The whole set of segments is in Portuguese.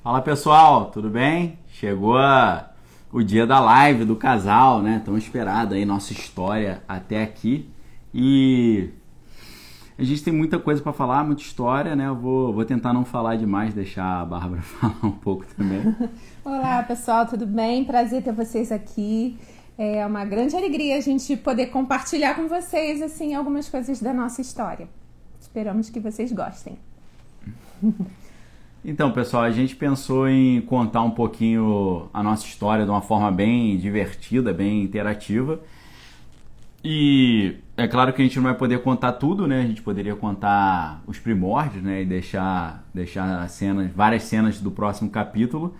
Fala pessoal, tudo bem? Chegou a, o dia da live do casal, né? Tão esperado aí nossa história até aqui. E a gente tem muita coisa para falar, muita história, né? Eu vou, vou tentar não falar demais, deixar a Bárbara falar um pouco também. Olá pessoal, tudo bem? Prazer ter vocês aqui. É uma grande alegria a gente poder compartilhar com vocês assim algumas coisas da nossa história. Esperamos que vocês gostem. Então, pessoal, a gente pensou em contar um pouquinho a nossa história de uma forma bem divertida, bem interativa. E é claro que a gente não vai poder contar tudo, né? A gente poderia contar os primórdios, né? E deixar, deixar cenas, várias cenas do próximo capítulo.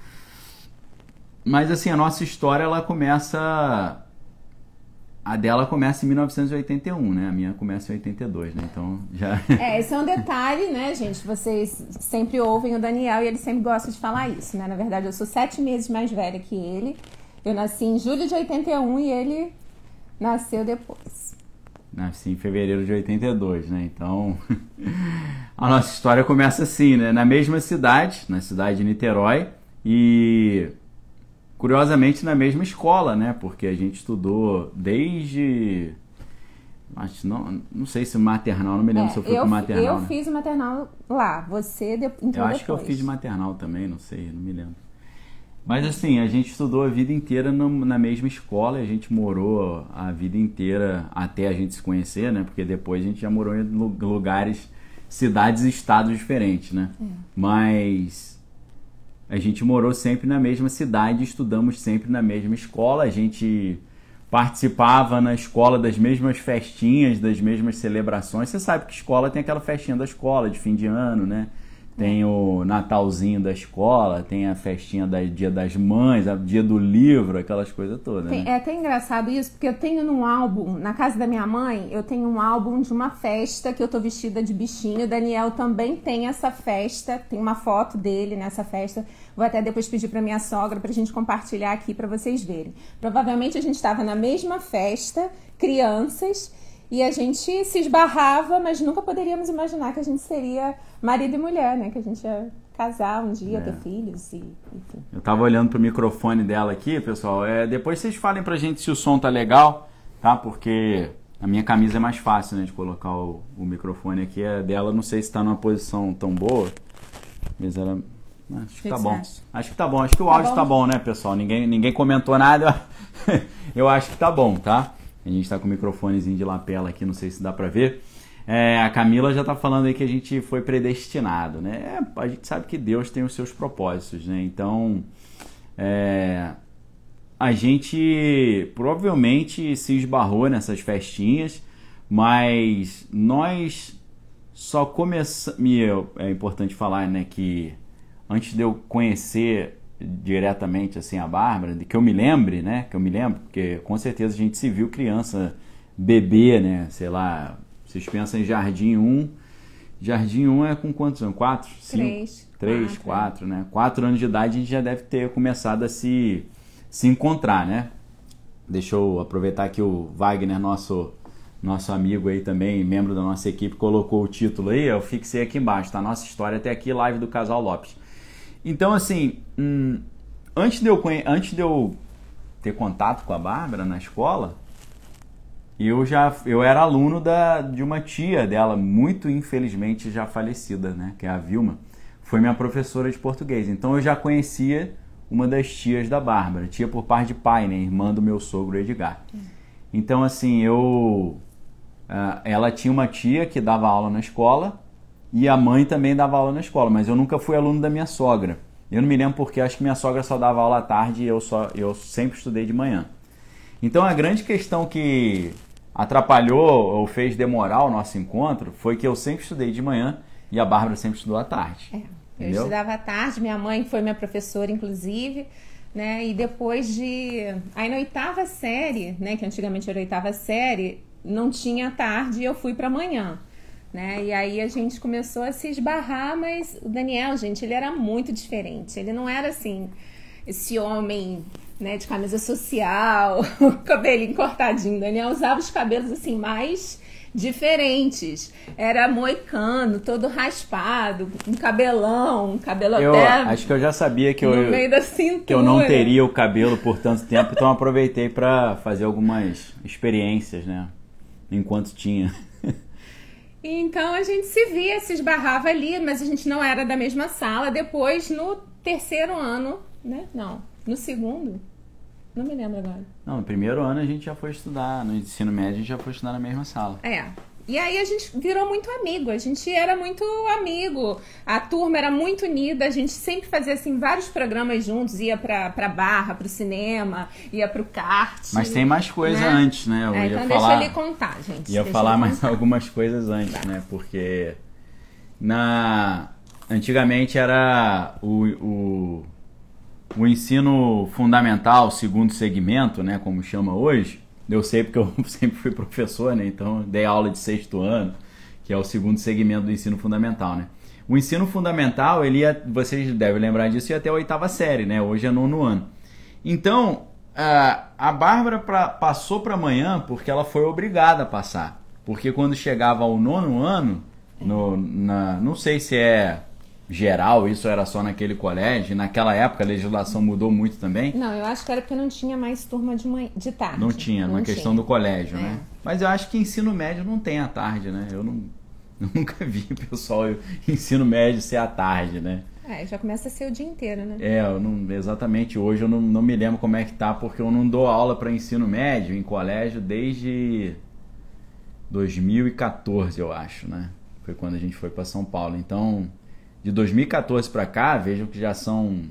Mas assim, a nossa história ela começa a dela começa em 1981, né? A minha começa em 82, né? Então já. É, esse é um detalhe, né, gente? Vocês sempre ouvem o Daniel e ele sempre gosta de falar isso, né? Na verdade, eu sou sete meses mais velha que ele. Eu nasci em julho de 81 e ele nasceu depois. Nasci em fevereiro de 82, né? Então a nossa história começa assim, né? Na mesma cidade, na cidade de Niterói. E curiosamente na mesma escola, né? Porque a gente estudou desde não, não sei se maternal, não me lembro É, se eu fui eu, pro maternal. eu né? fiz o maternal lá, você de, entrou Eu acho que eu depois. fiz maternal também, não sei, não me lembro. Mas assim, a gente estudou a vida inteira no- na mesma escola, e a gente morou a vida inteira até a gente se conhecer, né? Porque depois a gente já morou em lu- lugares, cidades e estados diferentes, né? Mas a gente morou sempre na mesma cidade, estudamos sempre na mesma escola, a gente participava na escola das mesmas festinhas, das mesmas celebrações. Você sabe que escola tem aquela festinha da escola de fim de ano, né? Tem o Natalzinho da escola, tem a festinha da Dia das Mães, a Dia do Livro, aquelas coisas todas, né? é até engraçado isso, porque eu tenho num álbum, na casa da minha mãe, eu tenho um álbum de uma festa que eu tô vestida de bichinho. O Daniel também tem essa festa, tem uma foto dele nessa festa. Vou até depois pedir pra minha sogra pra gente compartilhar aqui pra vocês verem. Provavelmente a gente estava na mesma festa, crianças, e a gente se esbarrava, mas nunca poderíamos imaginar que a gente seria marido e mulher, né? Que a gente ia casar um dia, É. ter filhos e enfim. Eu tava olhando pro microfone dela aqui, pessoal. É, depois vocês falem pra gente se o som tá legal, tá? Porque a minha camisa é mais fácil, né, de colocar o, o microfone aqui. A dela, não sei se tá numa posição tão boa, mas ela. Acho que, tá bom. acha? Acho que tá bom. Acho que o Tá áudio bom? tá bom, né, pessoal? Ninguém, ninguém comentou nada. Eu acho que tá bom, tá? A gente tá com o microfonezinho de lapela aqui, não sei se dá pra ver. É, a Camila já tá falando aí que a gente foi predestinado, né? É, a gente sabe que Deus tem os seus propósitos, né? Então, é, a gente provavelmente se esbarrou nessas festinhas, mas nós só começamos. É importante falar, né, que antes de eu conhecer diretamente assim a Bárbara, de que eu me lembre, né, que eu me lembro, porque com certeza a gente se viu criança, bebê, né, sei lá, vocês pensam em Jardim 1, Jardim 1 é com quantos anos? 4? 5? Três, 3, quatro, 4, né? 4 anos de idade a gente já deve ter começado a se, se encontrar, né? Deixa eu aproveitar que o Wagner, nosso, nosso amigo aí também, membro da nossa equipe, colocou o título aí, eu fixei aqui embaixo, tá? Nossa história até aqui, live do Casal Lopes. Então, assim, hum, antes, de eu, antes de eu ter contato com a Bárbara na escola, eu já eu era aluno da, de uma tia dela, muito infelizmente já falecida, né? Que é a Vilma. Foi minha professora de português. Então eu já conhecia uma das tias da Bárbara, tia por parte de pai, né? Irmã do meu sogro Edgar. Então, assim, eu. ah, ela tinha uma tia que dava aula na escola e a mãe também dava aula na escola, mas eu nunca fui aluno da minha sogra. Eu não me lembro porque acho que minha sogra só dava aula à tarde e eu, só, eu sempre estudei de manhã. Então a grande questão que atrapalhou ou fez demorar o nosso encontro foi que eu sempre estudei de manhã e a Bárbara sempre estudou à tarde. É, eu estudava à tarde, minha mãe foi minha professora, inclusive, né? E depois de. Aí na oitava série, né? Que antigamente era oitava série, não tinha tarde e eu fui pra manhã. Né? E aí a gente começou a se esbarrar, mas o Daniel, gente, ele era muito diferente. Ele não era assim, esse homem né, de camisa social, cabelinho cortadinho. O Daniel usava os cabelos assim mais diferentes. Era moicano, todo raspado, um cabelão, um cabelo eu, até acho que eu já sabia que eu, que eu não teria o cabelo por tanto tempo, então aproveitei para fazer algumas experiências, né? Enquanto tinha. Então a gente se via, se esbarrava ali, mas a gente não era da mesma sala. Depois, no terceiro ano, né? Não, no segundo. Não me lembro agora. Não, no primeiro ano a gente já foi estudar, no ensino médio a gente já foi estudar na mesma sala. É. E aí a gente virou muito amigo, a gente era muito amigo, a turma era muito unida, a gente sempre fazia assim vários programas juntos, ia pra, pra barra, pro cinema, ia pro kart. Mas tem mais coisa né? antes, né? Eu É, então falar, deixa ele contar, gente. ia deixa falar mais algumas coisas antes, né? Porque na antigamente era o, o, o ensino fundamental, segundo segmento, né? Como chama hoje. Eu sei porque eu sempre fui professor, né? Então dei aula de sexto ano, que é o segundo segmento do ensino fundamental, né? O ensino fundamental, ele ia, vocês devem lembrar disso, ia até a oitava série, né? Hoje é nono ano. Então, a, Bárbara pra, passou para amanhã porque ela foi obrigada a passar. Porque quando chegava ao nono ano, no, na, não sei se é geral, isso era só naquele colégio, naquela época a legislação mudou muito também. Não, eu acho que era porque não tinha mais turma de, manhã, de tarde. Não tinha, Não na questão tinha. do colégio, É. né? Mas eu acho que ensino médio não tem à tarde, né? Eu não, nunca vi pessoal ensino médio ser à tarde, né? É, já começa a ser o dia inteiro, né? É, eu não, exatamente hoje eu não, não me lembro como é que tá, porque eu não dou aula para ensino médio em colégio desde 2014, eu acho, né? Foi quando a gente foi para São Paulo. Então, de 2014 para cá, vejam que já são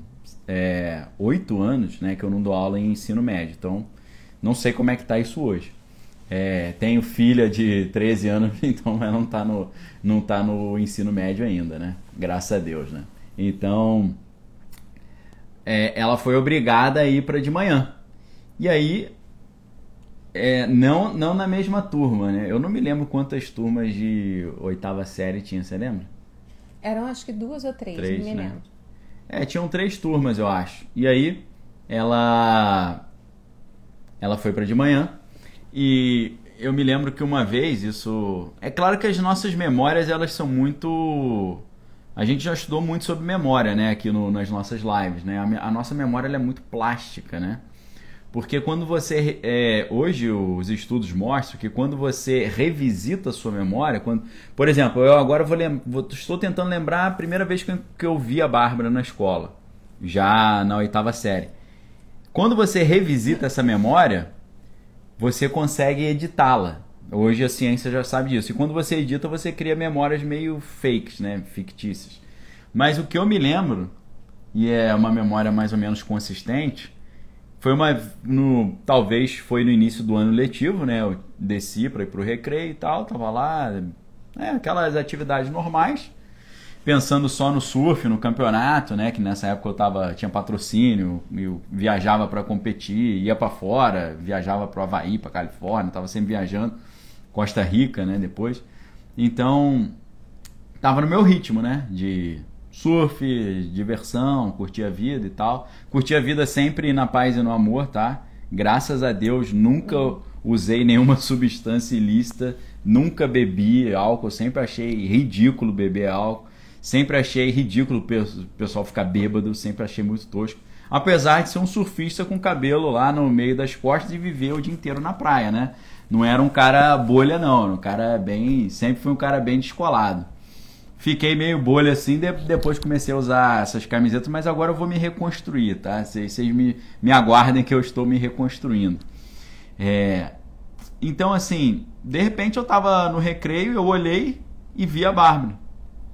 é, oito anos, né, que eu não dou aula em ensino médio. Então, não sei como é que tá isso hoje. É, tenho filha de 13 anos, então ela não tá no, não tá no ensino médio ainda, né? Graças a Deus, né? Então, é, ela foi obrigada a ir para de manhã. E aí, é, não, não na mesma turma, né? Eu não me lembro quantas turmas de oitava série tinha, você lembra? Eram acho que duas ou três, Três, não me né? lembro. É, tinham três turmas, eu acho. E aí, ela ela foi para de manhã e eu me lembro que uma vez isso, é claro que as nossas memórias elas são muito a gente já estudou muito sobre memória, né, aqui no- nas nossas lives, né? A, a nossa memória ela é muito plástica, né? Porque quando você. é, hoje os estudos mostram que quando você revisita a sua memória, quando, por exemplo, eu agora vou, vou- estou tentando lembrar a primeira vez que eu, que eu vi a Bárbara na escola, já na oitava série. Quando você revisita essa memória, você consegue editá-la. Hoje a ciência já sabe disso. E quando você edita, você cria memórias meio fakes, né? Fictícias. Mas o que eu me lembro, e é uma memória mais ou menos consistente, foi uma. No, talvez foi no início do ano letivo, né? Eu desci para ir pro recreio e tal, tava lá. É, aquelas atividades normais. Pensando só no surf, no campeonato, né? Que nessa época eu tava, tinha patrocínio, eu viajava para competir, ia para fora, viajava pro Havaí, pra Califórnia, tava sempre viajando. Costa Rica, né? Depois. Então, tava no meu ritmo, né? De surf, diversão, curtir a vida e tal. Curtir a vida sempre na paz e no amor, tá? Graças a Deus, nunca usei nenhuma substância ilícita, nunca bebi álcool, sempre achei ridículo beber álcool, sempre achei ridículo o pe- o pessoal ficar bêbado, sempre achei muito tosco. Apesar de ser um surfista com cabelo lá no meio das costas e viver o dia inteiro na praia, né? Não era um cara bolha, não. Era um cara bem. Sempre fui um cara bem descolado. Fiquei meio bolha assim, de- depois comecei a usar essas camisetas, mas agora eu vou me reconstruir, tá? Vocês me, me aguardem que eu estou me reconstruindo. É, então, assim, de repente eu tava no recreio, eu olhei e vi a Bárbara.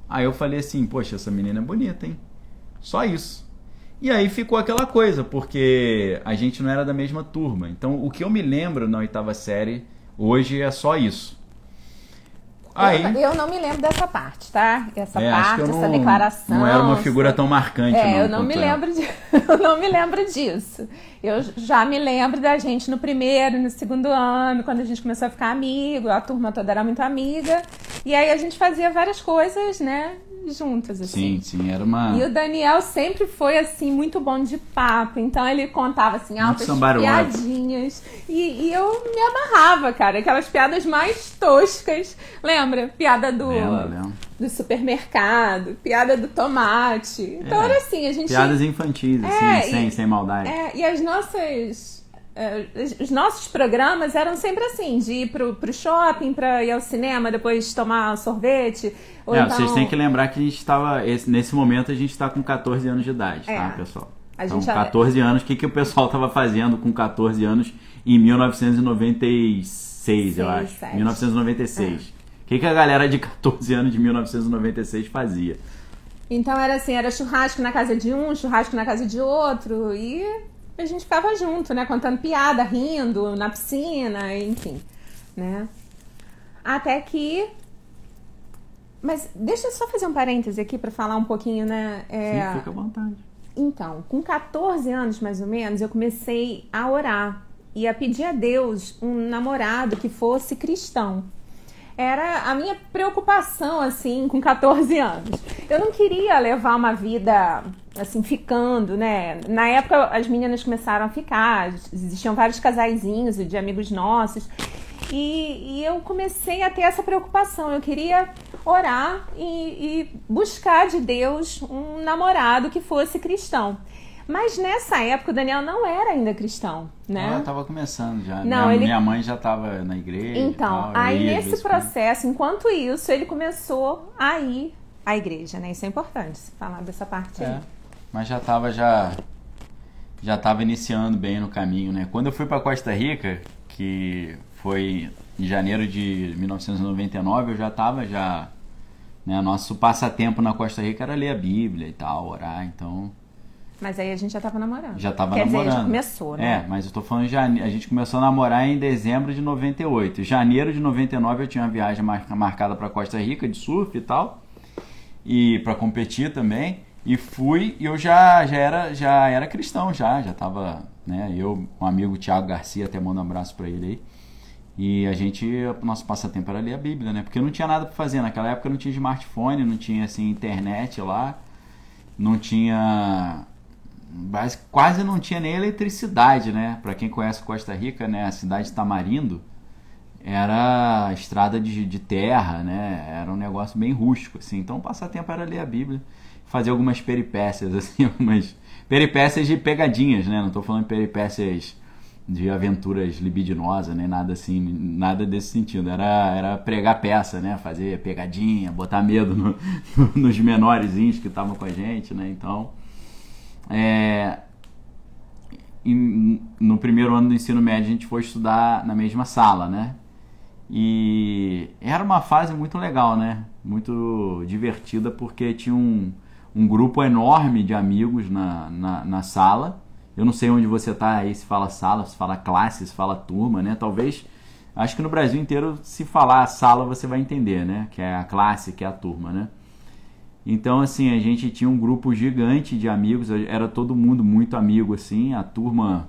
Aí eu falei assim, poxa, essa menina é bonita, hein? Só isso. E aí ficou aquela coisa, porque a gente não era da mesma turma. Então, o que eu me lembro na oitava série hoje é só isso. Aí, Eu, eu não me lembro dessa parte, tá? Essa é, parte, essa não, declaração. não era uma figura tão marcante, É, não. eu não me lembro de, eu não me lembro disso. Eu já me lembro da gente no primeiro, no segundo ano, quando a gente começou a ficar amigo, a turma toda era muito amiga. E aí a gente fazia várias coisas, né? Juntas, assim. Sim, sim, era uma. E o Daniel sempre foi, assim, muito bom de papo. Então ele contava, assim, altas piadinhas. E, e eu me amarrava, cara. Aquelas piadas mais toscas. Lembra? Piada do, Ela, do supermercado, piada do tomate. Então É. era assim, a gente. Piadas infantis, assim, É, sem, e- sem maldade. É, e as nossas. Eh, os nossos programas eram sempre assim, de ir pro, pro shopping, pra ir ao cinema, depois tomar sorvete. Ou É, então, vocês têm que lembrar que a gente estava. esse- Nesse momento a gente está com 14 anos de idade, É. tá, pessoal? A Então, gente já- 14 anos, o que, que o pessoal estava fazendo com 14 anos em 1996, eu Seis, acho. sete. 1996. O que, que a galera de 14 anos de 1996 fazia? Então era assim, era churrasco na casa de um, churrasco na casa de outro, e a gente ficava junto, né? Contando piada, rindo, na piscina, enfim, né? Até que. Mas deixa eu só fazer um parêntese aqui pra falar um pouquinho, né? É, Sim, fica à vontade. Então, com 14 anos mais ou menos, eu comecei a orar e a pedir a Deus um namorado que fosse cristão. Era a minha preocupação, assim, com 14 anos. Eu não queria levar uma vida, assim, ficando, né? Na época, as meninas começaram a ficar, existiam vários casaizinhos de amigos nossos. E, e eu comecei a ter essa preocupação. Eu queria orar e, e buscar de Deus um namorado que fosse cristão. Mas nessa época o Daniel não era ainda cristão, né? Ela estava começando já. Não, minha, ele- minha mãe já estava na igreja. Então, tal, aí ia, nesse processo, enquanto isso, ele começou a ir à igreja, né? Isso é importante, falar dessa parte aí. É, mas já estava já já estava iniciando bem no caminho, né? Quando eu fui para Costa Rica, que foi em janeiro de 1999, eu já estava já né, nosso passatempo na Costa Rica era ler a Bíblia e tal, orar, então Mas aí a gente já tava namorando. já estava Quer namorando. dizer, já começou, né? É, mas eu tô falando janeiro, a gente começou a namorar em dezembro de 98. Em janeiro de 99 eu tinha uma viagem mar- marcada para Costa Rica de surf e tal, e para competir também. E fui, e eu já já era já era cristão já, já tava, né, eu, um amigo Thiago Garcia, até mando um abraço para ele aí. E a gente, o nosso passatempo era ler a Bíblia, né? Porque não tinha nada para fazer naquela época, não tinha smartphone, não tinha assim internet lá, não tinha quase não tinha nem eletricidade, né? Para quem conhece Costa Rica, né? A cidade de Tamarindo era estrada de, de terra, né? Era um negócio bem rústico, assim. Então, o passatempo era ler a Bíblia, fazer algumas peripécias, assim, algumas peripécias de pegadinhas, né? Não tô falando peripécias de aventuras libidinosas, nem nada assim, nada desse sentido. Era, era pregar peça, né? Fazer pegadinha, botar medo no- nos menorzinhos que estavam com a gente, né? Então, é, no primeiro ano do ensino médio a gente foi estudar na mesma sala, né? E era uma fase muito legal, né? Muito divertida porque tinha um, um grupo enorme de amigos na, na, na sala. Eu não sei onde você tá aí, se fala sala, se fala classe, se fala turma, né? Talvez, acho que no Brasil inteiro, se falar sala, você vai entender, né? Que é a classe, que é a turma, né? Então, assim, a gente tinha um grupo gigante de amigos, era todo mundo muito amigo, assim, a turma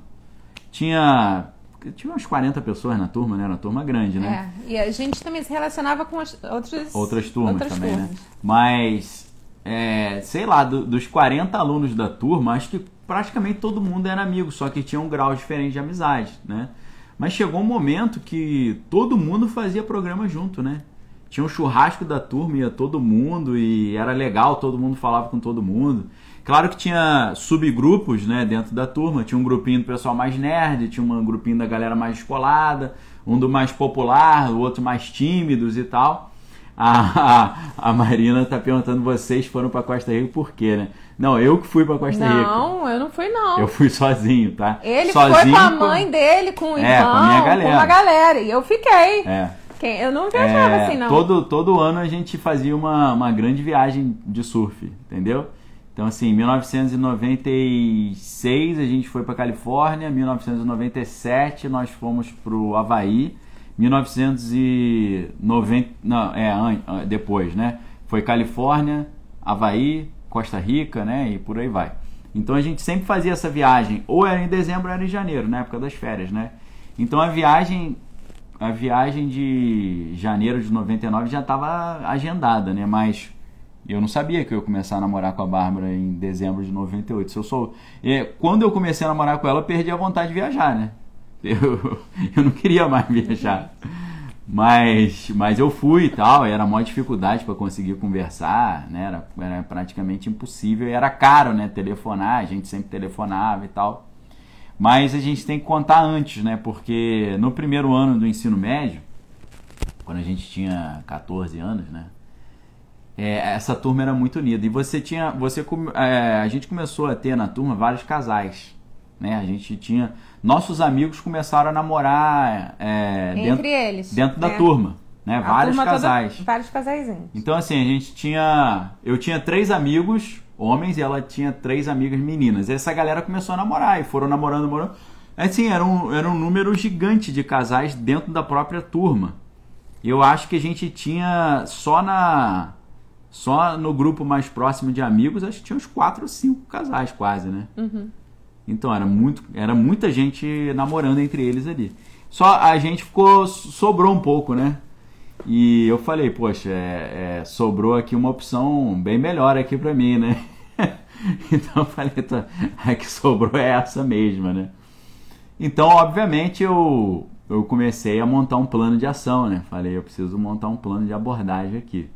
tinha. Tinha umas 40 pessoas na turma, né? Era uma turma grande, né? É, e a gente também se relacionava com as outras, Outras turmas outras também, né? turmas. Mas, é, sei lá, do- dos 40 alunos da turma, acho que praticamente todo mundo era amigo, só que tinha um grau diferente de amizade, né? Mas chegou um momento que todo mundo fazia programa junto, né? Tinha um churrasco da turma, ia todo mundo e era legal, todo mundo falava com todo mundo. Claro que tinha subgrupos, né, dentro da turma. Tinha um grupinho do pessoal mais nerd, tinha um grupinho da galera mais descolada, um do mais popular, o outro mais tímidos e tal. A, a, a Marina tá perguntando, vocês foram pra Costa Rica por quê, né? Não, eu que fui pra Costa Rica. Não, eu não fui, não. Eu fui sozinho, tá? Ele sozinho foi com a com- mãe dele, com o É, irmão, com a minha galera. uma galera. E eu fiquei. É. Quem- Eu não viajava É, assim, não. Todo, todo ano a gente fazia uma, uma grande viagem de surf, entendeu? Então, assim, em 1996 a gente foi para Califórnia, 1997 nós fomos pro Havaí, 1990, não, é, depois, né? Foi Califórnia, Havaí, Costa Rica, né? E por aí vai. Então a gente sempre fazia essa viagem, ou era em dezembro ou era em janeiro, na época das férias, né? Então a viagem a viagem de janeiro de 99 já estava agendada, né? Mas Eu não sabia que eu ia começar a namorar com a Bárbara em dezembro de 98. Se eu sou, é, quando eu comecei a namorar com ela, eu perdi a vontade de viajar, né? Eu, eu não queria mais viajar. Mas, mas eu fui e tal, era maior dificuldade para conseguir conversar, né? Era, era praticamente impossível e era caro, né? Telefonar, a gente sempre telefonava e tal. Mas a gente tem que contar antes, né? Porque no primeiro ano do ensino médio, quando a gente tinha 14 anos, né? É, essa turma era muito unida. E você tinha. Você, é, a gente começou a ter na turma vários casais. Né? A gente tinha. Nossos amigos começaram a namorar é, Entre dentro, eles. dentro da né? turma. Né? A Vários turma toda- casais. vários casaizinhos. Então, assim, a gente tinha. Eu tinha três amigos homens e ela tinha três amigas meninas. E essa galera começou a namorar e foram namorando, namorando. Assim, era um, era um número gigante de casais dentro da própria turma. Eu acho que a gente tinha só na. Só no grupo mais próximo de amigos, acho que tinha uns quatro ou cinco casais quase, né? Então era muito, era muita gente namorando entre eles ali. Só a gente ficou sobrou um pouco, né? E eu falei, poxa, é, é, sobrou aqui uma opção bem melhor aqui pra mim, né? então eu falei, tá, a que sobrou é essa mesma, né? Então, obviamente, eu, eu comecei a montar um plano de ação, né? Falei, eu preciso montar um plano de abordagem aqui.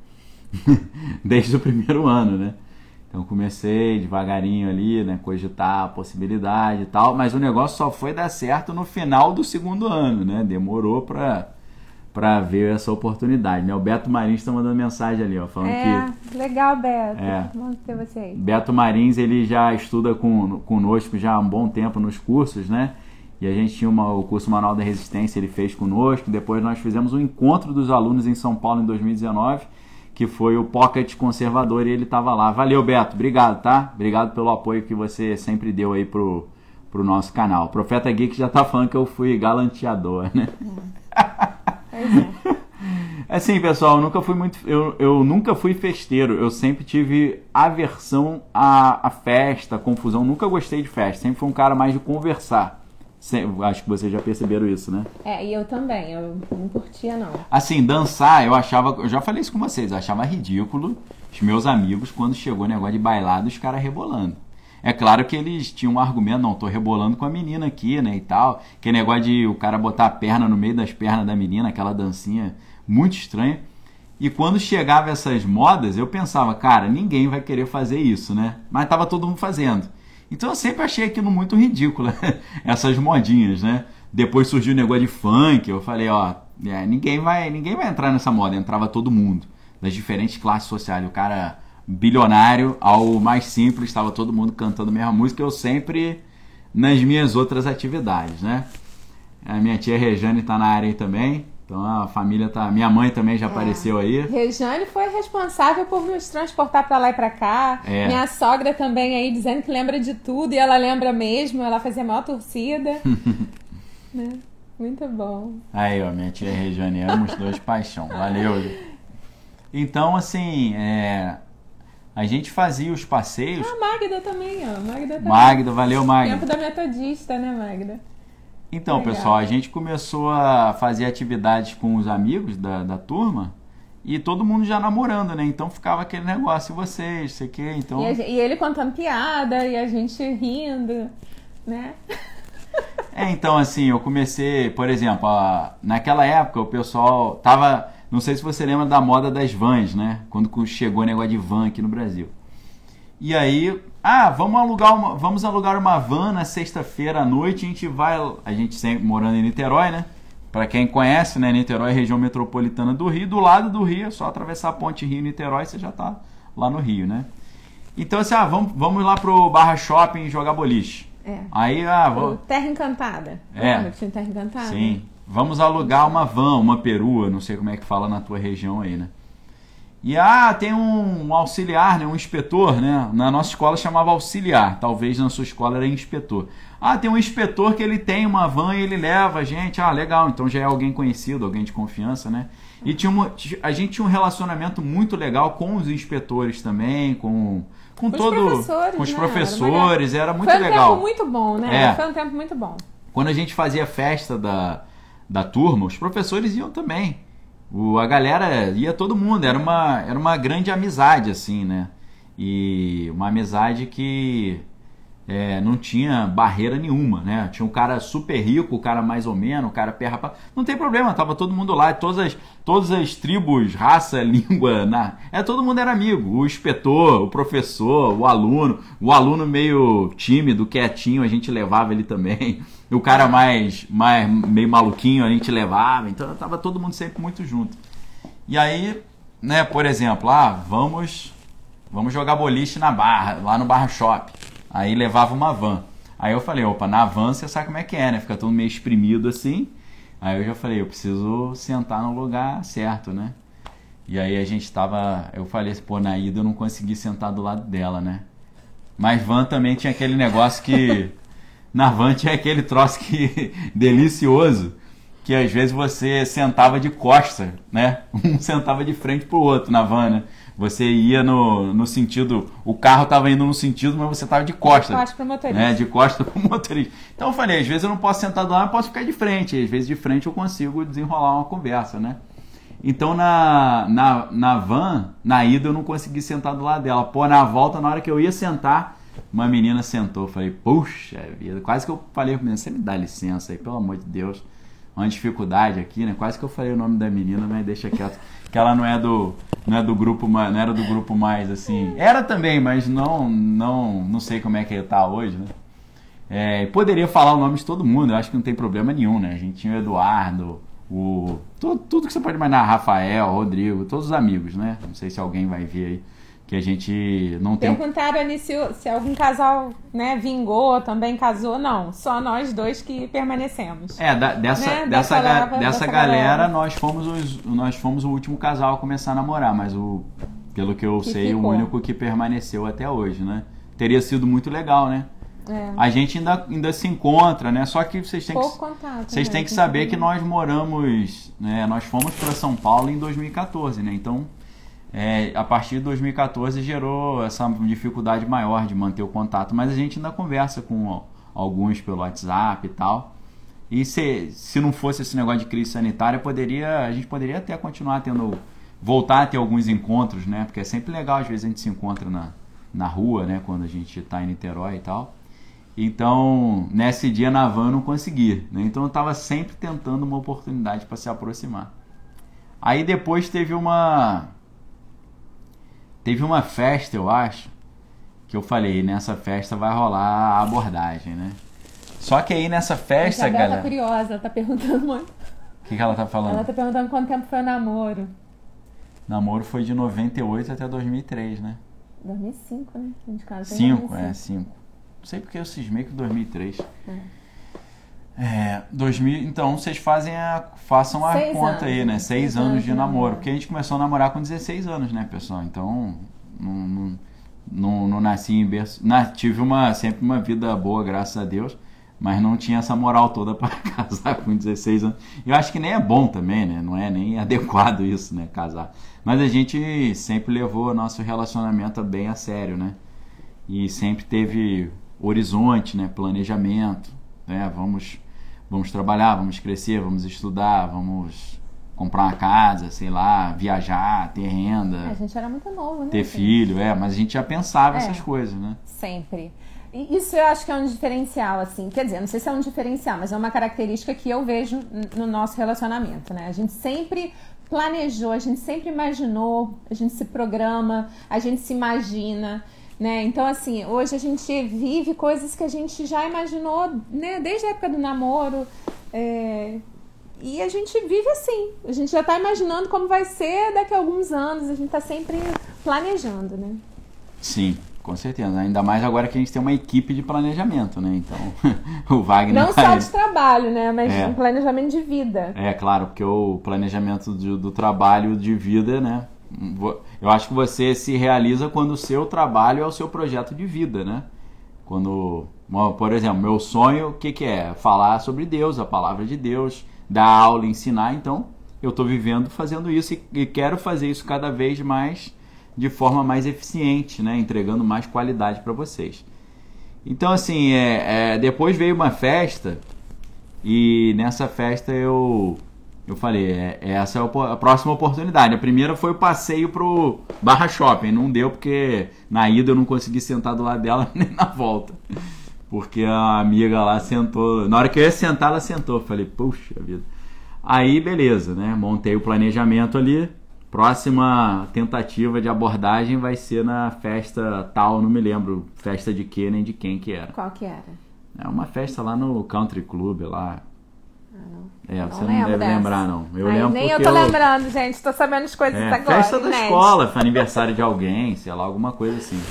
Desde o primeiro ano, né? Então comecei devagarinho ali, né? Cogitar a possibilidade e tal, mas o negócio só foi dar certo no final do segundo ano, né? Demorou pra, pra ver essa oportunidade, né? O Beto Marins tá mandando mensagem ali, ó, falando que É, legal, Beto. É. Vamos ter você aí. Beto Marins ele já estuda com, conosco já há um bom tempo nos cursos, né? E a gente tinha uma- o curso Manual da Resistência, ele fez conosco. Depois nós fizemos um encontro dos alunos em São Paulo em 2019, que foi o Pocket Conservador e ele estava lá. Valeu, Beto. Obrigado, tá? Obrigado pelo apoio que você sempre deu aí pro, pro nosso canal. O Profeta Geek já tá falando que eu fui galanteador, né? é. Assim, pessoal, eu nunca fui muito. Eu, eu nunca fui festeiro. Eu sempre tive aversão à, à festa, confusão. Nunca gostei de festa. Sempre fui um cara mais de conversar. Acho que vocês já perceberam isso, né? É, e eu também, eu não curtia não. Assim, dançar, eu achava. Eu já falei isso com vocês, eu achava ridículo os meus amigos quando chegou o negócio de bailado, os caras rebolando. É claro que eles tinham um argumento, não, tô rebolando com a menina aqui, né, e tal. Que negócio de o cara botar a perna no meio das pernas da menina, aquela dancinha muito estranha. E quando chegava essas modas, eu pensava, cara, ninguém vai querer fazer isso, né? Mas tava todo mundo fazendo. Então eu sempre achei aquilo muito ridículo, essas modinhas, né? Depois surgiu o negócio de funk, eu falei, ó, é, ninguém vai, ninguém vai entrar nessa moda, entrava todo mundo, das diferentes classes sociais, o cara bilionário ao mais simples, estava todo mundo cantando a mesma música, eu sempre nas minhas outras atividades, né? A minha tia Rejane tá na área aí também, então a família tá, minha mãe também já apareceu aí. Rejane foi responsável por nos transportar pra lá e pra cá. É. Minha sogra também aí dizendo que lembra de tudo e ela lembra mesmo, ela fazia a maior torcida. né? Muito bom. Aí, ó, minha tia Regiane, amo os dois paixão. Valeu. Então, assim, é, a gente fazia os passeios. A Magda também, ó. Magda também. Magda, valeu, Magda. Tempo da metodista, né, Magda? Então, Legal. pessoal, a gente começou a fazer atividades com os amigos da, da turma e todo mundo já namorando, né? Então ficava aquele negócio, e vocês, sei que, então... E, e ele contando piada e a gente rindo, né? É, então assim, eu comecei, por exemplo, a- naquela época o pessoal tava, não sei se você lembra da moda das vans, né? Quando chegou o negócio de van aqui no Brasil. E aí, ah, vamos alugar uma, vamos alugar uma van na sexta-feira à noite, a gente vai, a gente sempre morando em Niterói, né? Pra quem conhece, né, Niterói é região metropolitana do Rio, do lado do Rio, é só atravessar a ponte Rio-Niterói, você já tá lá no Rio, né? Então assim, ah, vamos, vamos lá pro Barra Shopping jogar boliche. É. Aí, ah, vamos... Terra Encantada. É. Terra Encantada? Sim. Vamos alugar uma van, uma perua, não sei como é que fala na tua região aí, né? E ah, tem um auxiliar, né, um inspetor, né? Na nossa escola chamava auxiliar, talvez na sua escola era inspetor. Ah, tem um inspetor que ele tem uma van e ele leva a gente. Ah, legal, então já é alguém conhecido, alguém de confiança, né? E tinha uma, a gente tinha um relacionamento muito legal com os inspetores também, com com os todo professores, com os né? professores, era muito Foi um legal. tempo muito bom, né? É. Foi um tempo muito bom. Quando a gente fazia festa da, da turma, os professores iam também. o, a galera ia todo mundo, era uma, era uma grande amizade, assim, né? E uma amizade que é, não tinha barreira nenhuma, né? Tinha um cara super rico, o cara mais ou menos, o cara perra. Não tem problema, tava todo mundo lá, todas as, todas as tribos, raça, língua, na... é, todo mundo era amigo. O inspetor, o professor, o aluno, o aluno meio tímido, quietinho, a gente levava ele também. O cara mais, mais meio maluquinho, a gente levava. Então tava todo mundo sempre muito junto. E aí, né, por exemplo, ah, vamos, vamos jogar boliche na barra, lá no Barra Shop. Aí levava uma van. Aí eu falei, opa, na van você sabe como é que é, né? Fica todo meio espremido assim. Aí eu já falei, eu preciso sentar no lugar certo, né? E aí a gente tava. Eu falei pô, na ida eu não consegui sentar do lado dela, né? Mas van também tinha aquele negócio que. na van tinha aquele troço que. delicioso. Que às vezes você sentava de costa, né? Um sentava de frente pro outro na van, né? Você ia no, no sentido. O carro estava indo no sentido, mas você estava de costa. De costa para o motorista. Né? De costa para o motorista. Então eu falei, às vezes eu não posso sentar do lado, eu posso ficar de frente. Às vezes de frente eu consigo desenrolar uma conversa, né? Então na, na, na van, na ida eu não consegui sentar do lado dela. Pô, na volta, na hora que eu ia sentar, uma menina sentou. Falei, puxa vida. Quase que eu falei pra menina, você me dá licença aí, pelo amor de Deus. Uma dificuldade aqui, né? Quase que eu falei o nome da menina, mas deixa quieto. Que ela não é do não é do grupo mais, não era do grupo mais assim. Era também, mas não não não sei como é que ele tá hoje, né? É, poderia falar o nome de todo mundo, eu acho que não tem problema nenhum, né? A gente tinha o Eduardo, o tudo, tudo que você pode imaginar, Rafael, Rodrigo, todos os amigos, né? Não sei se alguém vai ver aí que a gente não tem. Perguntaram ali se, se algum casal né, vingou, também casou. Não, só nós dois que permanecemos. É, da, dessa, né? dessa, dessa, dessa, dessa galera, galera, nós fomos os, nós fomos o último casal a começar a namorar, mas o, pelo que eu que sei, ficou. o único que permaneceu até hoje, né? Teria sido muito legal, né? É. A gente ainda, ainda se encontra, né? Só que vocês têm Pouco que, contato, vocês né? têm que saber que nós moramos, né? Nós fomos para São Paulo em 2014, né? Então é, a partir de 2014 gerou essa dificuldade maior de manter o contato, mas a gente ainda conversa com alguns pelo WhatsApp e tal. E se, se não fosse esse negócio de crise sanitária, poderia, a gente poderia até continuar tendo, voltar a ter alguns encontros, né? Porque é sempre legal, às vezes a gente se encontra na, na rua, né? Quando a gente está em Niterói e tal. Então, nesse dia na van eu não consegui, né? Então eu estava sempre tentando uma oportunidade para se aproximar. Aí depois teve uma Teve uma festa, eu acho, que eu falei, nessa festa vai rolar a abordagem, né? Só que aí nessa festa, a galera. tá curiosa, ela tá perguntando muito. O que, que ela tá falando? Ela tá perguntando quanto tempo foi o namoro. Namoro foi de 98 até 2003, né? 2005, né? 5, é, 5. Não sei porque eu cismei com 2003. É. É, 2000, então vocês fazem a, façam a seis conta anos, aí, né? Seis, anos, de namoro. Porque a gente começou a namorar com 16 anos, né, pessoal? Então, não, não, não, não nasci em berço. Tive uma, sempre uma vida boa, graças a Deus, mas não tinha essa moral toda para casar com 16 anos. Eu acho que nem é bom também, né? Não é nem adequado isso, né? Casar. Mas a gente sempre levou nosso relacionamento bem a sério, né? E sempre teve horizonte, né? Planejamento, né? Vamos vamos trabalhar, vamos crescer, vamos estudar, vamos comprar uma casa, sei lá, viajar, ter renda. É, a gente era muito novo, né? Ter filho, é, mas a gente já pensava é, essas coisas, né? Sempre. E isso eu acho que é um diferencial, assim. Quer dizer, não sei se é um diferencial, mas é uma característica que eu vejo no nosso relacionamento, né? A gente sempre planejou, a gente sempre imaginou, a gente se programa, a gente se imagina. Né? Então, assim, hoje a gente vive coisas que a gente já imaginou né? desde a época do namoro. É... E a gente vive assim. A gente já está imaginando como vai ser daqui a alguns anos. A gente está sempre planejando, né? Sim, com certeza. Ainda mais agora que a gente tem uma equipe de planejamento, né? Então, o Wagner. Não só de trabalho, né? Mas é. um planejamento de vida. É, claro, porque o planejamento do, do trabalho de vida, né? Eu acho que você se realiza quando o seu trabalho é o seu projeto de vida, né? Quando, por exemplo, meu sonho, o que, que é? Falar sobre Deus, a palavra de Deus, dar aula, ensinar. Então, eu estou vivendo fazendo isso e, quero fazer isso cada vez mais de forma mais eficiente, né? Entregando mais qualidade para vocês. Então, assim, é, é, depois veio uma festa e nessa festa eu eu falei, é, essa é a próxima oportunidade. A primeira foi o passeio pro Barra Shopping. Não deu porque na ida eu não consegui sentar do lado dela nem na volta. Porque a amiga lá sentou. Na hora que eu ia sentar, ela sentou. Falei, puxa vida. Aí, beleza, né? Montei o planejamento ali. Próxima tentativa de abordagem vai ser na festa tal, não me lembro festa de que nem de quem que era. Qual que era? É uma festa lá no Country Club, lá é, não você não deve dessa. lembrar, não. Eu Ai, lembro nem eu tô eu... lembrando, gente. Tô sabendo as coisas é, agora. Festa da escola, foi aniversário de alguém, sei lá, alguma coisa assim.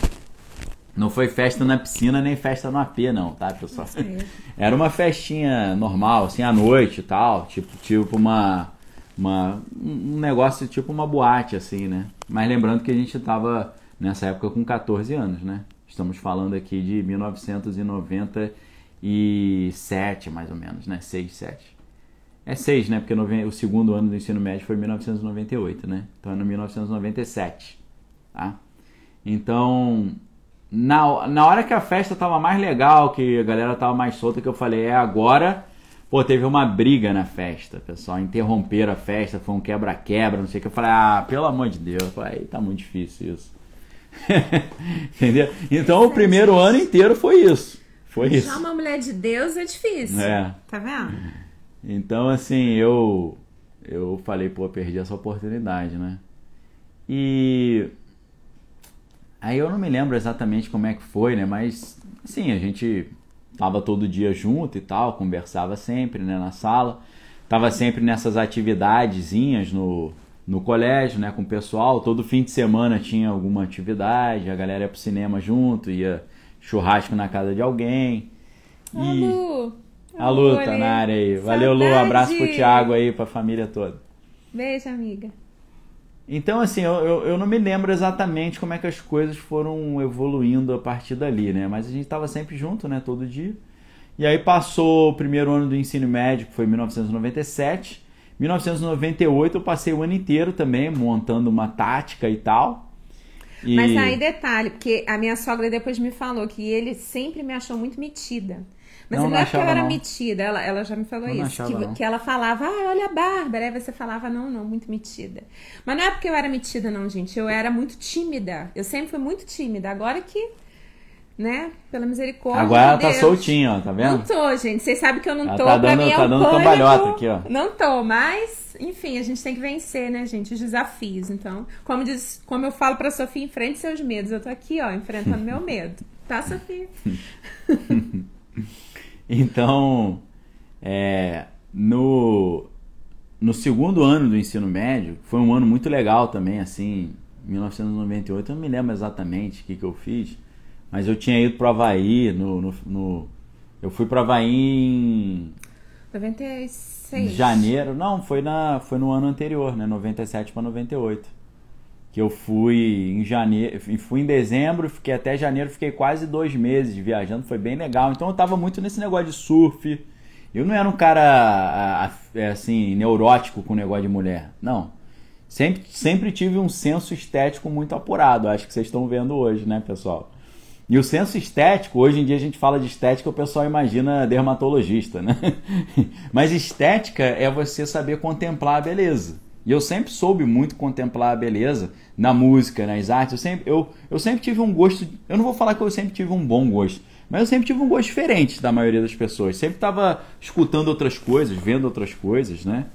Não foi festa na piscina nem festa no AP, não, tá, pessoal? Era uma festinha normal, assim, à noite e tal. Tipo, tipo uma, uma. Um negócio tipo uma boate, assim, né? Mas lembrando que a gente tava nessa época com 14 anos, né? Estamos falando aqui de 1997, mais ou menos, né? 6, 7. É 6, né? Porque o segundo ano do ensino médio foi 1998, né? Então é no 1997, tá? Então, na, na hora que a festa tava mais legal, que a galera tava mais solta, que eu falei, é agora... Pô, teve uma briga na festa, pessoal. Interromperam a festa, foi um quebra-quebra, não sei o que. Eu falei, ah, pelo amor de Deus. Eu falei, tá muito difícil isso. Entendeu? Então o primeiro ano inteiro foi isso. Foi isso. Chamar uma mulher de Deus é difícil. É. Tá vendo? Então, assim, eu eu falei, pô, perdi essa oportunidade, né? E aí eu não me lembro exatamente como é que foi, né? Mas, assim, a gente tava todo dia junto e tal, conversava sempre, né, na sala. Tava sempre nessas atividadezinhas no, no colégio, né, com o pessoal. Todo fim de semana tinha alguma atividade, a galera ia pro cinema junto, ia churrasco na casa de alguém. E... A Lu tá na área aí. Valeu, Lu. Um abraço pro Thiago aí, pra família toda. Beijo, amiga. Então, assim, eu, eu, eu, não me lembro exatamente como é que as coisas foram evoluindo a partir dali, né? Mas a gente tava sempre junto, né? Todo dia. E aí passou o primeiro ano do ensino médio, que foi 1997. 1998 eu passei o ano inteiro também montando uma tática e tal. E... Mas aí detalhe, porque a minha sogra depois me falou que ele sempre me achou muito metida. Mas não, não é porque eu era não. metida, ela, ela já me falou não isso. Que, que, ela falava, ah, olha a Bárbara. Aí você falava, não, não, muito metida. Mas não é porque eu era metida, não, gente. Eu era muito tímida. Eu sempre fui muito tímida. Agora que, né, pela misericórdia. Agora ela tá soltinha, ó, tá vendo? Não tô, gente. Vocês sabem que eu não ela tô. Tá dando, mim é tá um dando cambalhota aqui, ó. Não tô, mas, enfim, a gente tem que vencer, né, gente, os desafios. Então, como, diz, como eu falo pra Sofia, enfrente seus medos. Eu tô aqui, ó, enfrentando meu medo. Tá, Sofia? Então, é, no, no segundo ano do ensino médio, foi um ano muito legal também, assim, 1998, eu não me lembro exatamente o que, que eu fiz, mas eu tinha ido para o Havaí, no, no, no, eu fui para o Havaí em... 96. Janeiro, não, foi, na, foi no ano anterior, né, 97 para 98 que eu fui em janeiro, fui em dezembro, fiquei até janeiro, fiquei quase dois meses viajando, foi bem legal. Então eu tava muito nesse negócio de surf. Eu não era um cara é, assim neurótico com negócio de mulher, não. Sempre, sempre tive um senso estético muito apurado, acho que vocês estão vendo hoje, né, pessoal? E o senso estético, hoje em dia a gente fala de estética, o pessoal imagina dermatologista, né? Mas estética é você saber contemplar a beleza. E eu sempre soube muito contemplar a beleza na música, nas artes. Eu sempre, eu, eu sempre tive um gosto. Eu não vou falar que eu sempre tive um bom gosto, mas eu sempre tive um gosto diferente da maioria das pessoas. Sempre estava escutando outras coisas, vendo outras coisas, né?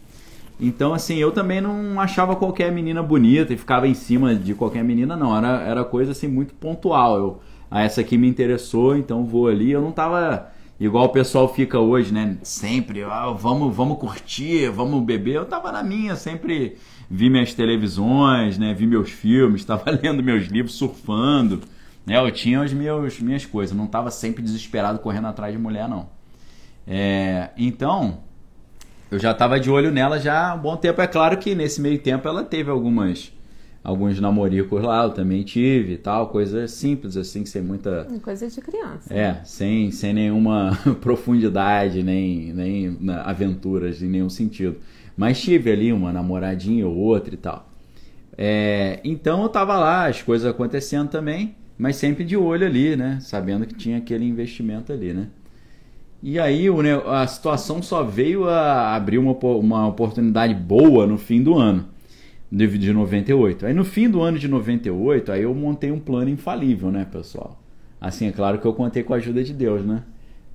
Então, assim, eu também não achava qualquer menina bonita e ficava em cima de qualquer menina, não. Era, era coisa assim muito pontual. Eu, ah, essa aqui me interessou, então vou ali. Eu não tava igual o pessoal fica hoje, né? Sempre, ah, vamos, vamos curtir, vamos beber. Eu tava na minha, sempre vi minhas televisões, né? Vi meus filmes, estava lendo meus livros, surfando. Né? Eu tinha as meus, minhas coisas, não estava sempre desesperado correndo atrás de mulher, não. É, então, eu já estava de olho nela já há um bom tempo. É claro que nesse meio tempo ela teve algumas alguns namoricos lá, eu também tive e tal, coisas simples assim, sem muita coisa de criança. É, sem, sem nenhuma profundidade, nem nem aventuras em nenhum sentido. Mas tive ali uma namoradinha ou outra e tal. É, então eu tava lá, as coisas acontecendo também, mas sempre de olho ali, né? Sabendo que tinha aquele investimento ali, né? E aí a situação só veio a abrir uma, uma oportunidade boa no fim do ano de, de 98. Aí no fim do ano de 98, aí eu montei um plano infalível, né, pessoal? Assim, é claro que eu contei com a ajuda de Deus, né?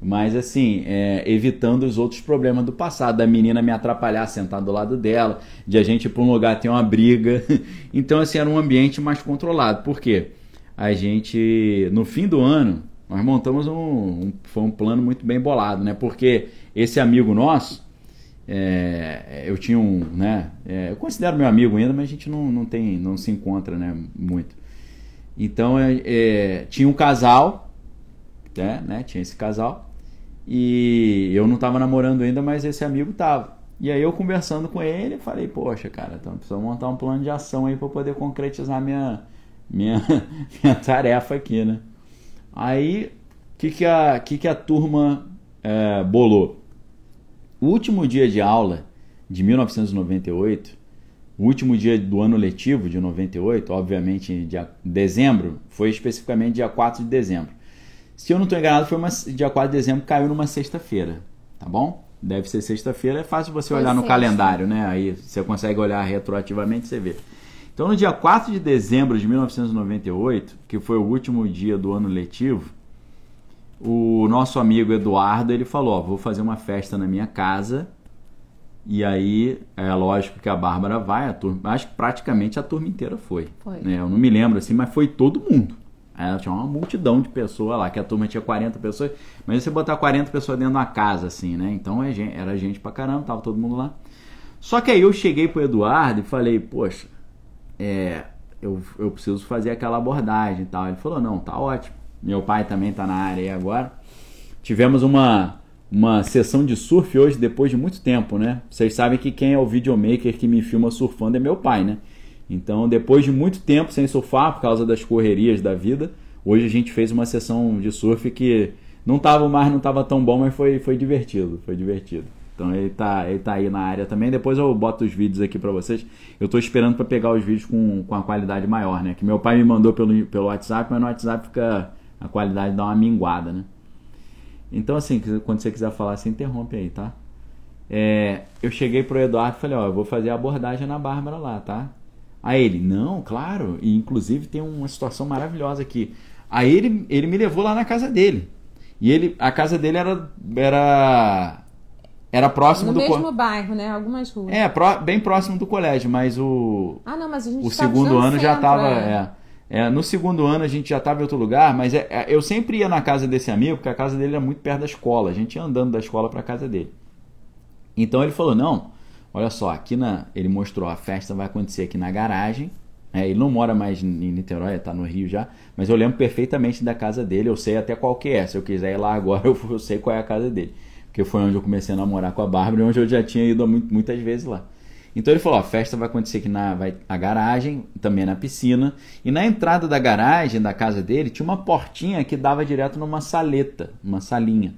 Mas assim, é, evitando os outros problemas do passado, da menina me atrapalhar sentar do lado dela, de a gente ir para um lugar ter uma briga. Então, assim, era um ambiente mais controlado. Por quê? A gente, no fim do ano, nós montamos um, um foi um plano muito bem bolado, né? Porque esse amigo nosso, é, eu tinha um, né? É, eu considero meu amigo ainda, mas a gente não, não tem, não se encontra, né? Muito. Então, é, é tinha um casal, né? né? Tinha esse casal e eu não estava namorando ainda, mas esse amigo tava. E aí eu conversando com ele, falei, poxa, cara, então precisa montar um plano de ação aí para poder concretizar minha, minha, minha tarefa aqui, né? Aí, o que, que, a, que, que a turma é, bolou? O último dia de aula de 1998, o último dia do ano letivo de 98, obviamente em dezembro, foi especificamente dia 4 de dezembro. Se eu não estou enganado, foi uma, dia 4 de dezembro, caiu numa sexta-feira, tá bom? Deve ser sexta-feira, é fácil você foi olhar no calendário, né? Aí você consegue olhar retroativamente, você vê. Então, no dia 4 de dezembro de 1998, que foi o último dia do ano letivo, o nosso amigo Eduardo ele falou: ó, vou fazer uma festa na minha casa. E aí, é lógico que a Bárbara vai, a turma, acho que praticamente a turma inteira foi. foi. Né? Eu não me lembro assim, mas foi todo mundo. Ela tinha uma multidão de pessoas lá, que a turma tinha 40 pessoas, mas você botar 40 pessoas dentro de uma casa, assim, né? Então é era gente pra caramba, tava todo mundo lá. Só que aí eu cheguei pro Eduardo e falei, poxa, é, eu, eu preciso fazer aquela abordagem e tal. Ele falou, não, tá ótimo. Meu pai também tá na área aí agora. Tivemos uma, uma sessão de surf hoje, depois de muito tempo, né? Vocês sabem que quem é o videomaker que me filma surfando é meu pai, né? Então, depois de muito tempo sem surfar, por causa das correrias da vida, hoje a gente fez uma sessão de surf que não tava, o mar não tava tão bom, mas foi, foi divertido, foi divertido. Então ele tá, ele tá aí na área também. Depois eu boto os vídeos aqui para vocês. Eu tô esperando para pegar os vídeos com, com a qualidade maior, né? Que meu pai me mandou pelo, pelo WhatsApp, mas no WhatsApp fica a qualidade dá uma minguada, né? Então assim, quando você quiser falar, você interrompe aí, tá? É, eu cheguei pro Eduardo e falei, ó, eu vou fazer a abordagem na Bárbara lá, tá? Aí ele, não, claro, e inclusive tem uma situação maravilhosa aqui. Aí ele, ele me levou lá na casa dele. E ele, a casa dele era era era próximo no do mesmo co... bairro, né? Algumas ruas. É, bem próximo do colégio, mas o Ah, não, mas a gente o segundo ano centro, já estava é. é. É, no segundo ano a gente já estava em outro lugar, mas é, é, eu sempre ia na casa desse amigo, porque a casa dele era muito perto da escola. A gente ia andando da escola para a casa dele. Então ele falou: "Não, Olha só, aqui na. Ele mostrou, a festa vai acontecer aqui na garagem. É, ele não mora mais em Niterói, está no Rio já, mas eu lembro perfeitamente da casa dele, eu sei até qual que é. Se eu quiser ir lá agora, eu, sei qual é a casa dele. Porque foi onde eu comecei a namorar com a Bárbara e onde eu já tinha ido muitas vezes lá. Então ele falou: a festa vai acontecer aqui na vai, a garagem, também na piscina. E na entrada da garagem da casa dele tinha uma portinha que dava direto numa saleta, uma salinha.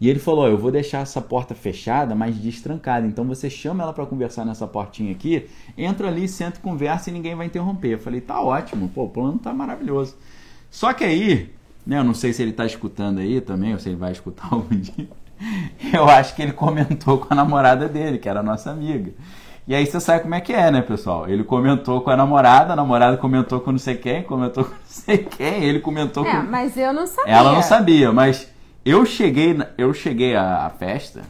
E ele falou: Eu vou deixar essa porta fechada, mas destrancada. Então você chama ela para conversar nessa portinha aqui, entra ali, senta conversa e ninguém vai interromper. Eu falei: Tá ótimo, pô, o plano tá maravilhoso. Só que aí, né, eu não sei se ele tá escutando aí também, ou se ele vai escutar algum dia. Eu acho que ele comentou com a namorada dele, que era nossa amiga. E aí você sabe como é que é, né, pessoal? Ele comentou com a namorada, a namorada comentou com não sei quem, comentou com não sei quem, ele comentou é, com. Mas eu não sabia. Ela não sabia, mas eu cheguei, eu cheguei à, festa,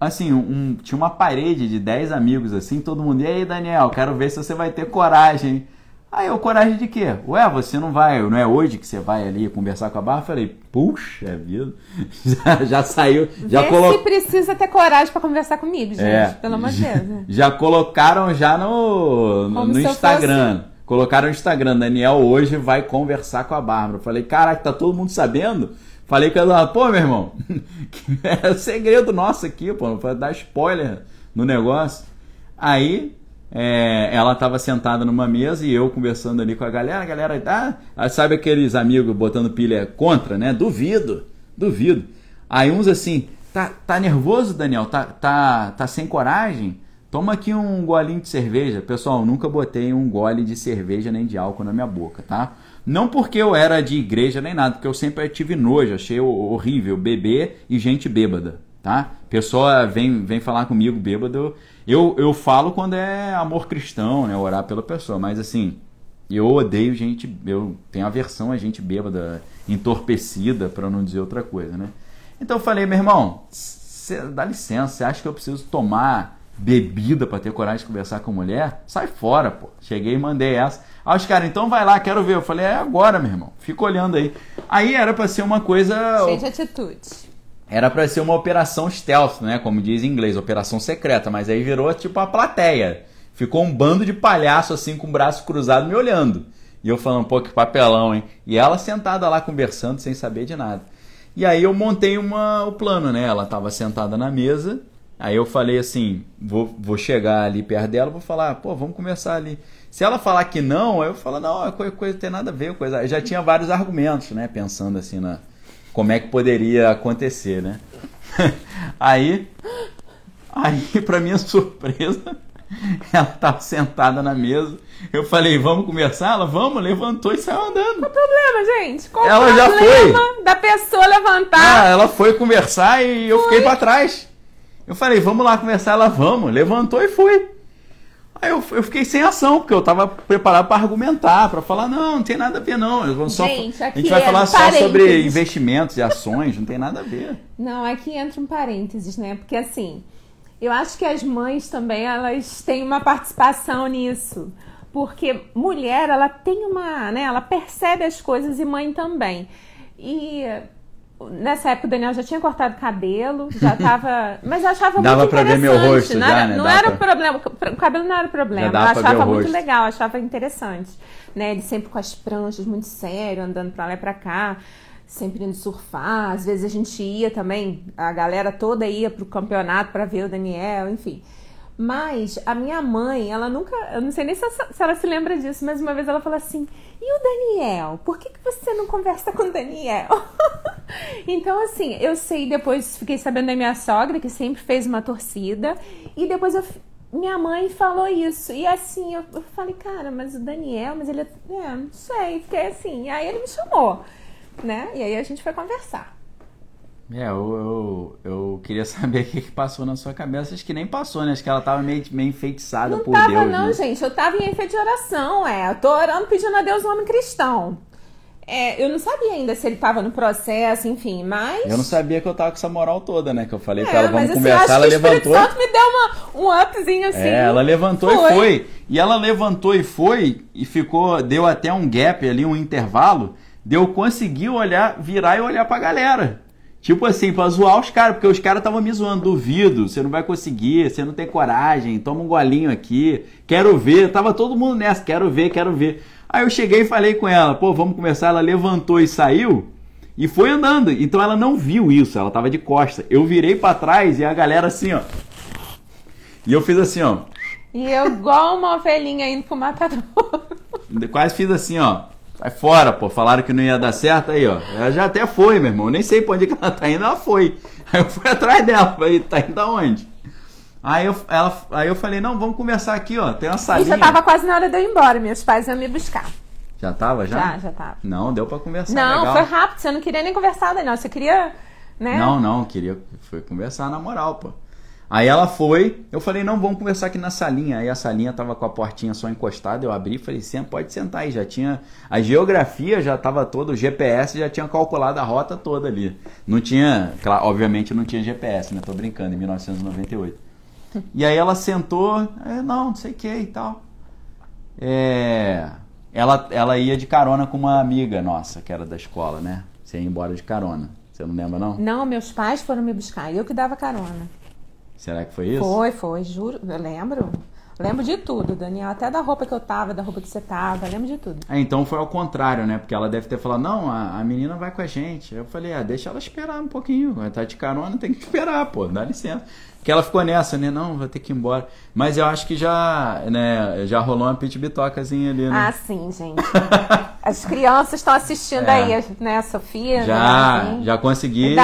assim, um, tinha uma parede de 10 amigos, assim, todo mundo, e aí, Daniel, quero ver se você vai ter coragem. Aí eu, coragem de quê? Ué, você não vai, não é hoje que você vai ali conversar com a? Eu falei, puxa vida, já, já saiu, já colocou. precisa ter coragem para conversar comigo, gente, é, pelo amor de Deus. Né? Já colocaram já no, no, no Instagram. Fosse... Colocaram no Instagram, Daniel hoje vai conversar com a Bárbara. Falei, caraca, tá todo mundo sabendo? Falei com ela, pô, meu irmão, é segredo nosso aqui, pô, não dar spoiler no negócio. Aí é, ela estava sentada numa mesa e eu conversando ali com a galera, a galera, ah, sabe aqueles amigos botando pilha contra, né? Duvido, duvido. Aí uns assim, tá, tá nervoso, Daniel? Tá, tá, tá sem coragem? Toma aqui um golinho de cerveja. Pessoal, nunca botei um gole de cerveja nem de álcool na minha boca, tá? Não porque eu era de igreja nem nada, porque eu sempre tive nojo, achei horrível beber e gente bêbada, tá? Pessoa vem, vem falar comigo bêbado, eu, eu falo quando é amor cristão, né? Orar pela pessoa, mas assim, eu odeio gente, eu tenho aversão a gente bêbada, entorpecida, para não dizer outra coisa, né? Então eu falei, meu irmão, cê, dá licença, você acha que eu preciso tomar bebida para ter coragem de conversar com mulher? Sai fora, pô. Cheguei e mandei essa. Aí os caras, então vai lá, quero ver. Eu falei, é agora, meu irmão. Fica olhando aí. Aí era para ser uma coisa. Cheio de atitude. Era para ser uma operação stealth, né? Como diz em inglês, operação secreta. Mas aí virou tipo a plateia. Ficou um bando de palhaço assim com o braço cruzado me olhando. E eu falando, pô, que papelão, hein? E ela sentada lá conversando sem saber de nada. E aí eu montei uma, o plano, né? Ela estava sentada na mesa. Aí eu falei assim, vou, vou chegar ali perto dela, vou falar, pô, vamos começar ali. Se ela falar que não, eu falo, não, é coisa, coisa tem nada a ver, coisa. Eu já tinha vários argumentos, né? Pensando assim na como é que poderia acontecer, né? aí, aí para minha surpresa, ela estava sentada na mesa. Eu falei, vamos conversar? Ela, vamos, levantou e saiu andando. Qual o problema, gente? Qual ela o já problema foi. da pessoa levantar? Ah, ela foi conversar e eu fiquei para trás. Eu falei, vamos lá conversar. Ela, vamos. Levantou e foi. Aí eu, eu fiquei sem ação, porque eu estava preparado para argumentar, para falar, não, não tem nada a ver, não. Eu vou só, Gente, a gente vai falar só parênteses. sobre investimentos e ações, não tem nada a ver. Não, aqui entra um parênteses, né? Porque assim, eu acho que as mães também, elas têm uma participação nisso. Porque mulher, ela tem uma, né? Ela percebe as coisas e mãe também. E nessa época o Daniel já tinha cortado cabelo, já tava. Mas eu achava Dava muito pra ver interessante. meu rosto não já, era, né? não Dá era pra- problema. O cabelo não era problema. Já Eu dava achava muito legal, achava interessante. Né? Ele sempre com as pranchas, muito sério, andando pra lá e pra cá. Sempre indo surfar, às vezes a gente ia também, a galera toda ia pro campeonato pra ver o Daniel, enfim. Mas a minha mãe, ela nunca, eu não sei nem se ela, se lembra disso, mas uma vez ela falou assim: e o Daniel? Por que, que você não conversa com o Daniel? então, assim, eu sei, depois fiquei sabendo da minha sogra, que sempre fez uma torcida, e depois eu, minha mãe falou isso. E assim, eu, eu falei, cara, mas o Daniel, mas ele é. É, não sei, fiquei assim. E aí ele me chamou, né? E aí a gente foi conversar. É, eu, eu, eu queria saber o que, que passou na sua cabeça. Acho que nem passou, né? Acho que ela tava meio, meio enfeitiçada Não por tava, Deus. não, né? gente. Eu tava em efeito de oração, é. Eu tô orando pedindo a Deus o homem cristão. É, eu não sabia ainda se ele tava no processo, enfim, mas. Eu não sabia que eu tava com essa moral toda, né? Que eu falei É, pra ela, vamos mas assim, conversar, ela que o Espírito levantou. Santo me deu uma, um upzinho assim. É, ela levantou Foi. e foi. E ela levantou e foi e ficou, deu até um gap ali, um intervalo, deu conseguir olhar, virar e olhar pra galera. Tipo assim, pra zoar os caras, porque os caras estavam me zoando, duvido, você não vai conseguir, você não tem coragem, toma um golinho aqui, quero ver, tava todo mundo nessa, quero ver, quero ver. Aí eu cheguei e falei com ela, pô, vamos começar, ela levantou e saiu, e foi andando, então ela não viu isso, ela tava de costa. Eu virei pra trás e a galera assim, ó, e eu fiz assim, ó, E eu, igual uma ovelhinha indo pro matador. Quase fiz assim, ó. Sai fora, pô. Falaram que não ia dar certo aí, ó. Ela já até foi, meu irmão. Nem sei pra onde que ela tá indo, ela foi. Aí eu fui atrás dela. Falei, tá indo aonde? Aí eu, ela, aí eu falei, não, vamos conversar aqui, ó. Tem uma E salinha. já tava quase na hora de eu ir embora. Meus pais iam me buscar. Já tava, já? Já, já tava. Não, deu pra conversar não, legal. foi rápido. Você não queria nem conversar, Daniel. Você queria, né? Não, não, queria foi conversar na moral, pô. Aí ela foi, eu falei, não, vamos conversar aqui na salinha. Aí a salinha tava com a portinha só encostada, eu abri e falei, pode sentar aí. Já tinha. A geografia já tava toda, o GPS já tinha calculado a rota toda ali. Não tinha, claro, obviamente não tinha GPS, né? Tô brincando, em 1998. E aí ela sentou, é, não, não sei o que e tal. É, ela, ela ia de carona com uma amiga nossa, que era da escola, né? Você ia embora de carona. Você não lembra, não? Não, meus pais foram me buscar. Eu que dava carona. Será que foi isso? Foi, foi, juro. Eu lembro. Lembro de tudo, Daniel. Até da roupa que eu tava, da roupa que você tava. Lembro de tudo. Ah, então foi ao contrário, né? Porque ela deve ter falado, não, a, a menina vai com a gente. Eu falei, ah, deixa ela esperar um pouquinho. Estar de carona, tem que esperar, pô, dá licença. Porque ela ficou nessa, né? Não, vou ter que ir embora. Mas eu acho que já, né, já rolou uma pit bitocazinha ali, né? Ah, sim, gente. As crianças estão assistindo É. aí, né? Sofia, já, né? já consegui,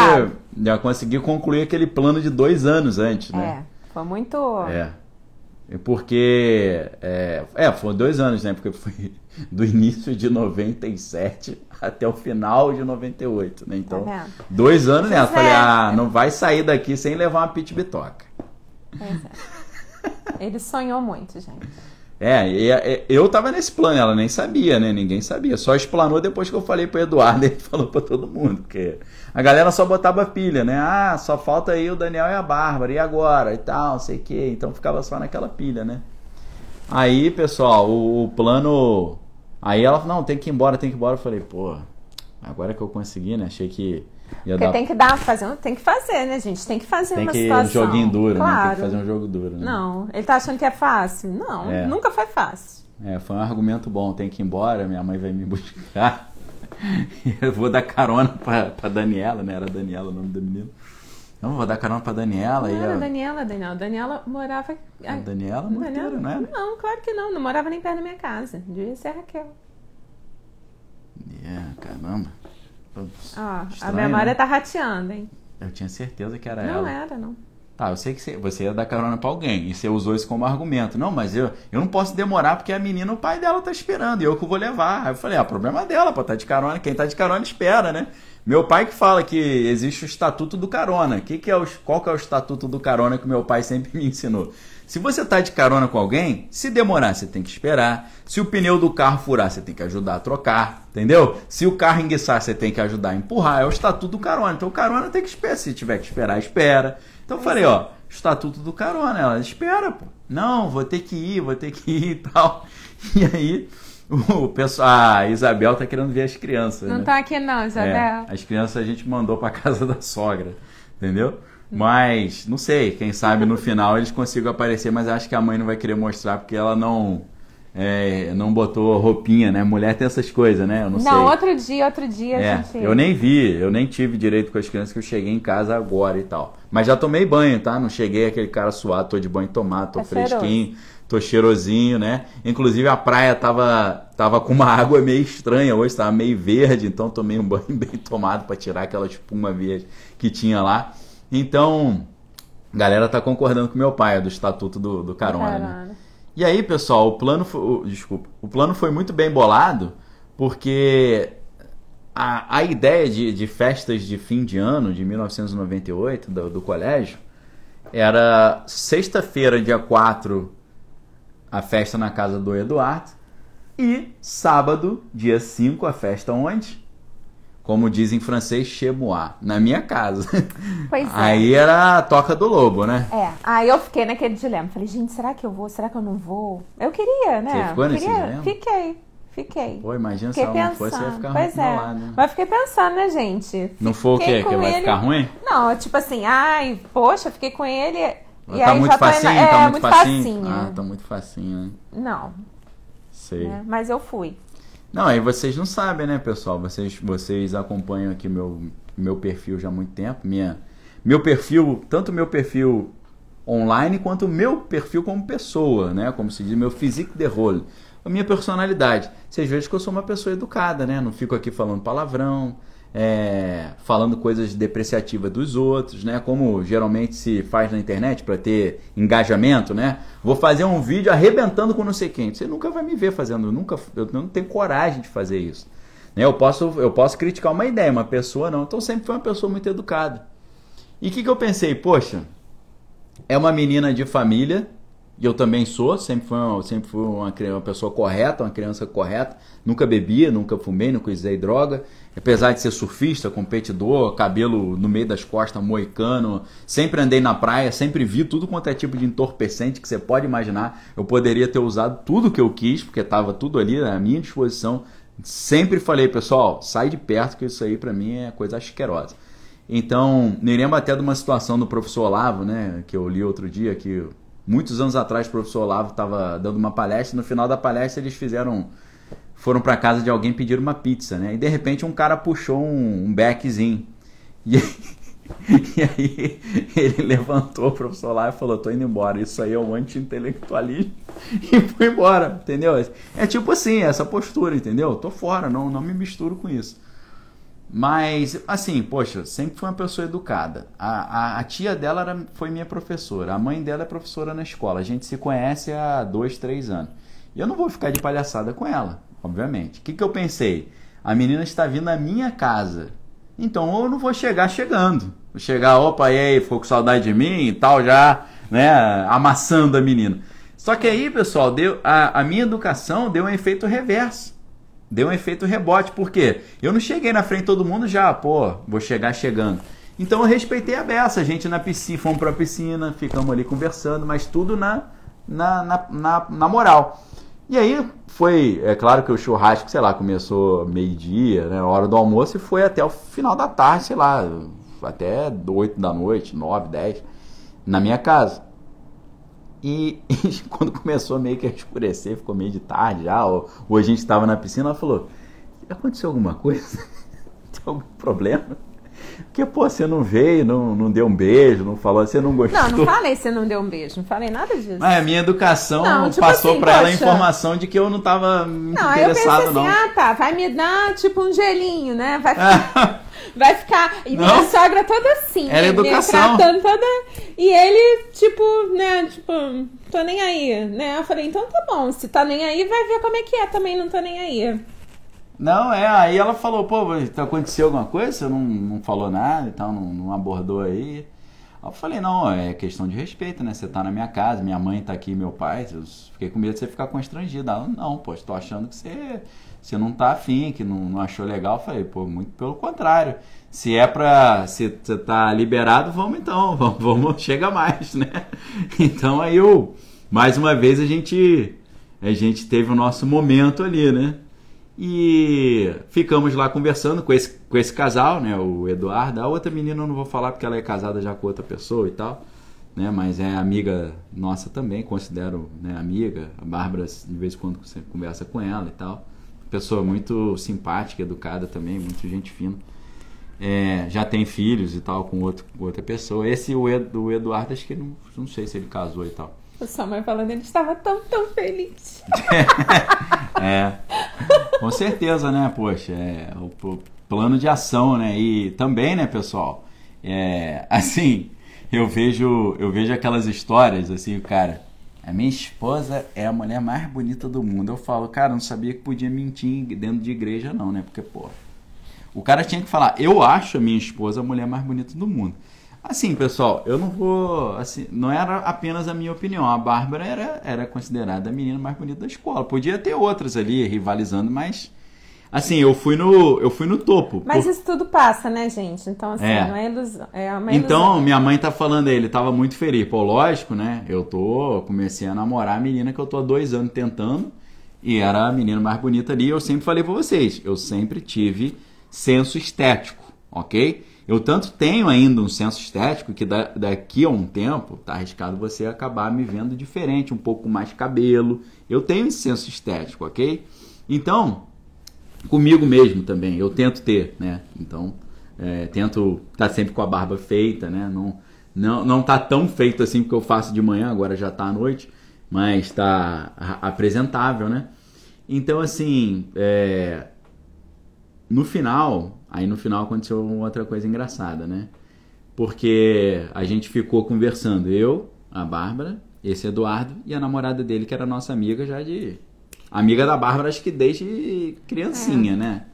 Porque. É, é, foram dois anos, né? Porque foi do início de 97 até o final de 98, né? Então, Tá dois anos nessa. Falei, é. ah, não vai sair daqui sem levar uma pit bitoca. Pois é. Ele sonhou muito, gente. É, e- e- eu tava nesse plano, ela nem sabia, né? Ninguém sabia. Só explanou depois que eu falei pro Eduardo, ele falou pra todo mundo. Porque a galera só botava pilha, né? Ah, só falta aí o Daniel e a Bárbara, e agora? E tal, sei o quê. Então ficava só naquela pilha, né? Aí, pessoal, o, o plano. Aí ela falou, não, tem que ir embora, tem que ir embora. Eu falei, pô, agora que eu consegui, né? Achei que ia Porque dar. tem que dar, fazer, um- tem que fazer, né, gente? Tem que fazer Tem uma que situação. um joguinho duro, né? claro. Tem que fazer um jogo duro, né? Não, ele tá achando que é fácil? Não, É. nunca foi fácil. É, foi um argumento bom. Tem que ir embora, minha mãe vai me buscar. Eu vou dar carona pra, pra Daniela, né? Era Daniela o nome da menina. Não, vou dar carona pra Daniela. Não e era a... Daniela, Daniela. Daniela morava. a Daniela Monteiro, não era? Não, claro que não. Não morava nem perto da minha casa. Devia ser a Raquel. É, caramba. Ó, a memória né? tá rateando, hein? Eu tinha certeza que era não ela. era, não. Tá, eu sei que você, você ia dar carona pra alguém e você usou isso como argumento. Não, mas eu, eu não posso demorar porque a menina, o pai dela tá esperando e eu que vou levar. Aí eu falei, ah, problema dela, pô, tá de carona. Quem tá de carona espera, né? Meu pai que fala que existe o estatuto do carona. Que que é o, qual que é o estatuto do carona que meu pai sempre me ensinou? Se você tá de carona com alguém, se demorar, você tem que esperar. Se o pneu do carro furar, você tem que ajudar a trocar, entendeu? Se o carro enguiçar, você tem que ajudar a empurrar. É o estatuto do carona. Então o carona tem que esperar. Se tiver que esperar, espera. Então eu falei, ó, estatuto do carona. Ela espera, pô. Não, vou ter que ir, vou ter que ir e tal. E aí, o pessoal, a Isabel tá querendo ver as crianças. Não né? tá aqui, não, Isabel. É, as crianças a gente mandou pra casa da sogra, entendeu? Mas, não sei, quem sabe no final eles consigam aparecer, mas acho que a mãe não vai querer mostrar porque ela não é, não botou roupinha, né? Mulher tem essas coisas, né? Eu não, Não, sei. outro dia, outro dia É, gente. eu nem vi, eu nem tive direito com as crianças que eu cheguei em casa agora e tal. Mas já tomei banho, tá? Não cheguei aquele cara suado, tô de banho tomado, tô Tá fresquinho, tô cheirosinho, né? Inclusive a praia tava, tava com uma água meio estranha hoje, tava meio verde, então tomei um banho bem tomado pra tirar aquela espuma verde que tinha lá. Então, a galera tá concordando com meu pai, é do estatuto do, do carona, né? Carona. E aí, pessoal, o plano foi, o- desculpa, o plano foi muito bem bolado, porque a, a ideia de, de festas de fim de ano de 1998 do, do colégio era sexta-feira, dia 4, a festa na casa do Eduardo e sábado, dia 5, a festa onde? Como diz em francês, chez moi, na minha casa. Pois é. Aí era a toca do lobo, né? É, aí eu fiquei naquele dilema. Falei, gente, será que eu vou? Será que eu não vou? Eu queria, né? Você ficou nesse queria... dilema? Fiquei, fiquei. Pô, imagina se Fiquei ela não fosse, pensando. ia ficar pois ruim é. lado, né? Mas fiquei pensando, né, gente? Não foi o quê? Que com vai ele- ficar ruim? Não, tipo assim, ai, poxa, fiquei com ele. E tá aí muito já tô indo- facinho, é, tá muito, facinho. facinho. Ah, tá muito facinho, né? Não, Sei. né? Mas eu fui. Não, aí vocês não sabem, né, pessoal? Vocês, vocês acompanham aqui meu, meu perfil já há muito tempo. Minha, meu perfil, tanto meu perfil online quanto o meu perfil como pessoa, né? Como se diz, meu physique de rôle. A minha personalidade. Vocês veem que eu sou uma pessoa educada, né? Não fico aqui falando palavrão, é, falando coisas depreciativas dos outros, né? Como geralmente se faz na internet para ter engajamento, né? Vou fazer um vídeo arrebentando com não sei quem. Você nunca vai me ver fazendo, nunca, eu não tenho coragem de fazer isso. Né? Eu posso, eu posso criticar uma ideia, uma pessoa não. Então sempre foi uma pessoa muito educada. E o que, que eu pensei? Poxa, é uma menina de família, e eu também sou, sempre fui, uma, sempre fui uma, uma pessoa correta, uma criança correta. Nunca bebia, nunca fumei, nunca usei droga. Apesar de ser surfista, competidor, cabelo no meio das costas, moicano, sempre andei na praia, sempre vi tudo quanto é tipo de entorpecente que você pode imaginar. Eu poderia ter usado tudo que eu quis, porque estava tudo ali à minha disposição. Sempre falei, pessoal, sai de perto, que isso aí pra mim é coisa asquerosa. Então, me lembro até de uma situação do professor Olavo, né, que eu li outro dia, que muitos anos atrás o professor Olavo estava dando uma palestra, no final da palestra eles fizeram, foram para casa de alguém pedir uma pizza, né, e de repente um cara puxou um, um beckzinho, e aí, e aí ele levantou o professor Olavo e falou, tô indo embora, isso aí é um anti-intelectualismo, e foi embora, entendeu? É tipo assim, essa postura, entendeu? Tô fora, não, não me misturo com isso. Mas, assim, poxa, sempre foi uma pessoa educada. A, a, a, tia dela era, foi minha professora, a mãe dela é professora na escola. A gente se conhece há dois, três anos. E eu não vou ficar de palhaçada com ela, obviamente. O que, que eu pensei? A menina está vindo à minha casa. Então eu não vou chegar chegando. Vou chegar, opa, e aí, ficou com saudade de mim e tal, já, né, amassando a menina. Só que aí, pessoal, deu, a, a minha educação deu um efeito reverso. Deu um efeito rebote, porque eu não cheguei na frente de todo mundo já, pô, vou chegar chegando. Então eu respeitei a beça, a gente na piscina, fomos pra piscina, ficamos ali conversando, mas tudo na, na, na, na, na moral. E aí foi, é claro que o churrasco, sei lá, começou meio-dia, né, hora do almoço, e foi até o final da tarde, sei lá, até 8 da noite, 9, 10, na minha casa. E, e, quando começou meio que a escurecer, ficou meio de tarde já, ou, ou a gente estava na piscina, ela falou: aconteceu alguma coisa? Tem algum problema? Porque, pô, você não veio, não, não deu um beijo, não falou, você não gostou. Não, não falei você não deu um beijo, não falei nada disso. Mas a minha educação não, tipo passou assim, pra poxa, ela a informação de que eu não tava muito não, interessado, não. eu pensei assim, ah, tá, vai me dar, tipo, um gelinho, né? Vai ficar... vai ficar. E não. minha sogra toda assim. Era né? educação. Tratando toda. E ele, tipo, né, tipo, tô nem aí, né? Eu falei, então tá bom, se tá nem aí, vai ver como é que é também, não tô nem aí. Não, é, aí ela falou, pô, aconteceu alguma coisa? Você não, não falou nada e tal, não, não abordou aí. Eu falei, não, é questão de respeito, né? Você tá na minha casa, minha mãe tá aqui, meu pai. Eu fiquei com medo de você ficar constrangido. Ela, não, pô, tô achando que você, você não tá afim, que não, não achou legal. Eu falei, pô, muito pelo contrário. Se é pra. Se você tá liberado, vamos então, vamos, vamos chega mais, né? Então aí eu. Mais uma vez a gente. A gente teve o nosso momento ali, né? E ficamos lá conversando com esse, com esse casal, né? O Eduardo. A outra menina eu não vou falar porque ela é casada já com outra pessoa e tal. Né, mas é amiga nossa também, considero né, amiga. A Bárbara, de vez em quando, você conversa com ela e tal. Pessoa muito simpática, educada também, muito gente fina. É, já tem filhos e tal com outro, outra pessoa. Esse, o, Ed, o Eduardo, acho que não, não sei se ele casou e tal. Sua mãe falando, ele estava tão, tão feliz. é, com certeza, né? Poxa, é o, o, plano de ação, né? E também, né, pessoal? É, assim, eu vejo, eu vejo aquelas histórias, assim, cara. A minha esposa é a mulher mais bonita do mundo. Eu falo, cara, não sabia que podia mentir dentro de igreja, não, né? Porque, pô, o cara tinha que falar, eu acho a minha esposa a mulher mais bonita do mundo. Assim, pessoal, eu não vou. Assim, não era apenas a minha opinião. A Bárbara era, era considerada a menina mais bonita da escola. Podia ter outras ali rivalizando, mas. Assim, eu fui no, eu fui no topo. Mas por... isso tudo passa, né, gente? Então, assim, é. não é ilusão. É uma então, ilusão. minha mãe tá falando aí, ele tava muito feliz. Pô, lógico, né? Eu tô. Comecei a namorar a menina que eu tô há dois anos tentando. E era a menina mais bonita ali. Eu sempre falei pra vocês, eu sempre tive senso estético, ok? Eu tanto tenho ainda um senso estético que da, daqui a um tempo tá arriscado você acabar me vendo diferente, um pouco mais cabelo. Eu tenho esse senso estético, ok? Então, comigo mesmo também, eu tento ter, né? Então, é, tento estar tá sempre com a barba feita, né? Não, não, não tá tão feito assim porque eu faço de manhã, agora já tá à noite, mas tá apresentável, né? Então, assim, é, no final, aí no final aconteceu outra coisa engraçada, né? Porque a gente ficou conversando, eu, a Bárbara, esse Eduardo e a namorada dele, que era nossa amiga já de. Amiga da Bárbara, acho que desde criancinha, é. né?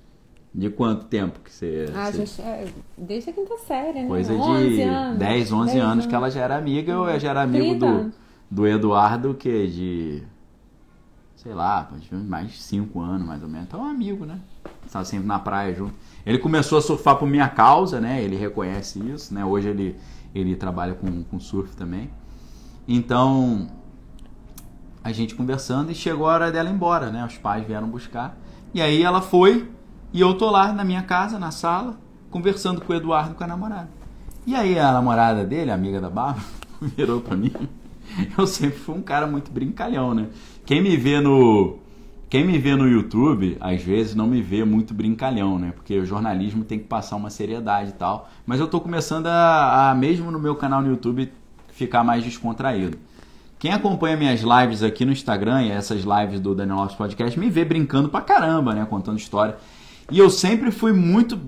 De quanto tempo que você. Ah, você... gente, é, desde a quinta série, né? Coisa de anos, 10, 11 10 anos, que ela já era amiga, eu já era amigo do, do Eduardo, que de. Sei lá, mais de 5 anos mais ou menos. Então um amigo, né? Estava sempre na praia junto. Ele começou a surfar por minha causa, né? Ele reconhece isso, né? Hoje ele, ele trabalha com, com surf também. Então, a gente conversando e chegou a hora dela ir embora, né? Os pais vieram buscar. E aí ela foi e eu tô lá na minha casa, na sala, conversando com o Eduardo com a namorada. E aí a namorada dele, a amiga da Bárbara, virou para mim. Eu sempre fui um cara muito brincalhão, né? Quem me vê no quem me vê no YouTube, às vezes, não me vê muito brincalhão, né? Porque o jornalismo tem que passar uma seriedade e tal. Mas eu tô começando a, a mesmo no meu canal no YouTube, ficar mais descontraído. Quem acompanha minhas lives aqui no Instagram e essas lives do Daniel Lopes Podcast me vê brincando pra caramba, né? Contando história. E eu sempre fui muito.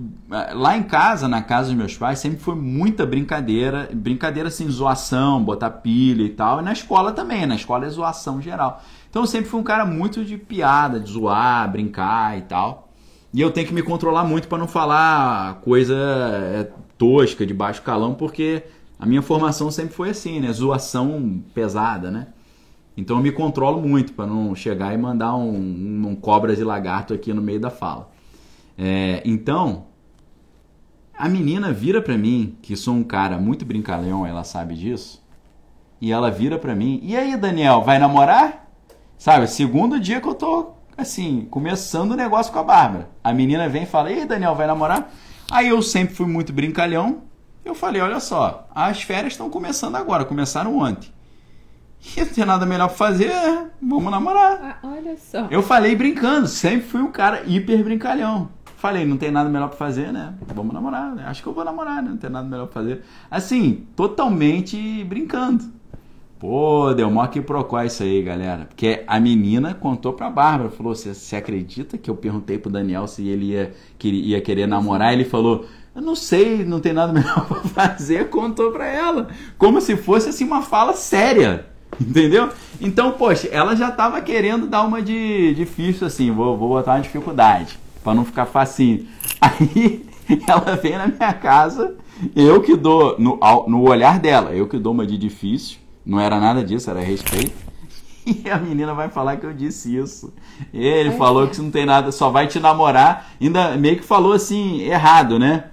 Lá em casa, na casa dos meus pais, sempre foi muita brincadeira. Brincadeira assim, zoação, botar pilha e tal. E na escola também, na escola é zoação geral. Então eu sempre fui um cara muito de piada, de zoar, brincar e tal. E eu tenho que me controlar muito para não falar coisa é, tosca, de baixo calão, porque a minha formação sempre foi assim, né? Zoação pesada, né? Então eu me controlo muito para não chegar e mandar um, um, um cobras e lagarto aqui no meio da fala. É, então, a menina vira para mim, que sou um cara muito brincalhão, ela sabe disso, e ela vira para mim, e aí Daniel, vai namorar? Sabe, segundo dia que eu tô, assim, começando o negócio com a Bárbara. A menina vem e fala, e aí Daniel, vai namorar? Aí eu sempre fui muito brincalhão, eu falei, olha só, as férias estão começando agora, começaram ontem. E não tem nada melhor pra fazer, vamos namorar. Ah, olha só. Eu falei brincando, sempre fui um cara hiper brincalhão. Falei, não tem nada melhor pra fazer, né? Vamos namorar, né? Acho que eu vou namorar, né? Não tem nada melhor pra fazer. Assim, totalmente brincando. Pô, deu mó que procó isso aí, galera. Porque a menina contou pra Bárbara, falou, você acredita que eu perguntei pro Daniel se ele ia, que ia querer namorar? Ele falou, eu não sei, não tem nada melhor pra fazer, contou pra ela. Como se fosse, assim, uma fala séria. Entendeu? Então, poxa, ela já tava querendo dar uma de difícil assim, vou, vou botar uma dificuldade, para não ficar facinho. Aí ela vem na minha casa, eu que dou, no, no olhar dela, eu que dou uma de difícil, não era nada disso, era respeito. E a menina vai falar que eu disse isso. Ele falou que não tem nada, só vai te namorar. Ainda meio que falou assim, errado, né?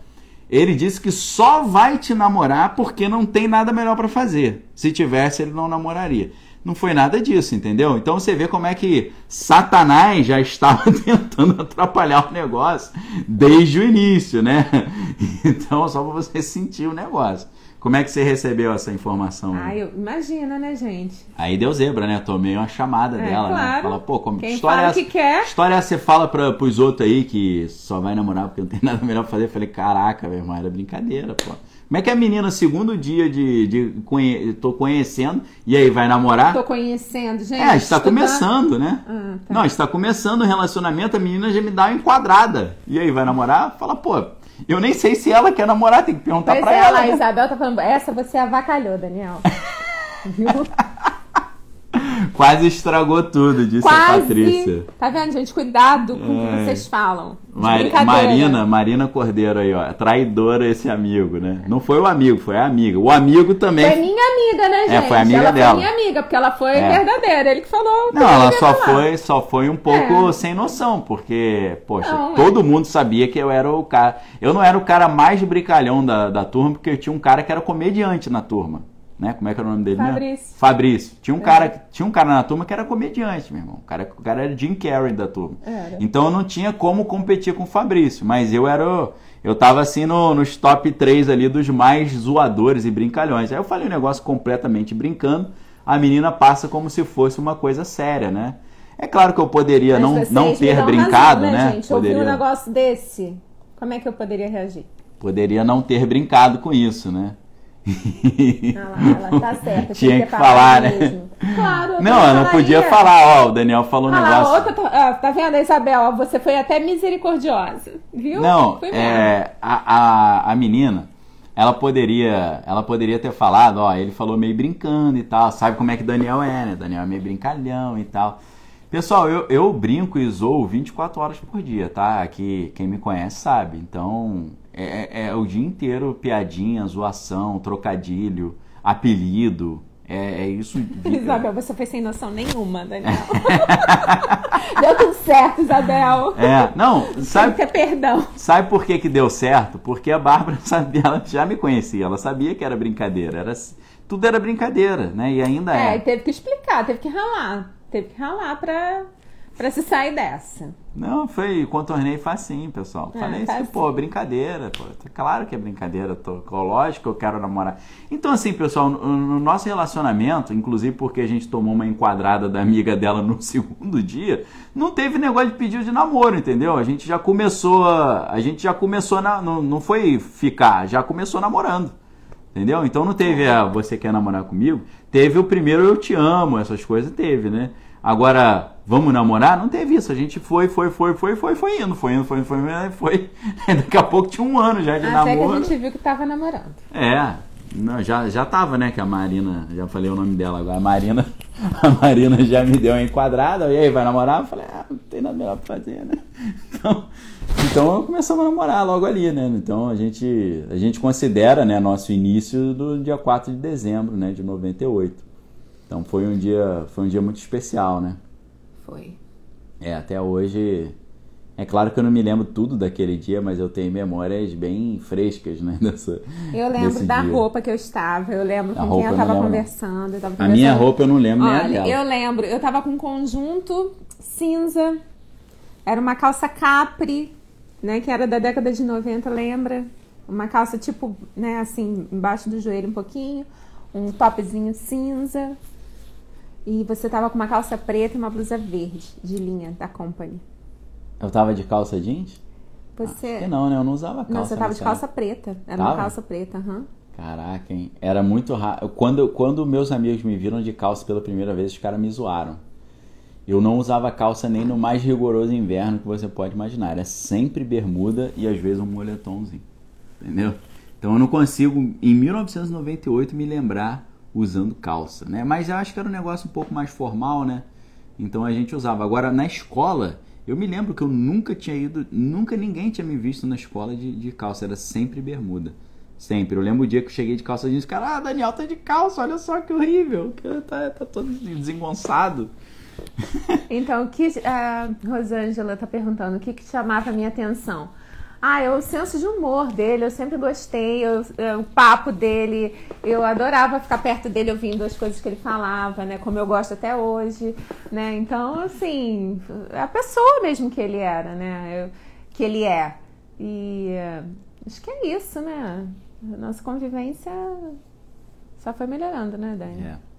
Ele disse que só vai te namorar porque não tem nada melhor para fazer. Se tivesse, ele não namoraria. Não foi nada disso, entendeu? Então você vê como é que Satanás já estava tentando atrapalhar o negócio desde o início, né? Então, só para você sentir o negócio. Como é que você recebeu essa informação? Ah, eu, imagina, né, gente? Aí deu zebra, né? Tomei uma chamada é, dela, claro. né? Fala, pô, como Quem história fala é que quer. História é essa você fala pra, pros outros aí que só vai namorar porque não tem nada melhor pra fazer. Eu falei, caraca, meu irmão, era brincadeira, pô. Como é que a menina, segundo dia de, de conhe... tô conhecendo, e aí vai namorar? Tô conhecendo, gente. É, está começando, né? Ah, tá. Não, está começando o relacionamento, a menina já me dá uma enquadrada. E aí vai namorar? Fala, pô, eu nem sei se ela quer namorar, tem que perguntar Pois pra é, ela. lá, a né? Isabel tá falando, essa você avacalhou, Daniel. Viu? Quase estragou tudo, disse a Quase. Patrícia. Tá vendo, gente? Cuidado com o É. que vocês falam. Mar-. Marina, Marina Cordeiro aí, ó. Traidora esse amigo, né? Não foi o amigo, foi a amiga. O amigo também. Foi minha amiga, né, gente? É, foi amiga ela dela. foi minha amiga, porque ela foi É. verdadeira. Ele que falou. Não, ela só falar. foi, só foi um pouco É. sem noção, porque, poxa, Não, é. todo mundo sabia que eu era o cara. Eu não era o cara mais brincalhão da, da turma, porque eu tinha um cara que era comediante na turma. Né? Como é que era o nome dele? Fabrício. Fabrício. Tinha um, É. cara, tinha um cara na turma que era comediante, meu irmão. O cara, o cara era Jim Carrey da turma. Era. Então eu não tinha como competir com o Fabrício, mas eu era. Eu tava assim no- nos top 3 ali dos mais zoadores e brincalhões. Aí eu falei um negócio completamente brincando, a menina passa como se fosse uma coisa séria, né? É claro que eu poderia Mas não, não ter brincado, razão, né? gente? Ouvir um Poderia, negócio desse, como é que eu poderia reagir? poderia não ter brincado com isso, né? Ah lá, ela tá certa. Tinha que falar, né? mesmo. Claro, eu Não, eu não podia falar, ó, o Daniel falou um Ah negócio. outra, tá- ah, tá vendo, Isabel? Ó, Você foi até misericordiosa, viu? Não, Foi é, a, a, a menina, ela poderia, ela poderia ter falado, ó, ele falou meio brincando e tal, sabe como é que Daniel é, né? Daniel é meio brincalhão e tal. Pessoal, eu, eu brinco e zoo 24 horas por dia, tá? Aqui, quem me conhece sabe. Então, é, é- é o dia inteiro piadinha, zoação, trocadilho, apelido. É, é isso. Isabel, você foi sem noção nenhuma, Daniel. Deu tudo certo, Isabel. É, não, Sabe sabe, que é perdão. Sabe por que, que deu certo? Porque a Bárbara sabia, ela já me conhecia, ela sabia que era brincadeira. Era, tudo era brincadeira, né? E ainda É, é. teve que explicar, teve que ralar. Teve que ralar pra, pra se sair dessa. Não, foi, contornei facinho, pessoal. É, Falei assim, facinho. pô, brincadeira, pô. Claro que é brincadeira, tô, lógico que eu quero namorar. Então, assim, pessoal, no, no nosso relacionamento, inclusive porque a gente tomou uma enquadrada da amiga dela no segundo dia, não teve negócio de pedido de namoro, entendeu? A gente já começou, a, a gente já começou, na, não, não foi ficar, já começou namorando. Entendeu? Então não teve a você quer namorar comigo, teve o primeiro eu te amo, essas coisas teve, né? Agora, vamos namorar? Não teve isso. A gente foi, foi, foi, foi, foi, foi indo, foi indo, foi, foi, foi. foi. Daqui a pouco tinha um ano já de Até namoro. Até que a gente viu que tava namorando. É, não, já, já tava, né? Que a Marina, já falei o nome dela agora. A Marina, a Marina já me deu uma enquadrada. E aí, vai namorar? Eu falei, ah, não tem nada melhor pra fazer, né? Então, então começamos a namorar logo ali, né? Então a gente, a gente considera, né, nosso início do dia 4 de dezembro, né, de 98. Então foi um dia, foi um dia muito especial, né? Foi. É, até hoje é claro que eu não me lembro tudo daquele dia, mas eu tenho memórias bem frescas, né? Dessa, eu lembro da dia. roupa que eu estava, eu lembro com quem eu estava conversando, eu tava conversando. A minha roupa eu não lembro Olha, nem a dela. Eu lembro, eu estava com um conjunto cinza, era uma calça capri, né? Que era da década de 90, lembra? Uma calça tipo, né, assim, embaixo do joelho um pouquinho, um topzinho cinza, e você tava com uma calça preta e uma blusa verde, de linha, da Company. Eu tava de calça jeans? Você... Ah, não, né? Eu não usava calça. Não, você tava de calça preta. Era tava? uma calça preta, aham. Uhum. Caraca, hein? Era muito raro. Quando, quando meus amigos me viram de calça pela primeira vez, os caras me zoaram. Eu não usava calça nem no mais rigoroso inverno que você pode imaginar. Era sempre bermuda e às vezes um moletomzinho. Entendeu? Então eu não consigo, em 1998, me lembrar usando calça, né? Mas eu acho que era um negócio um pouco mais formal, né? Então a gente usava. Agora na escola, eu me lembro que eu nunca tinha ido, nunca ninguém tinha me visto na escola de, de calça, era sempre bermuda. Sempre. Eu lembro o dia que eu cheguei de calça jeans, cara, ah, Daniel tá de calça, olha só que horrível, tá, tá todo desengonçado. Então, o que a Rosângela tá perguntando, o que, que chamava a minha atenção? Ah, é o senso de humor dele, eu sempre gostei, eu, eu, o papo dele, eu adorava ficar perto dele ouvindo as coisas que ele falava, né? Como eu gosto até hoje, né? Então, assim, a pessoa mesmo que ele era, né? Eu, que ele é. E acho que é isso, né? Nossa convivência só foi melhorando, né, Dani? É.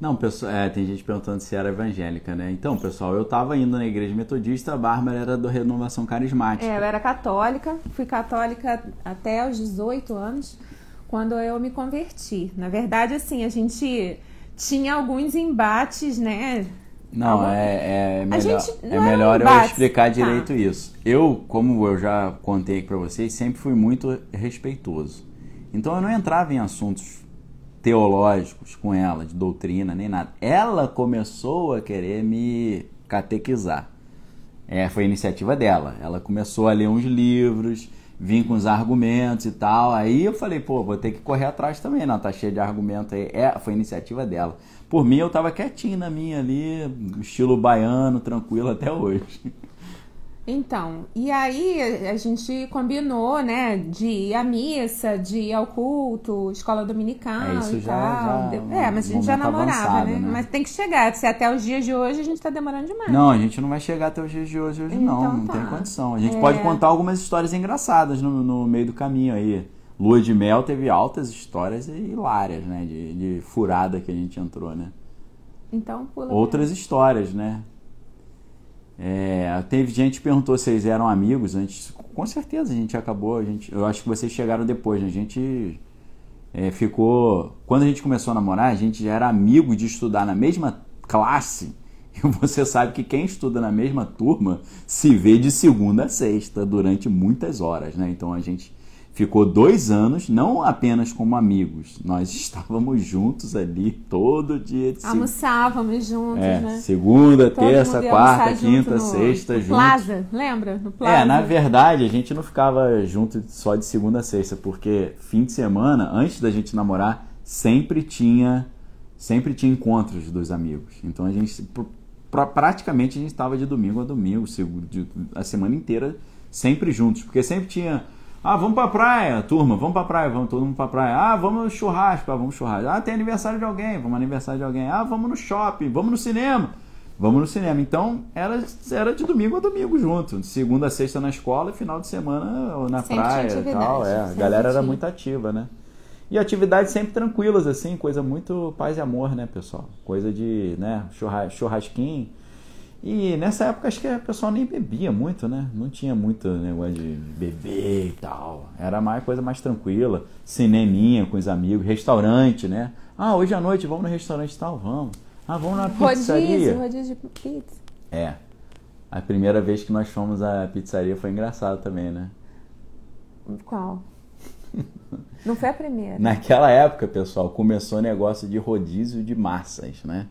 Não, pessoal, é, tem gente perguntando se era evangélica, né? Então, pessoal, eu estava indo na igreja metodista, a Bárbara era da renovação carismática. É, eu era católica, fui católica até os 18 anos, quando eu me converti. Na verdade, assim, a gente tinha alguns embates, né? Não, Algum... é, é melhor, é melhor um eu explicar tá. direito tá. isso. Eu, como eu já contei para vocês, sempre fui muito respeitoso. Então eu não entrava em assuntos teológicos com ela, de doutrina, nem nada. Ela começou a querer me catequizar. É, foi iniciativa dela. Ela começou a ler uns livros, vir com os argumentos e tal. Aí eu falei, pô, vou ter que correr atrás também, não, tá cheio de argumento aí. É, foi iniciativa dela. Por mim, eu tava quietinho na minha ali, estilo baiano, tranquilo até hoje. Então, e aí a gente combinou, né, de ir à missa, de ir ao culto, escola dominical é, isso e já, tal. Já, é, mas a gente já namorava, avançado, né? né? Mas tem que chegar, se até os dias de hoje a gente tá demorando demais. Não, a gente não vai chegar até os dias de hoje, hoje então, não, não tá. tem condição. A gente é... pode contar algumas histórias engraçadas no, no meio do caminho aí. Lua de Mel teve altas histórias hilárias, né, de, de furada que a gente entrou, né? Então, pula Outras histórias, né? É, teve gente que perguntou se eles eram amigos antes. Com certeza a gente acabou. A gente, eu acho que vocês chegaram depois. Né? A gente é, ficou. Quando a gente começou a namorar, a gente já era amigo de estudar na mesma classe. E você sabe que quem estuda na mesma turma se vê de segunda a sexta durante muitas horas, né? Então a gente ficou dois anos, não apenas como amigos, nós estávamos juntos ali todo dia. De Almoçávamos juntos, é, né? Segunda, todo terça, quarta, quinta, sexta, juntos. Plaza, lembra? No Plaza. É, na verdade, a gente não ficava junto só de segunda a sexta, porque fim de semana, antes da gente namorar, sempre tinha sempre tinha encontros dos amigos. Então a gente praticamente a gente estava de domingo a domingo, a semana inteira sempre juntos, porque sempre tinha ah, vamos pra praia, turma, vamos pra praia, vamos todo mundo pra praia. Ah, vamos churrasco, ah, vamos churrasco. Ah, tem aniversário de alguém, vamos aniversário de alguém. Ah, vamos no shopping, vamos no cinema. Vamos no cinema. Então, era, era de domingo a domingo junto. De segunda a sexta na escola e final de semana na sempre praia e tal. É, a galera era muito ativa, né? E atividades sempre tranquilas, assim, coisa muito paz e amor, né, pessoal? Coisa de, né, churrasquinho e nessa época acho que o pessoal nem bebia muito, né? Não tinha muito negócio de beber e tal. Era mais coisa mais tranquila. Cineminha com os amigos, restaurante, né? Ah, hoje à noite vamos no restaurante e tal, vamos. Ah, vamos na pizzaria. Rodízio, rodízio de pizza. É. A primeira vez que nós fomos à pizzaria foi engraçado também, né? Qual? Não foi a primeira. Naquela época, pessoal, começou o negócio de rodízio de massas, né?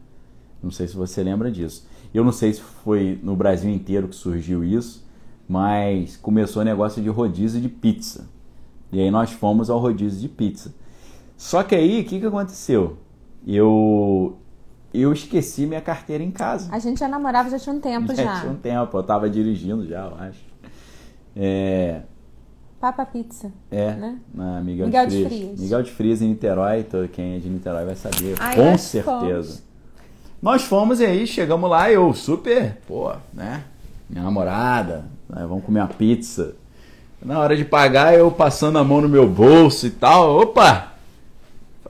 Não sei se você lembra disso. Eu não sei se foi no Brasil inteiro que surgiu isso, mas começou o negócio de rodízio de pizza. E aí nós fomos ao rodízio de pizza. Só que aí, o que, que aconteceu? Eu eu esqueci minha carteira em casa. A gente já namorava já tinha um tempo já. Já tinha um tempo, eu tava dirigindo já, eu acho. É, Papa Pizza. é Né? na Miguel, Miguel de de Frias. Frias. Miguel de Frias em Niterói, quem é de Niterói vai saber, Ai, com certeza. fomos. Nós fomos e aí chegamos lá, eu super, pô, né? Minha namorada, né, vamos comer uma pizza. Na hora de pagar, eu passando a mão no meu bolso e tal, opa!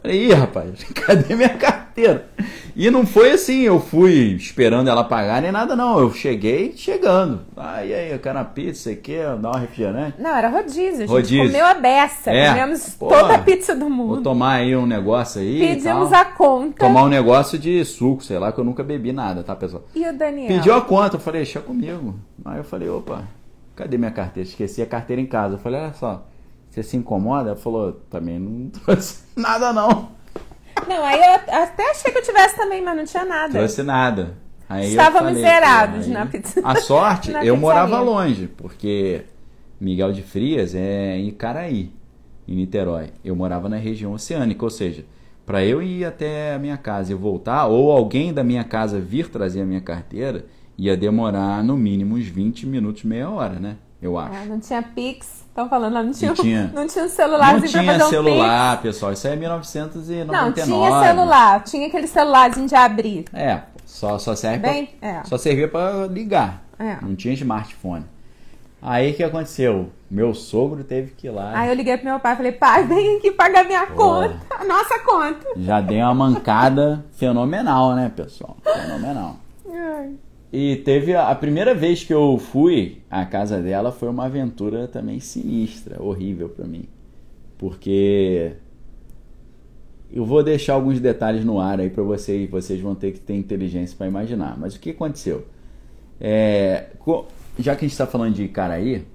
Falei, ih, rapaz, cadê minha carteira? E não foi assim, eu fui esperando ela pagar nem nada, não. Eu cheguei chegando. Ah, e aí, eu quero uma pizza, você quer dar um refrigerante? Não, era rodízio. A gente Rodízio. comeu a beça. É. Comemos Pô, toda a pizza do Vou mundo. tomar aí um negócio aí. Pedimos a conta. Tomar um negócio de suco, sei lá, que eu nunca bebi nada, tá, pessoal? E o Daniel? Pediu a conta, eu falei, deixa comigo. Aí eu falei, opa, cadê minha carteira? Esqueci a carteira em casa. Eu falei, olha só, você se incomoda? Ela falou, também não trouxe nada não. Não, aí eu até achei que eu tivesse também, mas não tinha nada. Trouxe nada. Aí Estávamos zerados pô, na pizza- A sorte, eu morava pizzaria. longe, porque Miguel de Frias é em Icaraí, em Niterói. Eu morava na região oceânica, ou seja, para eu ir até a minha casa e voltar, ou alguém da minha casa vir trazer a minha carteira, ia demorar no mínimo uns 20 minutos, meia hora, né? Eu acho. É, não tinha Pix. Estão falando lá, não tinha, Não tinha. não tinha um celularzinho Não pra tinha fazer um celular, pessoal. Isso aí é Pix. 1999. Não, tinha celular. Tinha aquele celularzinho de abrir. É, só, só serve Bem, pra, é. só servia para ligar. É. Não tinha smartphone. Aí o que aconteceu? Meu sogro teve que ir lá. Aí eu liguei pro meu pai e falei, pai, vem aqui pagar minha conta. A nossa conta. Já dei uma mancada fenomenal, né, pessoal? Fenomenal. Ai. E teve a, primeira vez que eu fui à casa dela foi uma aventura também sinistra, horrível pra mim. Porque eu vou deixar alguns detalhes no ar aí pra vocês, vocês vão ter que ter inteligência pra imaginar. Mas o que aconteceu? É, já que a gente está falando de Icaraí,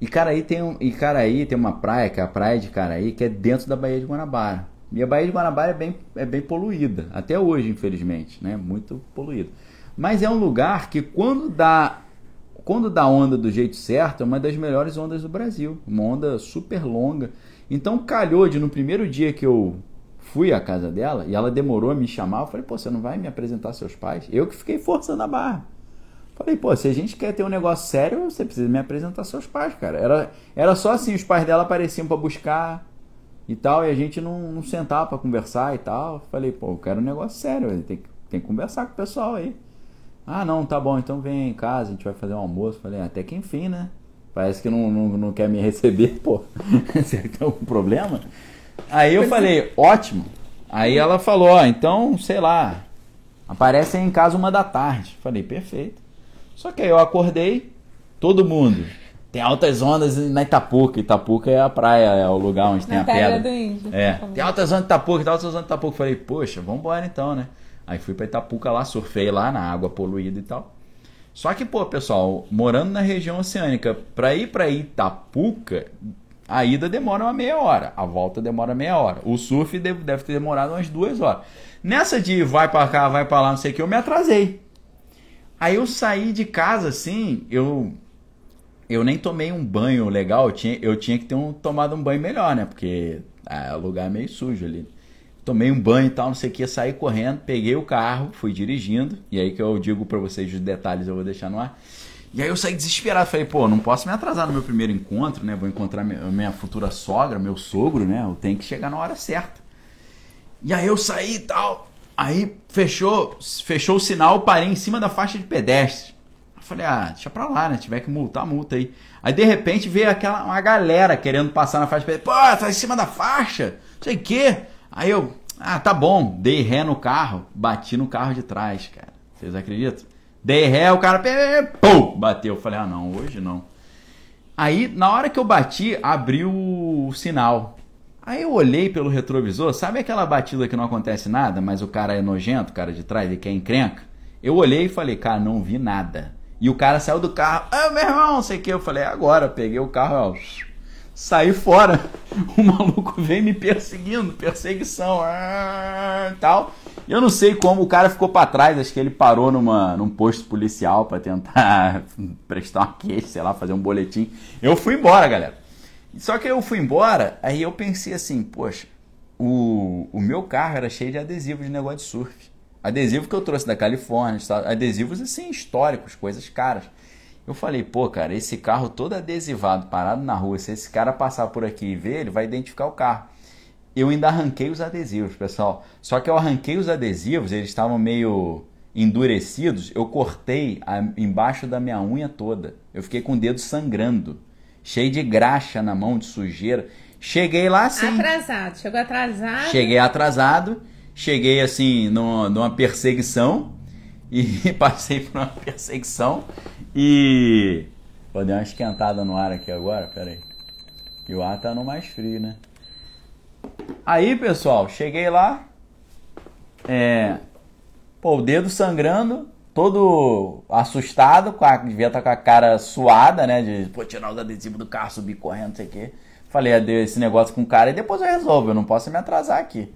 Icaraí tem, um, Icaraí tem uma praia, que é a praia de Icaraí, que é dentro da Baía de Guanabara. E a Baía de Guanabara é bem, é bem poluída, até hoje, infelizmente, né? Muito poluída. Mas é um lugar que quando dá quando dá onda do jeito certo, é uma das melhores ondas do Brasil. Uma onda super longa. Então calhou de no primeiro dia que eu fui à casa dela, e ela demorou a me chamar, eu falei, pô, você não vai me apresentar seus pais? Eu que fiquei forçando a barra. Falei, pô, se a gente quer ter um negócio sério, você precisa me apresentar seus pais, cara. Era, era só assim, os pais dela apareciam pra buscar e tal, e a gente não, não sentava pra conversar e tal. Falei, pô, eu quero um negócio sério, tem, tem que conversar com o pessoal aí. Ah, não, tá bom, então vem em casa, a gente vai fazer um almoço. Falei, até que enfim, né? Parece que não, não, não quer me receber, pô. Será que tem algum problema? Aí eu falei, ótimo. Aí ela falou, ó, então, sei lá, aparece em casa uma da tarde. Falei, perfeito. Só que aí eu acordei, todo mundo. Tem altas ondas na Itapuca. Itapuca é a praia, é o lugar onde tem Na a pedra do índio. É, tem altas ondas de Itapuca, tem altas ondas de Itapuca. Falei, poxa, vambora então, né? Aí fui pra Itapuca lá, surfei lá na água poluída e tal. Só que, pô, pessoal, morando na região oceânica, pra ir pra Itapuca, a ida demora uma meia hora, a volta demora meia hora. O surf deve, deve ter demorado umas duas horas. Nessa de vai pra cá, vai pra lá, não sei o que, eu me atrasei. Aí eu saí de casa assim, eu eu nem tomei um banho legal, eu tinha, eu tinha que ter um, tomado um banho melhor, né? Porque ah, o lugar é meio sujo ali. Tomei um banho e tal, não sei o que, saí correndo, peguei o carro, fui dirigindo, e aí que eu digo pra vocês os detalhes, eu vou deixar no ar. E aí eu saí desesperado, falei, pô, não posso me atrasar no meu primeiro encontro, né? Vou encontrar minha, futura sogra, meu sogro, né? Eu tenho que chegar na hora certa. E aí eu saí e tal. Aí fechou, fechou o sinal, parei em cima da faixa de pedestre. Falei, ah, deixa pra lá, né? Tiver que multar, multa aí. Aí de repente veio aquela uma galera querendo passar na faixa de pedestre. Pô, tá em cima da faixa, não sei o quê. Aí eu, ah, tá bom, dei ré no carro, bati no carro de trás, cara. Vocês acreditam? Dei ré, o cara, pum, bateu. Eu falei, ah, não, hoje não. Aí, na hora que eu bati, abriu o sinal. Aí eu olhei pelo retrovisor, sabe aquela batida que não acontece nada, mas o cara é nojento, o cara de trás, ele quer encrenca? Eu olhei e falei, cara, não vi nada. E o cara saiu do carro, ah, meu irmão, sei o que. Eu falei, agora, peguei o carro, ó, saí fora. O maluco veio me perseguindo, perseguição, ah, tal. Eu não sei como o cara ficou para trás, acho que ele parou numa, num posto policial para tentar prestar uma queixa, sei lá, fazer um boletim. Eu fui embora, galera. Só que eu fui embora, aí eu pensei assim, poxa, o, o meu carro era cheio de adesivos de negócio de surf. Adesivo que eu trouxe da Califórnia, adesivos assim, históricos, coisas caras. Eu falei, pô, cara, esse carro todo adesivado, parado na rua, se esse cara passar por aqui e ver, ele vai identificar o carro. Eu ainda arranquei os adesivos, pessoal. Só que eu arranquei os adesivos, eles estavam meio endurecidos, eu cortei a, embaixo da minha unha toda. Eu fiquei com o dedo sangrando cheio de graxa na mão, de sujeira. Cheguei lá assim. Atrasado, chegou atrasado. Cheguei atrasado, cheguei assim numa, numa perseguição e passei por uma perseguição e. Vou dar uma esquentada no ar aqui agora, peraí. E o ar tá no mais frio, né? Aí, pessoal, cheguei lá. É. Pô, o dedo sangrando todo assustado, com a, devia estar tá com a cara suada, né? De pô, tirar os adesivos do carro, subir correndo, não sei o quê. Falei, esse negócio com o cara e depois eu resolvo, eu não posso me atrasar aqui.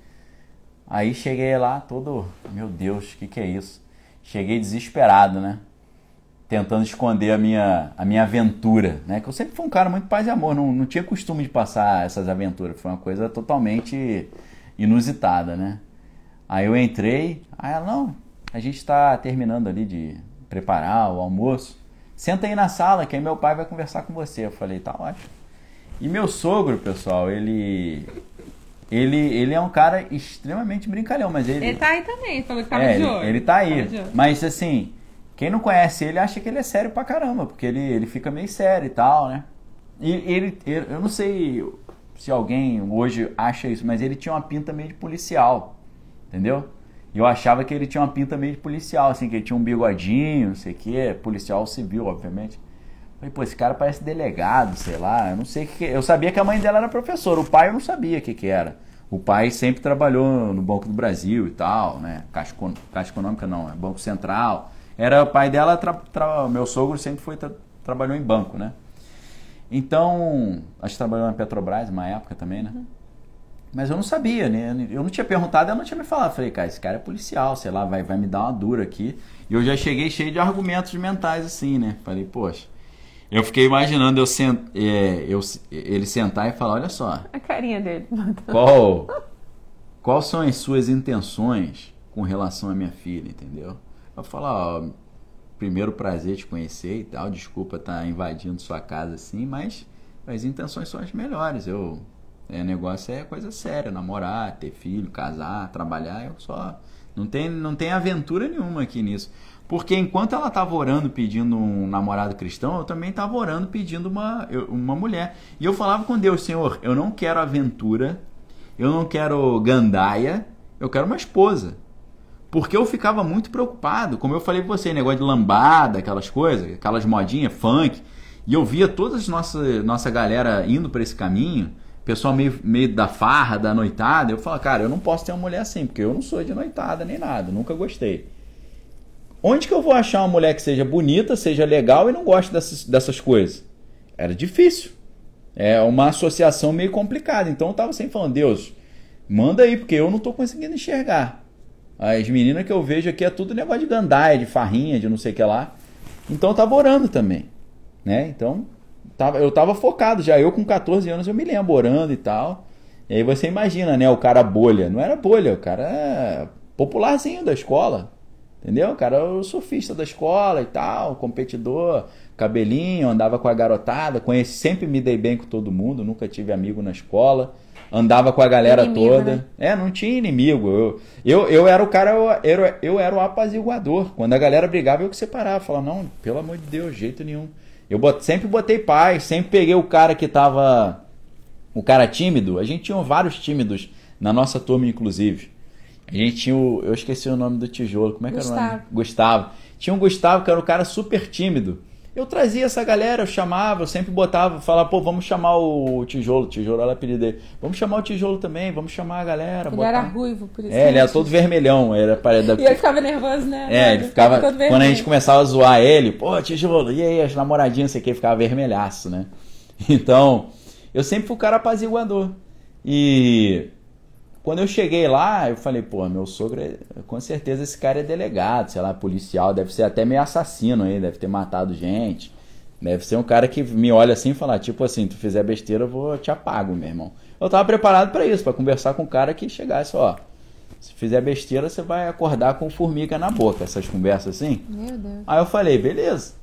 Aí cheguei lá todo, meu Deus, o que, que é isso? Cheguei desesperado, né? Tentando esconder a minha, a minha aventura, né? Que eu sempre fui um cara muito paz e amor, não, não tinha costume de passar essas aventuras, foi uma coisa totalmente inusitada, né? Aí eu entrei, aí ela, não, a gente está terminando ali de preparar o almoço. Senta aí na sala que aí meu pai vai conversar com você. Eu falei, tá ótimo. E meu sogro, pessoal, ele ele, ele é um cara extremamente brincalhão, mas ele. Ele tá aí também, falou que tava é, de olho. Ele, ele tá aí. Mas assim, quem não conhece ele acha que ele é sério pra caramba, porque ele, ele fica meio sério e tal, né? E ele, ele, eu não sei se alguém hoje acha isso, mas ele tinha uma pinta meio de policial, entendeu? E eu achava que ele tinha uma pinta meio de policial, assim, que ele tinha um bigodinho, não sei o quê, policial civil, obviamente. Falei, pô, esse cara parece delegado, sei lá, eu não sei o que. Eu sabia que a mãe dela era professora, o pai eu não sabia o que, que era. O pai sempre trabalhou no Banco do Brasil e tal, né? Caixa, Caixa Econômica não, é Banco Central. Era o pai dela, tra, tra, meu sogro sempre foi tra, trabalhou em banco, né? Então, acho que trabalhou na Petrobras uma época também, né? Uhum. Mas eu não sabia, né? Eu não tinha perguntado, ela não tinha me falado. Falei, cara, esse cara é policial, sei lá, vai, vai me dar uma dura aqui. E eu já cheguei cheio de argumentos mentais assim, né? Falei, poxa. Eu fiquei imaginando eu, sent, é, eu ele sentar e falar, olha só. A carinha dele. Qual, qual são as suas intenções com relação à minha filha, entendeu? Eu falar, ó, primeiro prazer te conhecer e tal, desculpa estar tá invadindo sua casa assim, mas as intenções são as melhores. Eu é, negócio é coisa séria, namorar, ter filho, casar, trabalhar, eu só. Não tem, não tem aventura nenhuma aqui nisso. Porque enquanto ela estava orando pedindo um namorado cristão, eu também estava orando pedindo uma, uma mulher. E eu falava com Deus, Senhor, eu não quero aventura, eu não quero gandaia, eu quero uma esposa. Porque eu ficava muito preocupado, como eu falei com você, negócio de lambada, aquelas coisas, aquelas modinhas, funk. E eu via toda a nossa, nossa galera indo para esse caminho pessoal meio, meio da farra, da noitada, eu falo, cara, eu não posso ter uma mulher assim, porque eu não sou de noitada nem nada, nunca gostei. Onde que eu vou achar uma mulher que seja bonita, seja legal e não goste dessas, dessas coisas? Era difícil. É uma associação meio complicada. Então eu tava sempre falando, Deus, manda aí, porque eu não tô conseguindo enxergar. As meninas que eu vejo aqui é tudo negócio de gandaia, de farrinha, de não sei o que lá. Então eu tava orando também. Né? Então tava, eu tava focado já. Eu com 14 anos eu me lembro orando e tal. E aí você imagina, né? O cara bolha. Não era bolha, o cara é popularzinho da escola. Entendeu? O cara era o surfista da escola e tal, competidor, cabelinho, andava com a garotada, conheci, sempre me dei bem com todo mundo, nunca tive amigo na escola, andava com a galera inimigo, toda. Né? É, não tinha inimigo. Eu, eu, eu era o cara, eu, eu, eu era o apaziguador. Quando a galera brigava, eu que separava. Falava, não, pelo amor de Deus, jeito nenhum. Eu bot, sempre botei paz, sempre peguei o cara que tava. O cara tímido. A gente tinha vários tímidos na nossa turma, inclusive. A gente tinha o. Eu esqueci o nome do tijolo. Como é que Gustavo. era o nome? Gustavo. Tinha um Gustavo que era um cara super tímido. Eu trazia essa galera, eu chamava, eu sempre botava, falava, pô, vamos chamar o tijolo, tijolo era o apelido dele. Vamos chamar o tijolo também, vamos chamar a galera. Ele botar... era ruivo, por isso. É, ele era todo vermelhão, era parede E ele ficava nervoso, né? É, ele ficava. Quando a gente começava a zoar ele, pô, tijolo, e aí, as namoradinhas, sei que, ficava vermelhaço, né? Então, eu sempre fui o cara apaziguador. E quando eu cheguei lá, eu falei, pô, meu sogro, é... com certeza esse cara é delegado, sei lá, policial, deve ser até meio assassino aí, deve ter matado gente. Deve ser um cara que me olha assim e fala, tipo assim, tu fizer besteira, eu vou te apago, meu irmão. Eu tava preparado para isso, para conversar com um cara que chegasse, ó, se fizer besteira, você vai acordar com formiga na boca, essas conversas assim. Meu Deus. Aí eu falei, beleza.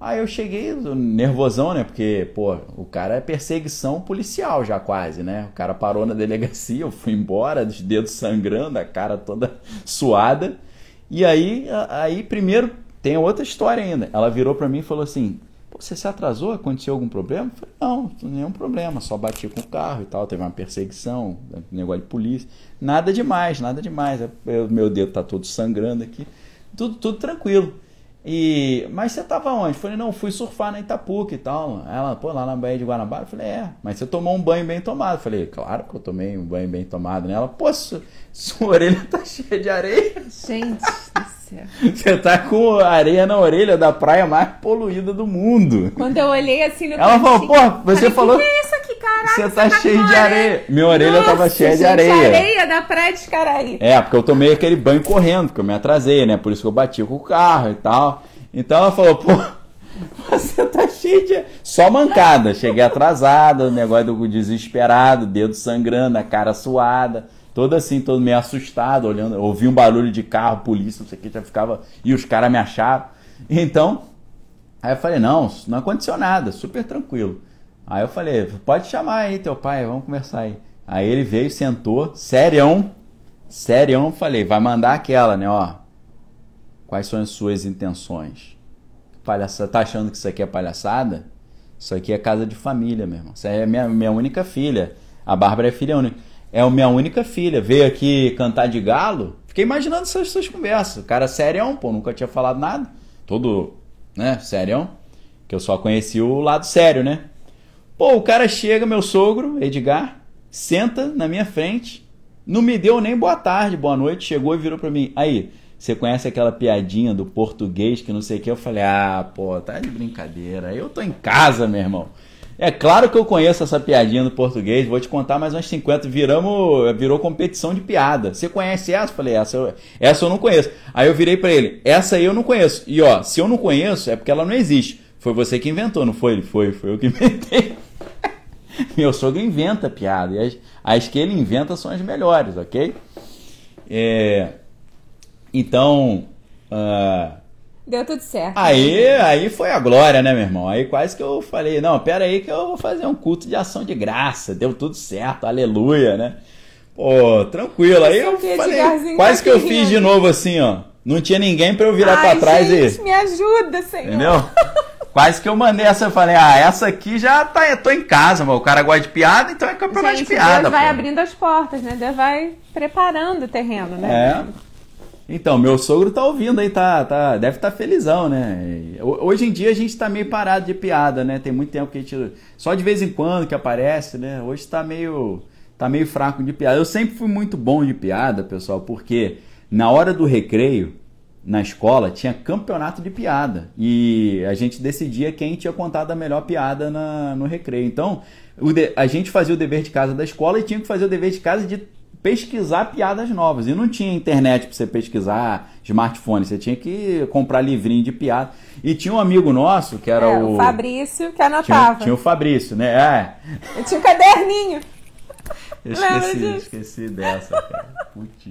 Aí eu cheguei nervosão, né? Porque, pô, o cara é perseguição policial já quase, né? O cara parou na delegacia, eu fui embora, os dedos sangrando, a cara toda suada. E aí, aí primeiro tem outra história ainda. Ela virou para mim e falou assim: você se atrasou? Aconteceu algum problema? Eu falei, não, nenhum problema, só bati com o carro e tal, teve uma perseguição, negócio de polícia. Nada demais, nada demais. meu dedo tá todo sangrando aqui. Tudo, tudo tranquilo. E, mas você tava onde? Falei, não, fui surfar na Itapuca e tal. Ela, pô, lá na Baía de Guanabara. Falei, é, mas você tomou um banho bem tomado. Falei, claro que eu tomei um banho bem tomado nela. Pô, sua, sua orelha tá cheia de areia. Gente do céu. Você tá com areia na orelha da praia mais poluída do mundo. Quando eu olhei assim no Ela falou, pô, você falei, falou. Que é isso aqui, caralho? Você tá cheio de areia. Minha orelha Nossa, tava cheia gente, de areia. areia da praia de Caraí. É, porque eu tomei aquele banho correndo, porque eu me atrasei, né? Por isso que eu bati com o carro e tal. Então ela falou, pô, você tá cheio de. Só mancada. Cheguei atrasada, o negócio do desesperado, dedo sangrando, a cara suada. Todo assim, todo meio assustado, olhando. Ouvi um barulho de carro, polícia, não sei o que, já ficava. E os caras me acharam. Então, aí eu falei, não, não aconteceu nada, super tranquilo. Aí eu falei, pode chamar aí teu pai, vamos conversar aí. Aí ele veio, sentou, serião, serião, falei, vai mandar aquela, né, ó Quais são as suas intenções? Palhaça, tá achando que isso aqui é palhaçada? Isso aqui é casa de família, meu irmão. Isso é minha, minha única filha. A Bárbara é filha única. É a minha única filha. Veio aqui cantar de galo. Fiquei imaginando essas, essas conversas. O cara serião, pô, nunca tinha falado nada. Todo, né, serião. Que eu só conheci o lado sério, né? Pô, o cara chega, meu sogro, Edgar, senta na minha frente. Não me deu nem boa tarde, boa noite. Chegou e virou pra mim. Aí, você conhece aquela piadinha do português que não sei o que? Eu falei, ah, pô, tá de brincadeira. Eu tô em casa, meu irmão. É claro que eu conheço essa piadinha do português, vou te contar mais umas 50. Viramos, virou competição de piada. Você conhece essa? Falei, essa eu, essa eu não conheço. Aí eu virei para ele, essa aí eu não conheço. E ó, se eu não conheço, é porque ela não existe. Foi você que inventou, não foi? Foi, foi eu que inventei. Meu sogro inventa piada. E as, as que ele inventa são as melhores, ok? É. Então. Uh, Deu tudo certo. Aí, aí foi a glória, né, meu irmão? Aí quase que eu falei, não, pera aí que eu vou fazer um culto de ação de graça. Deu tudo certo, aleluia, né? Pô, tranquilo. Aí eu falei, quase que eu fiz de novo assim, ó. Não tinha ninguém para eu virar para trás gente, e. me ajuda, Senhor. Entendeu? Quase que eu mandei essa, eu falei, ah, essa aqui já tá, eu tô em casa, mas o cara gosta de piada, então é campeonato gente, de piada. Deus vai pô. abrindo as portas, né? Deus vai preparando o terreno, né? É. Então, meu sogro tá ouvindo aí, tá, tá, deve estar tá felizão, né? Hoje em dia a gente tá meio parado de piada, né? Tem muito tempo que a gente. Só de vez em quando que aparece, né? Hoje tá meio. tá meio fraco de piada. Eu sempre fui muito bom de piada, pessoal, porque na hora do recreio, na escola, tinha campeonato de piada. E a gente decidia quem tinha contado a melhor piada na, no recreio. Então, de, a gente fazia o dever de casa da escola e tinha que fazer o dever de casa de pesquisar piadas novas. E não tinha internet para você pesquisar smartphone, você tinha que comprar livrinho de piada. E tinha um amigo nosso que era é, o. O Fabrício, que anotava. Tinha, tinha o Fabrício, né? É. Eu tinha um caderninho. Eu esqueci, esqueci dessa, cara. Putz,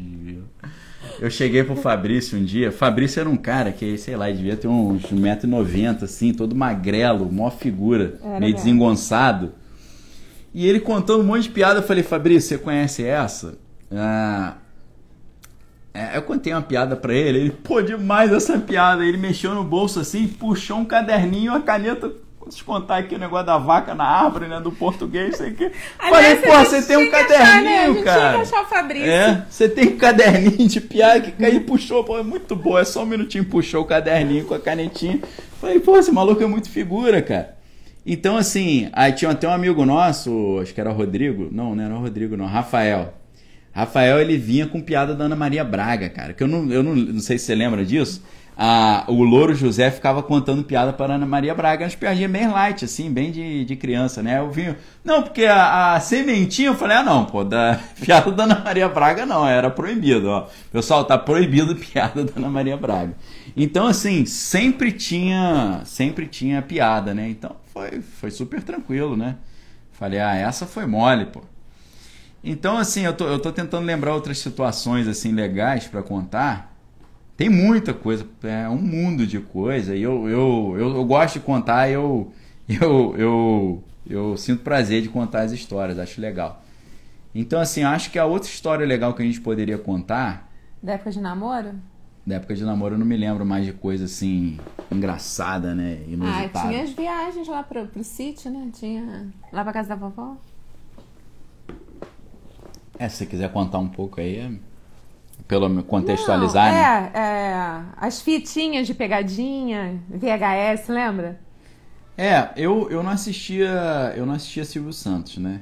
eu cheguei pro Fabrício um dia. Fabrício era um cara que, sei lá, devia ter uns 1,90m, assim, todo magrelo, mó figura, era meio desengonçado. E ele contou um monte de piada. Eu falei, Fabrício, você conhece essa? Ah, é, eu contei uma piada para ele. Ele, pô, demais essa piada. Ele mexeu no bolso assim, puxou um caderninho, uma caneta te contar aqui o negócio da vaca na árvore, né? Do português, sei que. Falei, pô, você tem um caderninho, achar, né? cara. Tinha que achar o Fabrício. É, você tem um caderninho de piada que caiu puxou, pô, é muito bom. É só um minutinho, puxou o caderninho com a canetinha. Falei, pô, esse maluco é muito figura, cara. Então, assim, aí tinha até um amigo nosso, acho que era o Rodrigo. Não, não era o Rodrigo, não, Rafael. Rafael, ele vinha com piada da Ana Maria Braga, cara. Que eu não, eu não, não sei se você lembra disso. Ah, o Louro José ficava contando piada para Ana Maria Braga, umas piadinhas bem light, assim, bem de, de criança, né? Eu vinha. Não, porque a, a sementinha, eu falei, ah, não, pô, da piada da Ana Maria Braga não, era proibido, ó. Pessoal, tá proibido piada da Ana Maria Braga. Então, assim, sempre tinha, sempre tinha piada, né? Então, foi, foi super tranquilo, né? Falei, ah, essa foi mole, pô. Então, assim, eu tô, eu tô tentando lembrar outras situações, assim, legais para contar. Tem muita coisa, é um mundo de coisa. E eu, eu, eu, eu gosto de contar, eu, eu, eu, eu sinto prazer de contar as histórias, acho legal. Então, assim, acho que a outra história legal que a gente poderia contar. Da época de namoro? Da época de namoro eu não me lembro mais de coisa assim, engraçada, né? Inusitada. Ah, tinha as viagens lá pro, pro sítio, né? Tinha. Lá pra casa da vovó. É, se você quiser contar um pouco aí, é pelo contextualizar, Não, né? é, é, as fitinhas de pegadinha, VHS, lembra? É, eu, eu não assistia, eu não assistia Silvio Santos, né?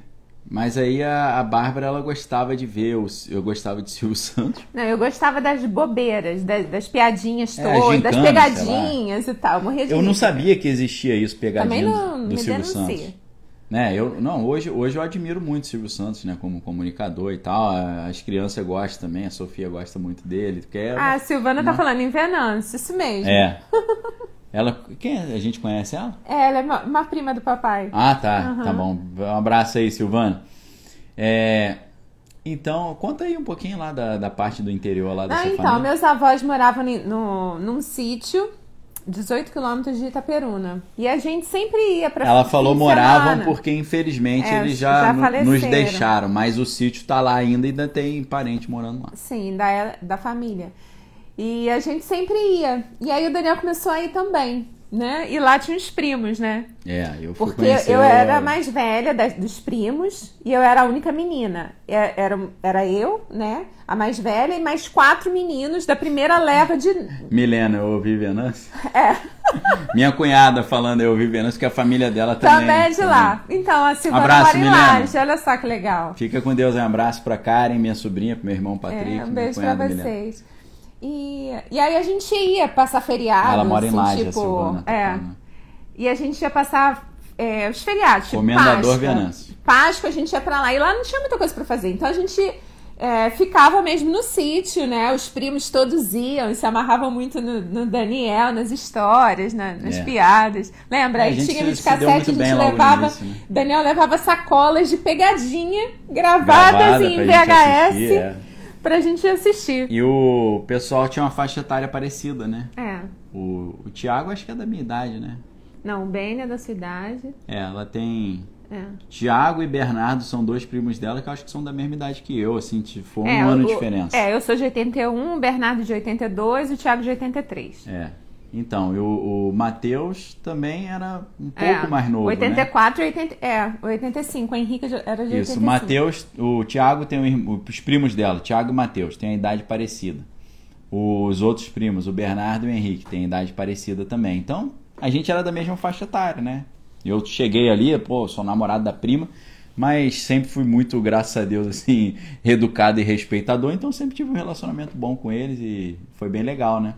Mas aí a, a Bárbara, ela gostava de ver, eu, eu gostava de Silvio Santos. Não, eu gostava das bobeiras, das, das piadinhas É, todas, das pegadinhas e tal. Morria de Eu não sabia que existia isso, Também pegadinha não do Silvio denuncia. Santos. Né, eu, não, hoje, hoje eu admiro muito o Silvio Santos, né, como comunicador e tal. As crianças gostam também, a Sofia gosta muito dele. Porque ela- Ah, a Silvana tá falando em Venâncio, isso mesmo. É. Ela, quem é? A gente conhece ela? É, ela é uma, uma prima do papai. Ah, tá, tá bom. Um abraço aí, Silvana. É, então, conta aí um pouquinho lá da, da parte do interior lá da Ah, sua então, família. meus avós moravam no, num sítio, 18 quilômetros de Itaperuna. E a gente sempre ia pra Ela falou moravam semana. porque infelizmente É, eles já, já nos deixaram, mas o sítio tá lá ainda e ainda tem parente morando lá. Sim, da, da família. E a gente sempre ia. E aí o Daniel começou a ir também, né? E lá tinha os primos, né? É, eu fui Porque conhecer eu era a mais velha das- dos primos e eu era a única menina. É- Era, era eu, né? A mais velha e mais quatro meninos da primeira leva de. Milena, eu ouvi Venâncio. É, Minha cunhada falando eu ouvi Venâncio, que a família dela também. também é de lá. Então a Silvana Abraço. Laje, olha só que legal. Fica com Deus, um abraço pra Karen, minha sobrinha, pro meu irmão Patrick, É, um beijo pra cunhada Milena. E, e aí a gente ia passar feriado. Ela mora em assim, Laje, tipo, Silvana. tá é. falando. E a gente ia passar é, os feriados, tipo Comendador Páscoa. Venâncio. Páscoa a gente ia pra lá e lá não tinha muita coisa pra fazer. Então a gente é, ficava mesmo no sítio, né? Os primos todos iam e se amarravam muito no, no Daniel, nas histórias, na- nas É. piadas. Lembra? É, a Aí gente tinha deu cassete, a gente levava. início, né? Daniel levava sacolas de pegadinha gravadas Gravada em VHS assistir, é. Pra gente assistir. E o pessoal tinha uma faixa etária parecida, né? É. O, o Tiago acho que é da minha idade, né? Não, o Ben é da cidade. É, ela tem. É. Tiago e Bernardo são dois primos dela que eu acho que são da mesma idade que eu, assim, tipo, foi um É, ano o- de diferença. É, eu sou de 81, o Bernardo de 82 e o Thiago de 83. É. Então, e o, o Matheus também era um pouco É, mais novo, né? 84 e 80, é, 85. O Henrique era de Isso, 85. o Matheus, o Thiago tem um os primos dela, Thiago e Matheus, têm a idade parecida. Os outros primos, o Bernardo e o Henrique, têm a idade parecida também. Então, a gente era da mesma faixa etária, né? Eu cheguei ali, pô, sou namorado da prima, mas sempre fui muito, graças a Deus, assim, educado e respeitador, então sempre tive um relacionamento bom com eles e foi bem legal, né?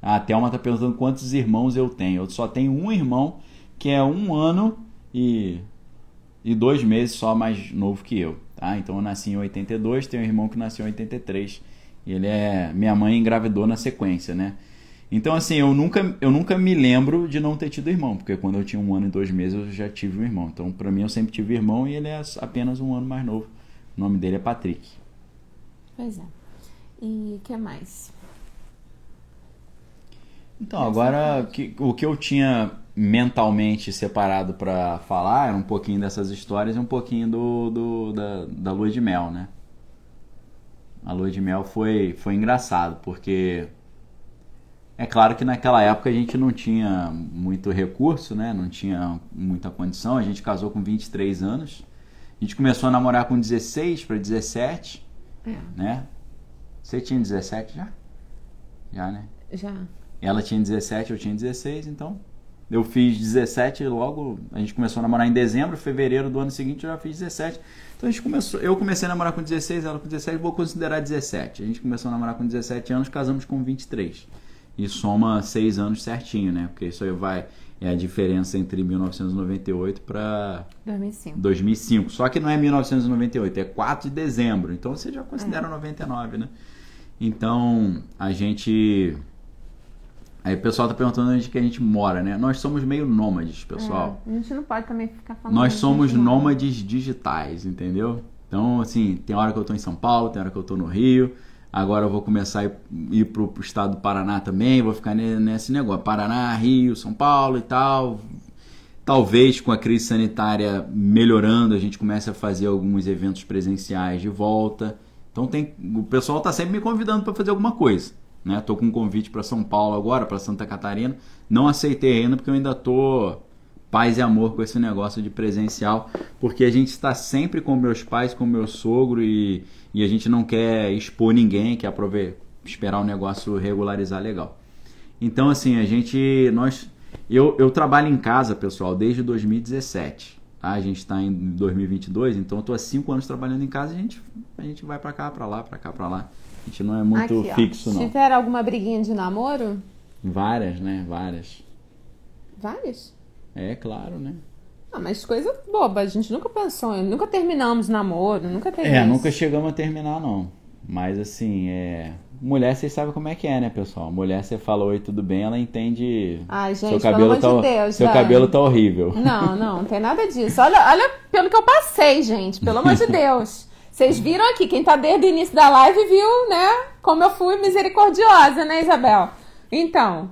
A Thelma tá perguntando quantos irmãos eu tenho. Eu só tenho um irmão que é um ano e e dois meses só mais novo que eu, tá? Então eu nasci em 82, tenho um irmão que nasceu em 83 e ele é minha mãe engravidou na sequência, né? Então assim eu nunca eu nunca me lembro de não ter tido irmão, porque quando eu tinha um ano e dois meses eu já tive um irmão. Então pra mim eu sempre tive irmão e ele é apenas um ano mais novo. O nome dele é Patrick. Pois é. E o que mais? Então, agora o que, o que eu tinha mentalmente separado pra falar era um pouquinho dessas histórias e um pouquinho do, do- da, da lua de mel, né? A lua de mel foi, foi engraçado, porque É claro que naquela época a gente não tinha muito recurso, né? Não tinha muita condição. A gente casou com 23 anos. A gente começou a namorar com 16 para 17, é. né? Você tinha 17 já? Já, né? Já. Ela tinha 17, eu tinha 16, então eu fiz 17 logo, a gente começou a namorar em dezembro, fevereiro do ano seguinte eu já fiz 17. Então a gente começou, eu comecei a namorar com 16, ela com 17, vou considerar 17. A gente começou a namorar com 17 anos, casamos com 23 e soma seis anos certinho, né? Porque isso aí vai é a diferença entre 1998 para 2005. 2005. Só que não é 1998, é 4 de dezembro. Então você já considera é. 99, né? Então a gente Aí o pessoal tá perguntando onde que a gente mora, né? Nós somos meio nômades, pessoal. É, a gente não pode também ficar falando. Nós somos nômades digitais, entendeu? Então, assim, tem hora que eu tô em São Paulo, tem hora que eu tô no Rio, Agora eu vou começar a ir, ir para o estado do Paraná também, vou ficar nesse negócio. Paraná, Rio, São Paulo e tal. Talvez com a crise sanitária melhorando, a gente comece a fazer alguns eventos presenciais de volta. Então tem, o pessoal está sempre me convidando para fazer alguma coisa. Né? Tô com um convite para São Paulo agora, para Santa Catarina. Não aceitei ainda porque eu ainda tô paz e amor com esse negócio de presencial, porque a gente está sempre com meus pais, com meu sogro e, e a gente não quer expor ninguém, quer aproveitar, esperar o negócio regularizar legal. Então, assim, a gente, nós, eu, eu trabalho em casa, pessoal, desde 2017. Tá? A gente está em 2022, então eu tô há cinco anos trabalhando em casa. A gente, a gente vai para cá, para lá, para cá, para lá. A gente não é muito Aqui, fixo, ó. não. Tiveram alguma briguinha de namoro? Várias, né? Várias. Várias? É, claro, né? Ah, mas coisa boba, a gente nunca pensou, nunca terminamos namoro, nunca teve É, isso. nunca chegamos a terminar, não. Mas assim, é. Mulher, vocês sabem como é que é, né, pessoal? Mulher, você fala oi, tudo bem, ela entende. Ai, gente, seu cabelo pelo tá, amor de Deus, Seu cabelo tá horrível. Não, não, não tem nada disso. Olha, olha pelo que eu passei, gente, pelo amor de Deus. Vocês viram aqui, quem tá desde o início da live viu, né, como eu fui misericordiosa, né, Isabel? Então,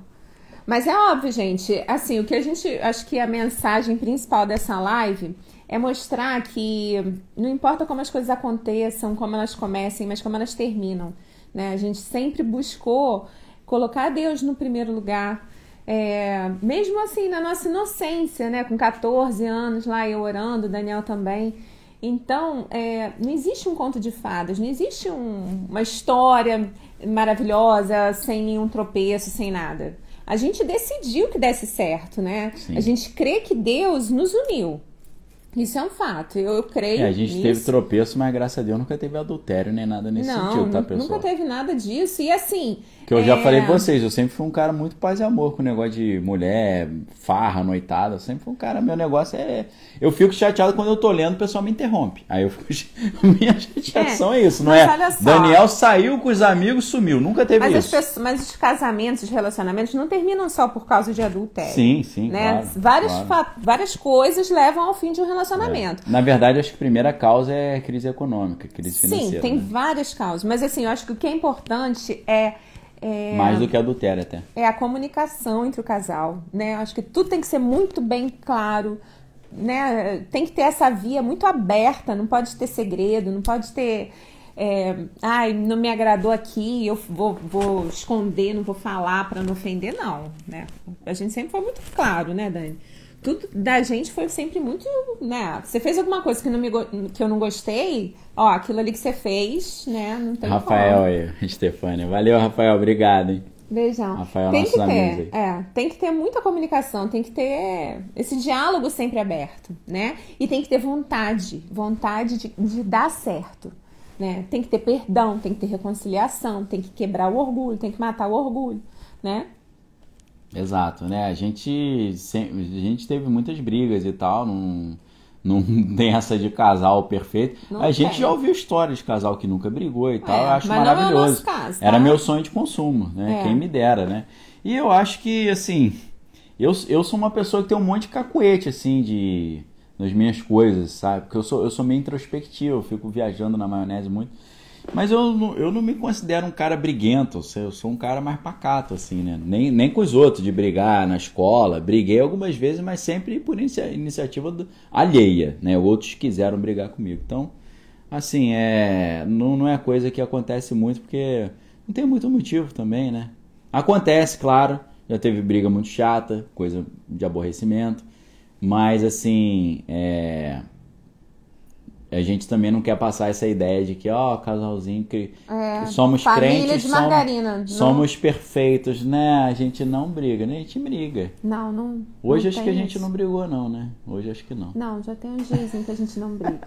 mas é óbvio, gente, assim, o que a gente. Acho que a mensagem principal dessa live é mostrar que não importa como as coisas aconteçam, como elas comecem, mas como elas terminam. Né? A gente sempre buscou colocar Deus no primeiro lugar. É, mesmo assim, na nossa inocência, né? Com 14 anos lá eu orando, Daniel também. Então, é, não existe um conto de fadas, não existe um, uma história maravilhosa, sem nenhum tropeço, sem nada. A gente decidiu que desse certo, né? Sim. A gente crê que Deus nos uniu. Isso é um fato. Eu, eu creio. É, a gente nisso. teve tropeço, mas graças a Deus nunca teve adultério nem nada nesse não, sentido, tá, pessoal? Nunca teve nada disso. E assim. Que eu é... já falei pra vocês, eu sempre fui um cara muito paz e amor com o negócio de mulher, farra, noitada. Eu sempre fui um cara, meu negócio é. Eu fico chateado quando eu tô lendo, o pessoal me interrompe. Aí eu fico. Minha chateação é, é isso, não é? Daniel saiu com os amigos, sumiu. Nunca teve mas isso. Pessoas, mas os casamentos, os relacionamentos não terminam só por causa de adultério. Sim, sim. Né? Claro, várias, claro. várias coisas levam ao fim de um relacionamento. É. Na verdade, acho que a primeira causa é crise econômica, crise financeira. Sim, tem né? várias causas. Mas assim, eu acho que o que é importante é é, Mais do que adultério até. É a comunicação entre o casal, né? Acho que tudo tem que ser muito bem claro, né? Tem que ter essa via muito aberta, não pode ter segredo, não pode ter. É, ai, não me agradou aqui, eu vou, vou esconder, não vou falar para não ofender, não, né? A gente sempre foi muito claro, né, Dani? Tudo da gente foi sempre muito, né? Você fez alguma coisa que, não me, que eu não gostei, ó, aquilo ali que você fez, né? Não tem Rafael como. aí, Stefânia. Valeu, Rafael, obrigado, hein? Beijão. Rafael, tem que ter, é, tem que ter muita comunicação, tem que ter esse diálogo sempre aberto, né? E tem que ter vontade, vontade de, de dar certo, né? Tem que ter perdão, tem que ter reconciliação, tem que quebrar o orgulho, tem que matar o orgulho, né? Exato, né? A gente, a gente teve muitas brigas e tal, não, não tem essa de casal perfeito. Não a gente já ouviu histórias de casal que nunca brigou e tal, é, eu acho maravilhoso. É caso, tá? Era meu sonho de consumo, né? É. Quem me dera, né? E eu acho que, assim, eu, eu sou uma pessoa que tem um monte de cacuete, assim, de nas minhas coisas, sabe? Porque eu sou, eu sou meio introspectivo, eu fico viajando na maionese muito. Mas eu, não, eu não me considero um cara briguento, eu sou um cara mais pacato, assim, né? Nem, nem com os outros, de brigar na escola. Briguei algumas vezes, mas sempre por inicia, iniciativa do, alheia, né? Outros quiseram brigar comigo. Então, assim, é, não, não é coisa que acontece muito, porque não tem muito motivo também, né? Acontece, claro, já teve briga muito chata, coisa de aborrecimento, mas assim, é a gente também não quer passar essa ideia de que, ó, oh, casalzinho que, é, que somos crentes, de margarina. Somos, somos, perfeitos, né? A gente não briga, né? A gente briga. Não, não. Hoje não acho que a gente não brigou, não, né? Hoje acho que não. Não, já tem uns dias em que a gente não briga.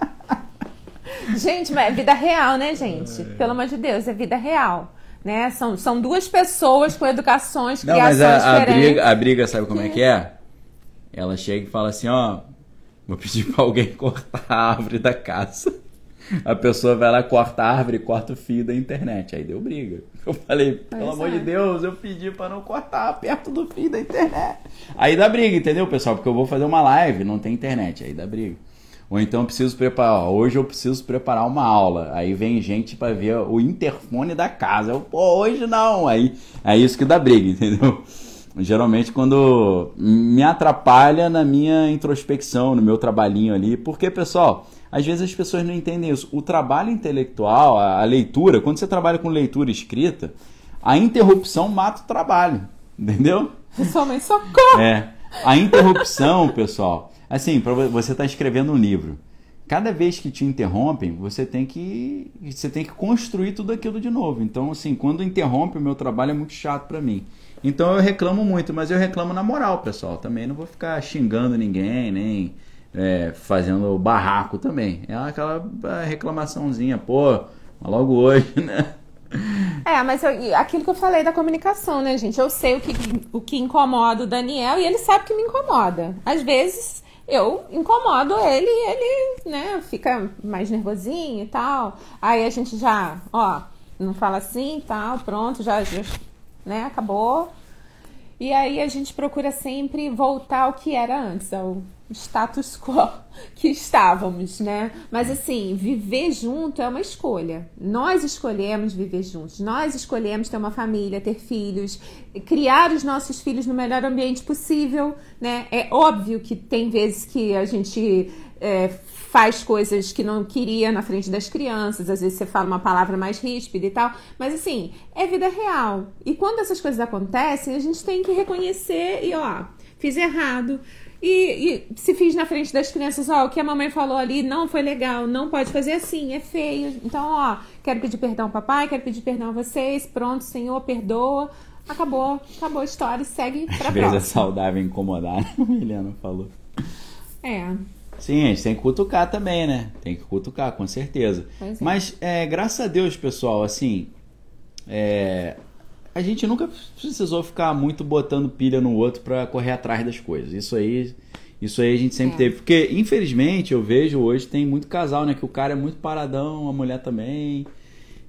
gente, mas é vida real, né, gente? É. Pelo amor de Deus, é vida real. Né? São, são duas pessoas com educações, não, criações mas a, a briga, a briga, sabe como é que é? Ela chega e fala assim, ó, Vou pedir para alguém cortar a árvore da casa. A pessoa vai lá, corta a árvore, corta o fio da internet. Aí deu briga. Eu falei, pelo pois amor é. de Deus, eu pedi para não cortar perto do fio da internet. Aí dá briga, entendeu, pessoal? Porque eu vou fazer uma live, não tem internet. Aí dá briga. Ou então eu preciso preparar, hoje eu preciso preparar uma aula. Aí vem gente para ver o interfone da casa. Eu, pô, hoje não. Aí é isso que dá briga, entendeu? Geralmente quando me atrapalha na minha introspecção, no meu trabalhinho ali, porque pessoal, às vezes as pessoas não entendem isso. O trabalho intelectual, a, leitura, quando você trabalha com leitura escrita, a interrupção mata o trabalho, entendeu? Pessoalmente socorro. É. A interrupção, pessoal, assim, para você estar tá escrevendo um livro, cada vez que te interrompem, você tem que você tem que construir tudo aquilo de novo. Então, assim, quando interrompe o meu trabalho é muito chato para mim. Então eu reclamo muito, mas eu reclamo na moral, pessoal. Também não vou ficar xingando ninguém, nem é, fazendo barraco também. É aquela reclamaçãozinha, pô, logo hoje, né? É, mas eu, aquilo que eu falei da comunicação, né, gente? Eu sei o que, o que incomoda o Daniel e ele sabe que me incomoda. Às vezes eu incomodo ele e ele, né, fica mais nervosinho e tal. Aí a gente já, ó, não fala assim e tal, pronto, já, já né? Acabou. E aí a gente procura sempre voltar ao que era antes, ao status quo que estávamos, né? Mas assim, viver junto é uma escolha. Nós escolhemos viver juntos. Nós escolhemos ter uma família, ter filhos, criar os nossos filhos no melhor ambiente possível, né? É óbvio que tem vezes que a gente é, faz coisas que não queria na frente das crianças, às vezes você fala uma palavra mais ríspida e tal, mas assim, é vida real. E quando essas coisas acontecem, a gente tem que reconhecer e ó, fiz errado. E, e, se fiz na frente das crianças, ó, o que a mamãe falou ali não foi legal, não pode fazer assim, é feio. Então, ó, quero pedir perdão ao papai, quero pedir perdão a vocês, pronto, Senhor, perdoa. Acabou, acabou a história, segue pra Às vezes é saudável incomodar, a Milena falou. É, Sim, a gente tem que cutucar também, né? Tem que cutucar, com certeza. É. Mas, é, graças a Deus, pessoal, assim, é, a gente nunca precisou ficar muito botando pilha no outro para correr atrás das coisas. Isso aí, isso aí a gente sempre é. teve. Porque, infelizmente, eu vejo hoje tem muito casal, né? Que o cara é muito paradão, a mulher também.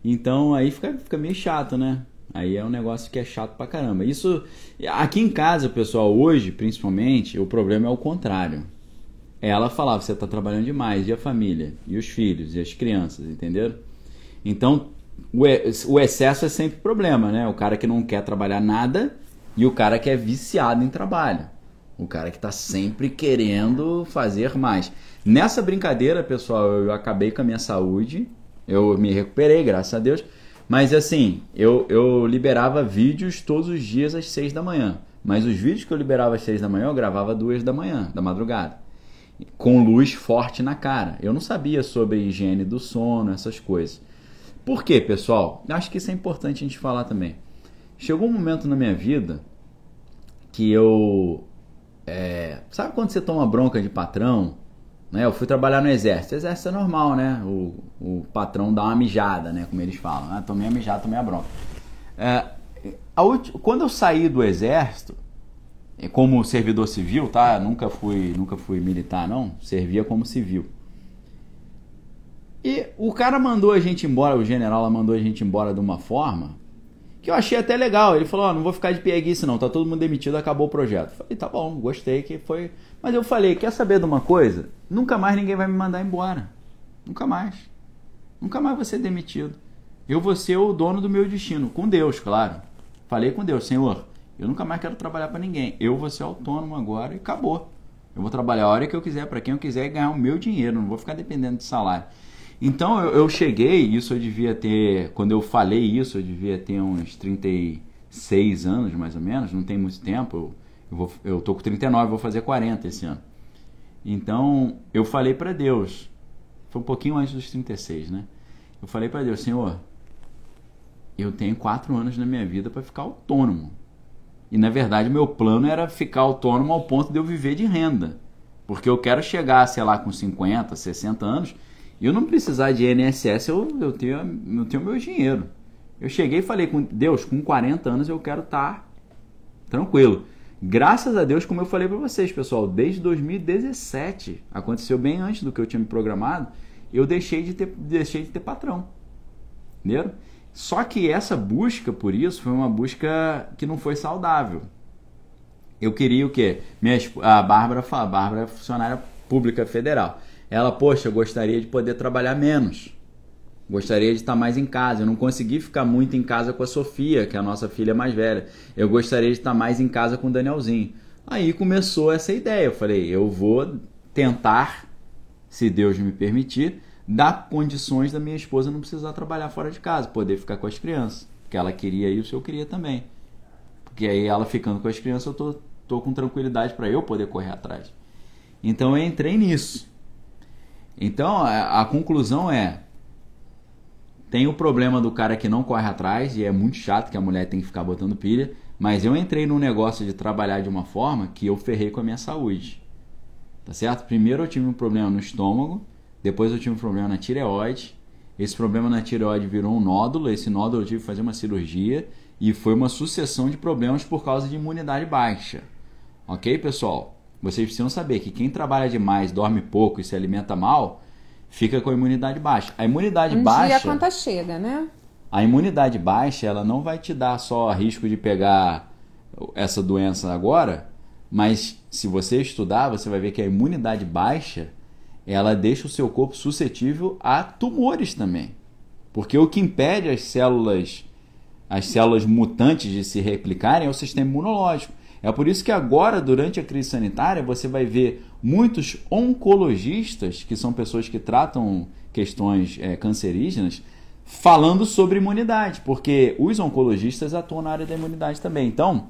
Então, aí fica, fica meio chato, né? Aí é um negócio que é chato pra caramba. Isso, aqui em casa, pessoal, hoje, principalmente, o problema é o contrário ela falava: você está trabalhando demais, e a família, e os filhos, e as crianças, entenderam? Então, o excesso é sempre problema, né? O cara que não quer trabalhar nada e o cara que é viciado em trabalho. O cara que está sempre querendo fazer mais. Nessa brincadeira, pessoal, eu acabei com a minha saúde, eu me recuperei, graças a Deus. Mas assim, eu, eu liberava vídeos todos os dias às seis da manhã. Mas os vídeos que eu liberava às seis da manhã, eu gravava duas da manhã, da madrugada com luz forte na cara. Eu não sabia sobre higiene do sono, essas coisas. Por quê, pessoal? Acho que isso é importante a gente falar também. Chegou um momento na minha vida que eu. É, sabe quando você toma bronca de patrão? Né? Eu fui trabalhar no exército. Exército é normal, né? O, o patrão dá uma mijada, né? Como eles falam. Ah, tomei a mijada, tomei a bronca. É, a quando eu saí do exército, como servidor civil, tá? Nunca fui, nunca fui militar, não. Servia como civil. E o cara mandou a gente embora, o general mandou a gente embora de uma forma que eu achei até legal. Ele falou: oh, não vou ficar de pieguice, não, tá todo mundo demitido, acabou o projeto. falei: tá bom, gostei que foi. Mas eu falei: quer saber de uma coisa? Nunca mais ninguém vai me mandar embora. Nunca mais. Nunca mais vou ser demitido. Eu vou ser o dono do meu destino, com Deus, claro. Falei com Deus, Senhor, eu nunca mais quero trabalhar para ninguém. Eu vou ser autônomo agora e acabou. Eu vou trabalhar a hora que eu quiser, para quem eu quiser e ganhar o meu dinheiro. Não vou ficar dependendo de salário. Então eu, eu, cheguei, isso eu devia ter, quando eu falei isso, eu devia ter uns 30, seis anos, mais ou menos, não tem muito tempo. Eu, eu, vou, eu tô com 39, vou fazer 40 esse ano. Então, eu falei para Deus, foi um pouquinho antes dos 36, né? Eu falei para Deus, Senhor, eu tenho quatro anos na minha vida para ficar autônomo. E na verdade, meu plano era ficar autônomo ao ponto de eu viver de renda. Porque eu quero chegar, sei lá, com 50, 60 anos e eu não precisar de INSS, eu, eu, tenho, eu tenho meu dinheiro. Eu cheguei e falei com Deus, com 40 anos eu quero estar tá tranquilo. Graças a Deus, como eu falei para vocês, pessoal, desde 2017, aconteceu bem antes do que eu tinha me programado, eu deixei de ter, deixei de ter patrão. Entendeu? Só que essa busca por isso foi uma busca que não foi saudável. Eu queria o quê? Minha, a Bárbara, a Bárbara é funcionária pública federal. Ela, poxa, eu gostaria de poder trabalhar menos. Gostaria de estar mais em casa. Eu não consegui ficar muito em casa com a Sofia, que é a nossa filha mais velha. Eu gostaria de estar mais em casa com o Danielzinho. Aí começou essa ideia. Eu falei, eu vou tentar, se Deus me permitir, dar condições da minha esposa não precisar trabalhar fora de casa, poder ficar com as crianças. Porque ela queria isso, eu queria também. Porque aí ela ficando com as crianças, eu tô, tô com tranquilidade para eu poder correr atrás. Então eu entrei nisso. Então a, a conclusão é tem o problema do cara que não corre atrás e é muito chato que a mulher tem que ficar botando pilha. Mas eu entrei num negócio de trabalhar de uma forma que eu ferrei com a minha saúde. Tá certo? Primeiro eu tive um problema no estômago, depois eu tive um problema na tireoide. Esse problema na tireoide virou um nódulo, esse nódulo eu tive que fazer uma cirurgia e foi uma sucessão de problemas por causa de imunidade baixa. Ok, pessoal? Vocês precisam saber que quem trabalha demais, dorme pouco e se alimenta mal, fica com a imunidade baixa. A imunidade um baixa. Dia a conta chega, né? A imunidade baixa, ela não vai te dar só risco de pegar essa doença agora, mas se você estudar, você vai ver que a imunidade baixa, ela deixa o seu corpo suscetível a tumores também. Porque o que impede as células as células mutantes de se replicarem é o sistema imunológico. É por isso que agora, durante a crise sanitária, você vai ver muitos oncologistas, que são pessoas que tratam questões é, cancerígenas, falando sobre imunidade, porque os oncologistas atuam na área da imunidade também. Então,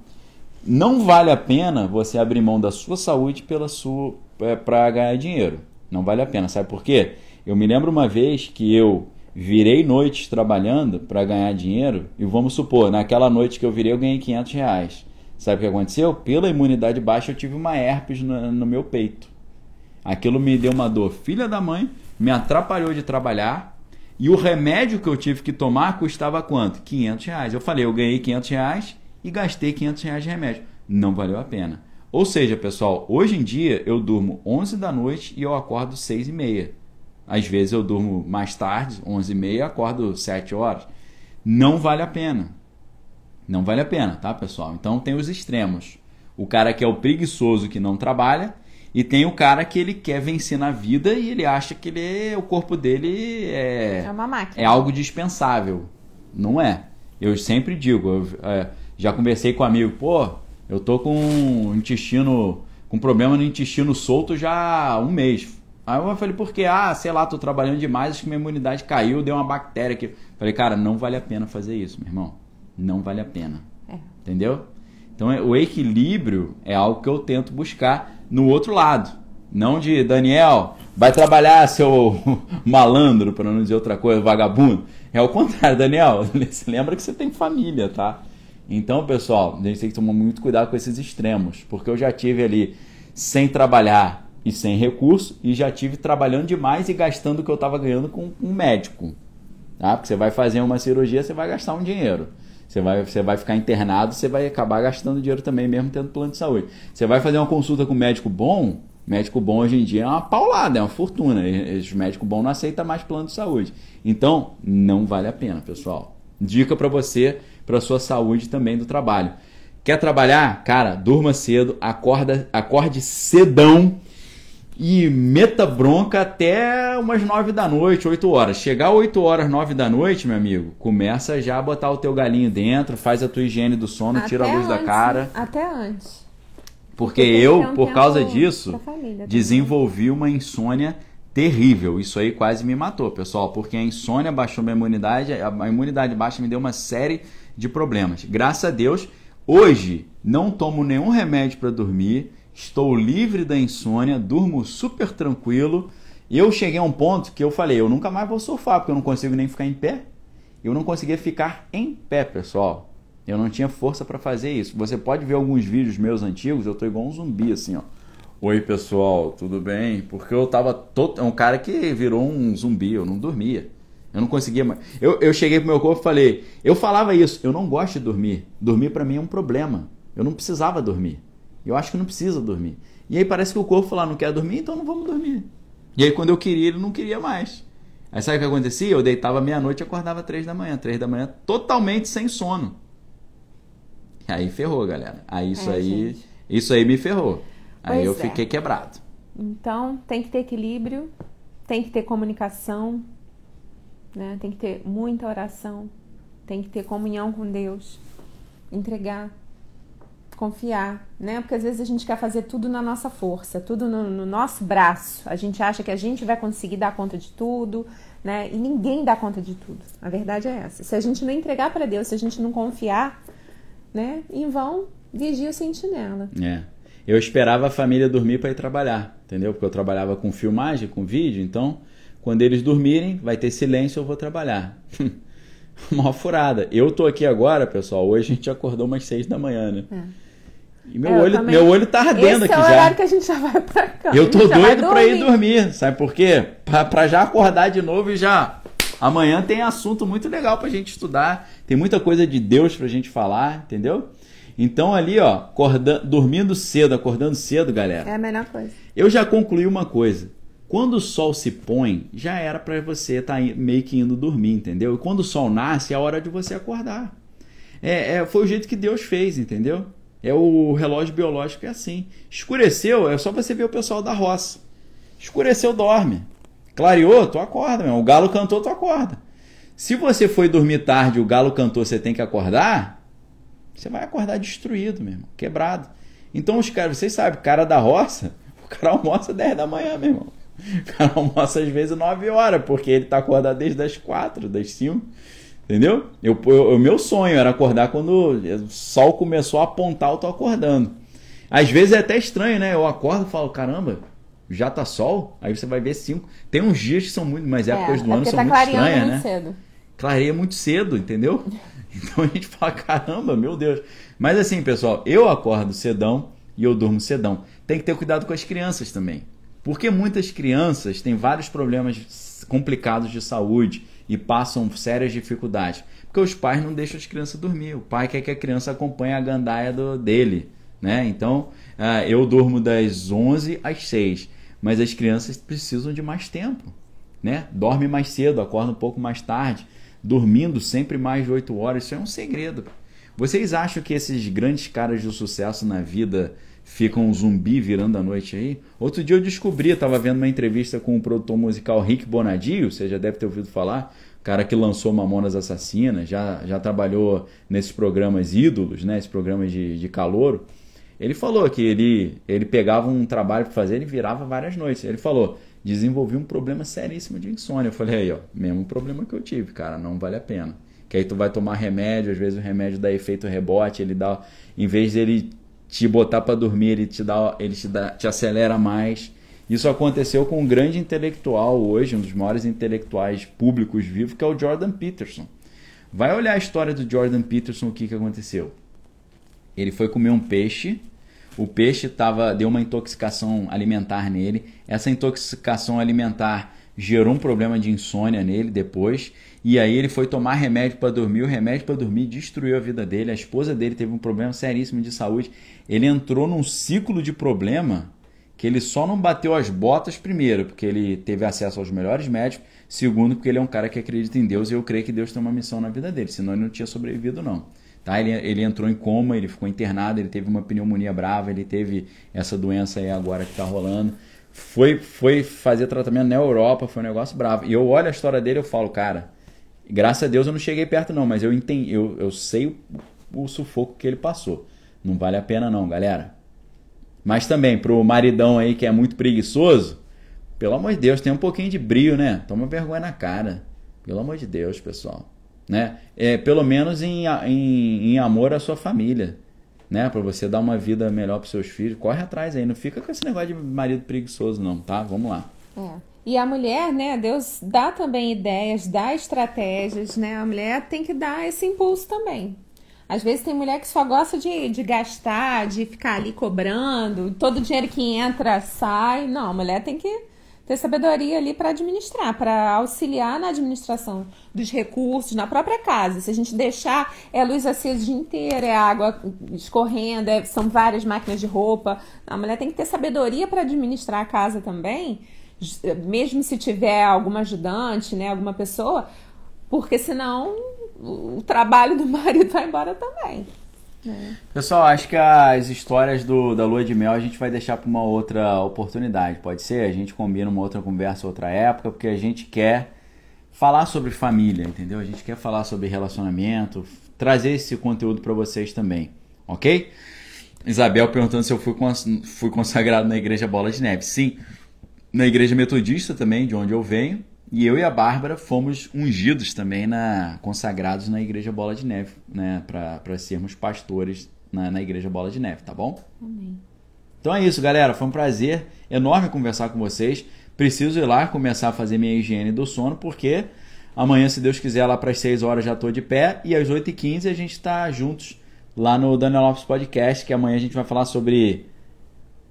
não vale a pena você abrir mão da sua saúde pela sua é, para ganhar dinheiro. Não vale a pena, sabe por quê? Eu me lembro uma vez que eu virei noites trabalhando para ganhar dinheiro e vamos supor, naquela noite que eu virei eu ganhei 500 reais. Sabe o que aconteceu? Pela imunidade baixa, eu tive uma herpes no, no meu peito. Aquilo me deu uma dor filha da mãe, me atrapalhou de trabalhar. E o remédio que eu tive que tomar custava quanto? 500 reais. Eu falei, eu ganhei 500 reais e gastei 500 reais de remédio. Não valeu a pena. Ou seja, pessoal, hoje em dia eu durmo 11 da noite e eu acordo 6 e meia. Às vezes eu durmo mais tarde, 11 e meia, acordo 7 horas. Não vale a pena. Não vale a pena, tá, pessoal? Então tem os extremos. O cara que é o preguiçoso que não trabalha e tem o cara que ele quer vencer na vida e ele acha que ele, o corpo dele é, é, uma máquina. é algo dispensável. Não é. Eu sempre digo, eu, é, já conversei com um amigo, pô, eu tô com intestino, com problema no intestino solto já há um mês. Aí eu falei, por quê? Ah, sei lá, tô trabalhando demais, acho que minha imunidade caiu, deu uma bactéria aqui. Falei, cara, não vale a pena fazer isso, meu irmão não vale a pena. É. Entendeu? Então o equilíbrio é algo que eu tento buscar no outro lado. Não de Daniel, vai trabalhar seu malandro, para não dizer outra coisa, vagabundo. É o contrário, Daniel. Você lembra que você tem família, tá? Então, pessoal, a gente tem que tomar muito cuidado com esses extremos, porque eu já tive ali sem trabalhar e sem recurso, e já tive trabalhando demais e gastando o que eu estava ganhando com um médico. Tá? Porque você vai fazer uma cirurgia, você vai gastar um dinheiro. Você vai, você vai ficar internado, você vai acabar gastando dinheiro também, mesmo tendo plano de saúde. Você vai fazer uma consulta com um médico bom, médico bom hoje em dia é uma paulada, é uma fortuna. Os médicos bons não aceitam mais plano de saúde. Então, não vale a pena, pessoal. Dica para você, para sua saúde também do trabalho. Quer trabalhar? Cara, durma cedo, acorda, acorde cedão e meta bronca até umas 9 da noite, 8 horas. Chegar 8 horas, 9 da noite, meu amigo, começa já a botar o teu galinho dentro, faz a tua higiene do sono, até tira a luz antes, da cara. Até antes. Porque, Porque eu, um por causa disso, desenvolvi uma insônia terrível. Isso aí quase me matou, pessoal, porque a insônia baixou minha imunidade, a imunidade baixa me deu uma série de problemas. Graças a Deus, hoje não tomo nenhum remédio para dormir, estou livre da insônia, durmo super tranquilo. Eu cheguei a um ponto que eu falei, eu nunca mais vou surfar, porque eu não consigo nem ficar em pé. Eu não conseguia ficar em pé, pessoal. Eu não tinha força para fazer isso. Você pode ver alguns vídeos meus antigos, eu tô igual um zumbi assim, ó. Oi, pessoal, tudo bem? Porque eu tava todo. É um cara que virou um zumbi, eu não dormia. Eu não conseguia mais. Eu, eu cheguei pro meu corpo e falei. Eu falava isso, eu não gosto de dormir. Dormir para mim é um problema. Eu não precisava dormir. Eu acho que não precisa dormir. E aí parece que o corpo falou: ah, não quer dormir, então não vamos dormir. E aí quando eu queria, ele não queria mais. Aí sabe o que acontecia? Eu deitava meia-noite e acordava três da manhã. Três da manhã, totalmente sem sono. Aí ferrou, galera. Aí isso é, aí. Gente. Isso aí me ferrou. Aí eu é. fiquei quebrado. Então, tem que ter equilíbrio, tem que ter comunicação, né? tem que ter muita oração, tem que ter comunhão com Deus, entregar, confiar, né? Porque às vezes a gente quer fazer tudo na nossa força, tudo no, no nosso braço. A gente acha que a gente vai conseguir dar conta de tudo, né? E ninguém dá conta de tudo. A verdade é essa. Se a gente não entregar para Deus, se a gente não confiar, né? Em vão, vigia o sentinela. É eu esperava a família dormir para ir trabalhar, entendeu? Porque eu trabalhava com filmagem, com vídeo, então quando eles dormirem, vai ter silêncio, eu vou trabalhar. Uma furada. Eu tô aqui agora, pessoal. Hoje a gente acordou umas seis da manhã, né? É. E meu, é, olho, meu olho tá ardendo Esse aqui já. é o horário que a gente já vai pra cá. Eu tô doido pra ir dormir. Sabe por quê? Pra, pra já acordar de novo e já. Amanhã tem assunto muito legal pra gente estudar. Tem muita coisa de Deus pra gente falar, entendeu? Então ali, ó, acorda, dormindo cedo, acordando cedo, galera. É a melhor coisa. Eu já concluí uma coisa. Quando o sol se põe, já era para você estar tá meio que indo dormir, entendeu? E quando o sol nasce, é a hora de você acordar. É, é, foi o jeito que Deus fez, entendeu? É o relógio biológico é assim. Escureceu, é só você ver o pessoal da roça. Escureceu, dorme. Clareou, tu acorda, meu. O galo cantou, tu acorda. Se você foi dormir tarde, o galo cantou, você tem que acordar, você vai acordar destruído mesmo, quebrado. Então os caras, vocês sabem, cara da roça, o cara almoça 10 da manhã, meu irmão. O cara almoça às vezes 9 horas, porque ele tá acordado desde as 4, das 5. Entendeu? Eu, o meu sonho era acordar quando o sol começou a apontar, eu tô acordando. Às vezes é até estranho, né? Eu acordo e falo, caramba, já tá sol? Aí você vai ver 5. Tem uns dias que são muito, mas épocas é, do é ano são tá muito estranhas, muito né? Cedo. Clareia muito cedo, entendeu? Então a gente fala, caramba, meu Deus. Mas assim, pessoal, eu acordo cedão e eu durmo cedão. Tem que ter cuidado com as crianças também. Porque muitas crianças têm vários problemas complicados de saúde e passam sérias dificuldades. Porque os pais não deixam as crianças dormir. O pai quer que a criança acompanhe a gandaia do, dele. Né? Então, uh, eu durmo das 11 às 6. Mas as crianças precisam de mais tempo. Né? Dorme mais cedo, acorda um pouco mais tarde dormindo sempre mais de 8 horas. Isso é um segredo. Vocês acham que esses grandes caras de sucesso na vida ficam um zumbi virando a noite aí? Outro dia eu descobri, estava vendo uma entrevista com o produtor musical Rick Bonadio, você já deve ter ouvido falar, cara que lançou Mamonas Assassinas, já, já trabalhou nesses programas ídolos, né, esses programas de, de calouro. Ele falou que ele, ele pegava um trabalho para fazer e virava várias noites. Ele falou: desenvolvi um problema seríssimo de insônia. Eu falei, aí, ó, mesmo problema que eu tive, cara, não vale a pena. Que aí tu vai tomar remédio, às vezes o remédio dá efeito rebote, ele dá, em vez dele te botar para dormir, ele te dá, ele te dá, te acelera mais. Isso aconteceu com um grande intelectual hoje, um dos maiores intelectuais públicos vivos, que é o Jordan Peterson. Vai olhar a história do Jordan Peterson, o que, que aconteceu? Ele foi comer um peixe o peixe tava, deu uma intoxicação alimentar nele. Essa intoxicação alimentar gerou um problema de insônia nele depois. E aí ele foi tomar remédio para dormir. O remédio para dormir destruiu a vida dele. A esposa dele teve um problema seríssimo de saúde. Ele entrou num ciclo de problema que ele só não bateu as botas primeiro, porque ele teve acesso aos melhores médicos, segundo, porque ele é um cara que acredita em Deus e eu creio que Deus tem uma missão na vida dele, senão ele não tinha sobrevivido não. Tá? Ele, ele entrou em coma, ele ficou internado, ele teve uma pneumonia brava, ele teve essa doença aí agora que está rolando. Foi, foi fazer tratamento na Europa, foi um negócio bravo. E eu olho a história dele e eu falo, cara, graças a Deus eu não cheguei perto não, mas eu entendi, eu, eu sei o, o sufoco que ele passou. Não vale a pena não, galera. Mas também pro maridão aí que é muito preguiçoso, Pelo amor de Deus, tem um pouquinho de brilho, né? Toma vergonha na cara. Pelo amor de Deus, pessoal. Né? É, pelo menos em, em, em amor à sua família. Né? Para você dar uma vida melhor para seus filhos. Corre atrás aí. Não fica com esse negócio de marido preguiçoso, não, tá? Vamos lá. É. E a mulher, né? Deus dá também ideias, dá estratégias, né? A mulher tem que dar esse impulso também. Às vezes tem mulher que só gosta de, de gastar, de ficar ali cobrando, todo o dinheiro que entra sai. Não, a mulher tem que ter sabedoria ali para administrar, para auxiliar na administração dos recursos na própria casa. Se a gente deixar, é luz acesa o dia inteiro, é água escorrendo, é, são várias máquinas de roupa. A mulher tem que ter sabedoria para administrar a casa também, mesmo se tiver alguma ajudante, né, alguma pessoa, porque senão o trabalho do marido vai embora também. É. Pessoal, acho que as histórias do, da lua de mel a gente vai deixar para uma outra oportunidade, pode ser? A gente combina uma outra conversa, outra época, porque a gente quer falar sobre família, entendeu? A gente quer falar sobre relacionamento, trazer esse conteúdo para vocês também, ok? Isabel perguntando se eu fui, cons fui consagrado na igreja Bola de Neve. Sim, na igreja metodista também, de onde eu venho. E eu e a Bárbara fomos ungidos também, na, consagrados na Igreja Bola de Neve, né? Para sermos pastores na, na Igreja Bola de Neve, tá bom? Amém. Então é isso, galera. Foi um prazer enorme conversar com vocês. Preciso ir lá começar a fazer minha higiene do sono, porque amanhã, se Deus quiser, lá para as 6 horas já estou de pé. E às 8h15 a gente está juntos lá no Daniel Lopes Podcast, que amanhã a gente vai falar sobre.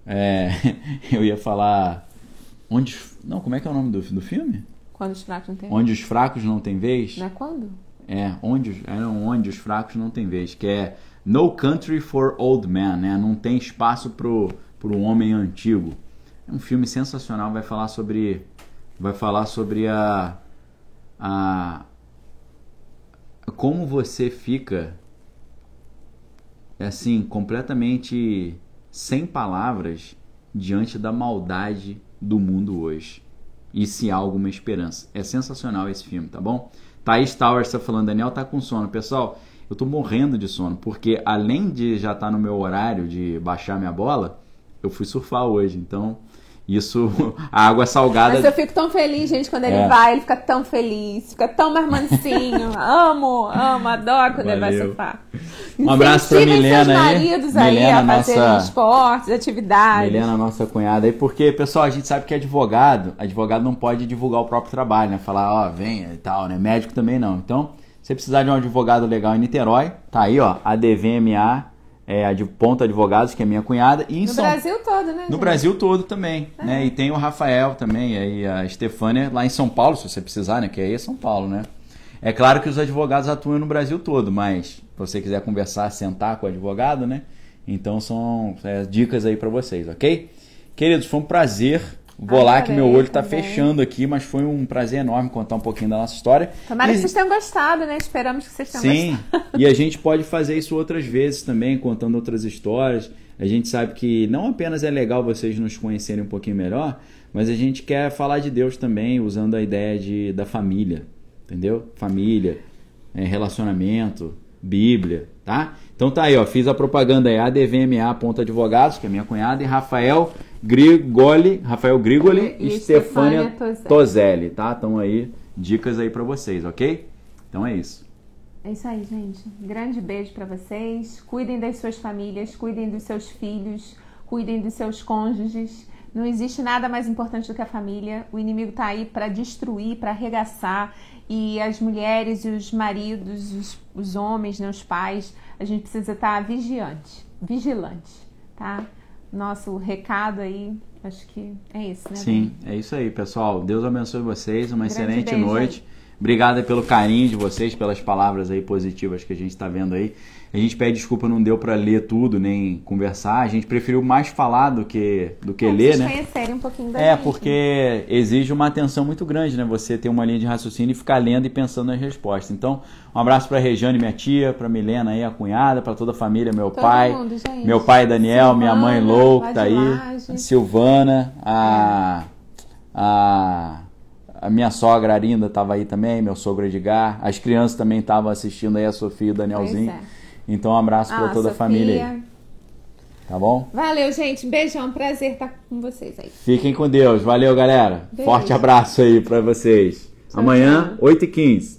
É, eu ia falar. Onde. Não, como é que é o nome do, do filme? Quando os fracos não têm Onde os fracos não têm vez. Não é quando? É, onde, é onde os fracos não têm vez, que é No Country for Old Men, né? Não tem espaço pro, pro homem antigo. É um filme sensacional, vai falar sobre vai falar sobre a a como você fica assim completamente sem palavras diante da maldade do mundo hoje e se há alguma esperança. É sensacional esse filme, tá bom? Thaís Towers está falando, Daniel tá com sono. Pessoal, eu tô morrendo de sono, porque além de já estar tá no meu horário de baixar minha bola, eu fui surfar hoje, então isso, a água salgada. Mas eu fico tão feliz, gente, quando ele é. vai, ele fica tão feliz, fica tão mais mansinho. amo, amo, adoro quando Valeu. ele vai surfar. Um abraço pra Milena seus maridos aí, Milena, a fazerem nossa... esportes, atividades. Milena, nossa cunhada aí, porque, pessoal, a gente sabe que advogado, advogado não pode divulgar o próprio trabalho, né? Falar, ó, vem e tal, né? Médico também não. Então, se você precisar de um advogado legal em Niterói, tá aí, ó, a DVMA é, a de Ponta Advogados, que é minha cunhada. E no São... Brasil todo, né? No gente? Brasil todo também, é. né? E tem o Rafael também, aí a Estefânia lá em São Paulo, se você precisar, né? Que aí é São Paulo, né? É claro que os advogados atuam no Brasil todo, mas se você quiser conversar, sentar com o advogado, né? Então são é, dicas aí para vocês, ok? Queridos, foi um prazer Vou lá que meu olho está fechando aqui, mas foi um prazer enorme contar um pouquinho da nossa história. Tomara e... que vocês tenham gostado, né? Esperamos que vocês tenham Sim, gostado. Sim, e a gente pode fazer isso outras vezes também, contando outras histórias. A gente sabe que não apenas é legal vocês nos conhecerem um pouquinho melhor, mas a gente quer falar de Deus também, usando a ideia de, da família, entendeu? Família, é, relacionamento, Bíblia, tá? Então tá aí, ó, fiz a propaganda aí, ADVMA Ponta Advogados, que é minha cunhada, e Rafael Grigoli, Rafael Grigoli e, e Stefania Tozelli, tá? Então aí, dicas aí para vocês, ok? Então é isso. É isso aí, gente. Grande beijo para vocês. Cuidem das suas famílias, cuidem dos seus filhos, cuidem dos seus cônjuges. Não existe nada mais importante do que a família. O inimigo tá aí para destruir, para arregaçar. E as mulheres e os maridos, os, os homens, né, os pais, a gente precisa estar tá vigiante, vigilante, tá? nosso recado aí. Acho que é isso, né? Sim, é isso aí, pessoal. Deus abençoe vocês. Uma Grande excelente noite. Aí. Obrigado pelo carinho de vocês, pelas palavras aí positivas que a gente está vendo aí. A gente pede desculpa, não deu para ler tudo nem conversar. A gente preferiu mais falar do que do que ler, né? conhecerem um pouquinho da É, gente, porque exige uma atenção muito grande, né? Você ter uma linha de raciocínio e ficar lendo e pensando nas respostas. Então, um abraço para Regiane, minha tia, para Milena aí, a cunhada, para toda a família, meu Todo pai, mundo, meu pai Daniel, Silvana, minha mãe Lou, que tá aí, a Silvana, a a a minha sogra Arinda estava aí também, meu sogro Edgar, as crianças também estavam assistindo aí, a Sofia e o Danielzinho. É. Então, um abraço para ah, toda Sofia. a família aí. Tá bom? Valeu, gente. Beijão. Prazer estar com vocês aí. Fiquem com Deus. Valeu, galera. Beijo. Forte abraço aí pra vocês. Tchau, Amanhã, tchau. 8h15.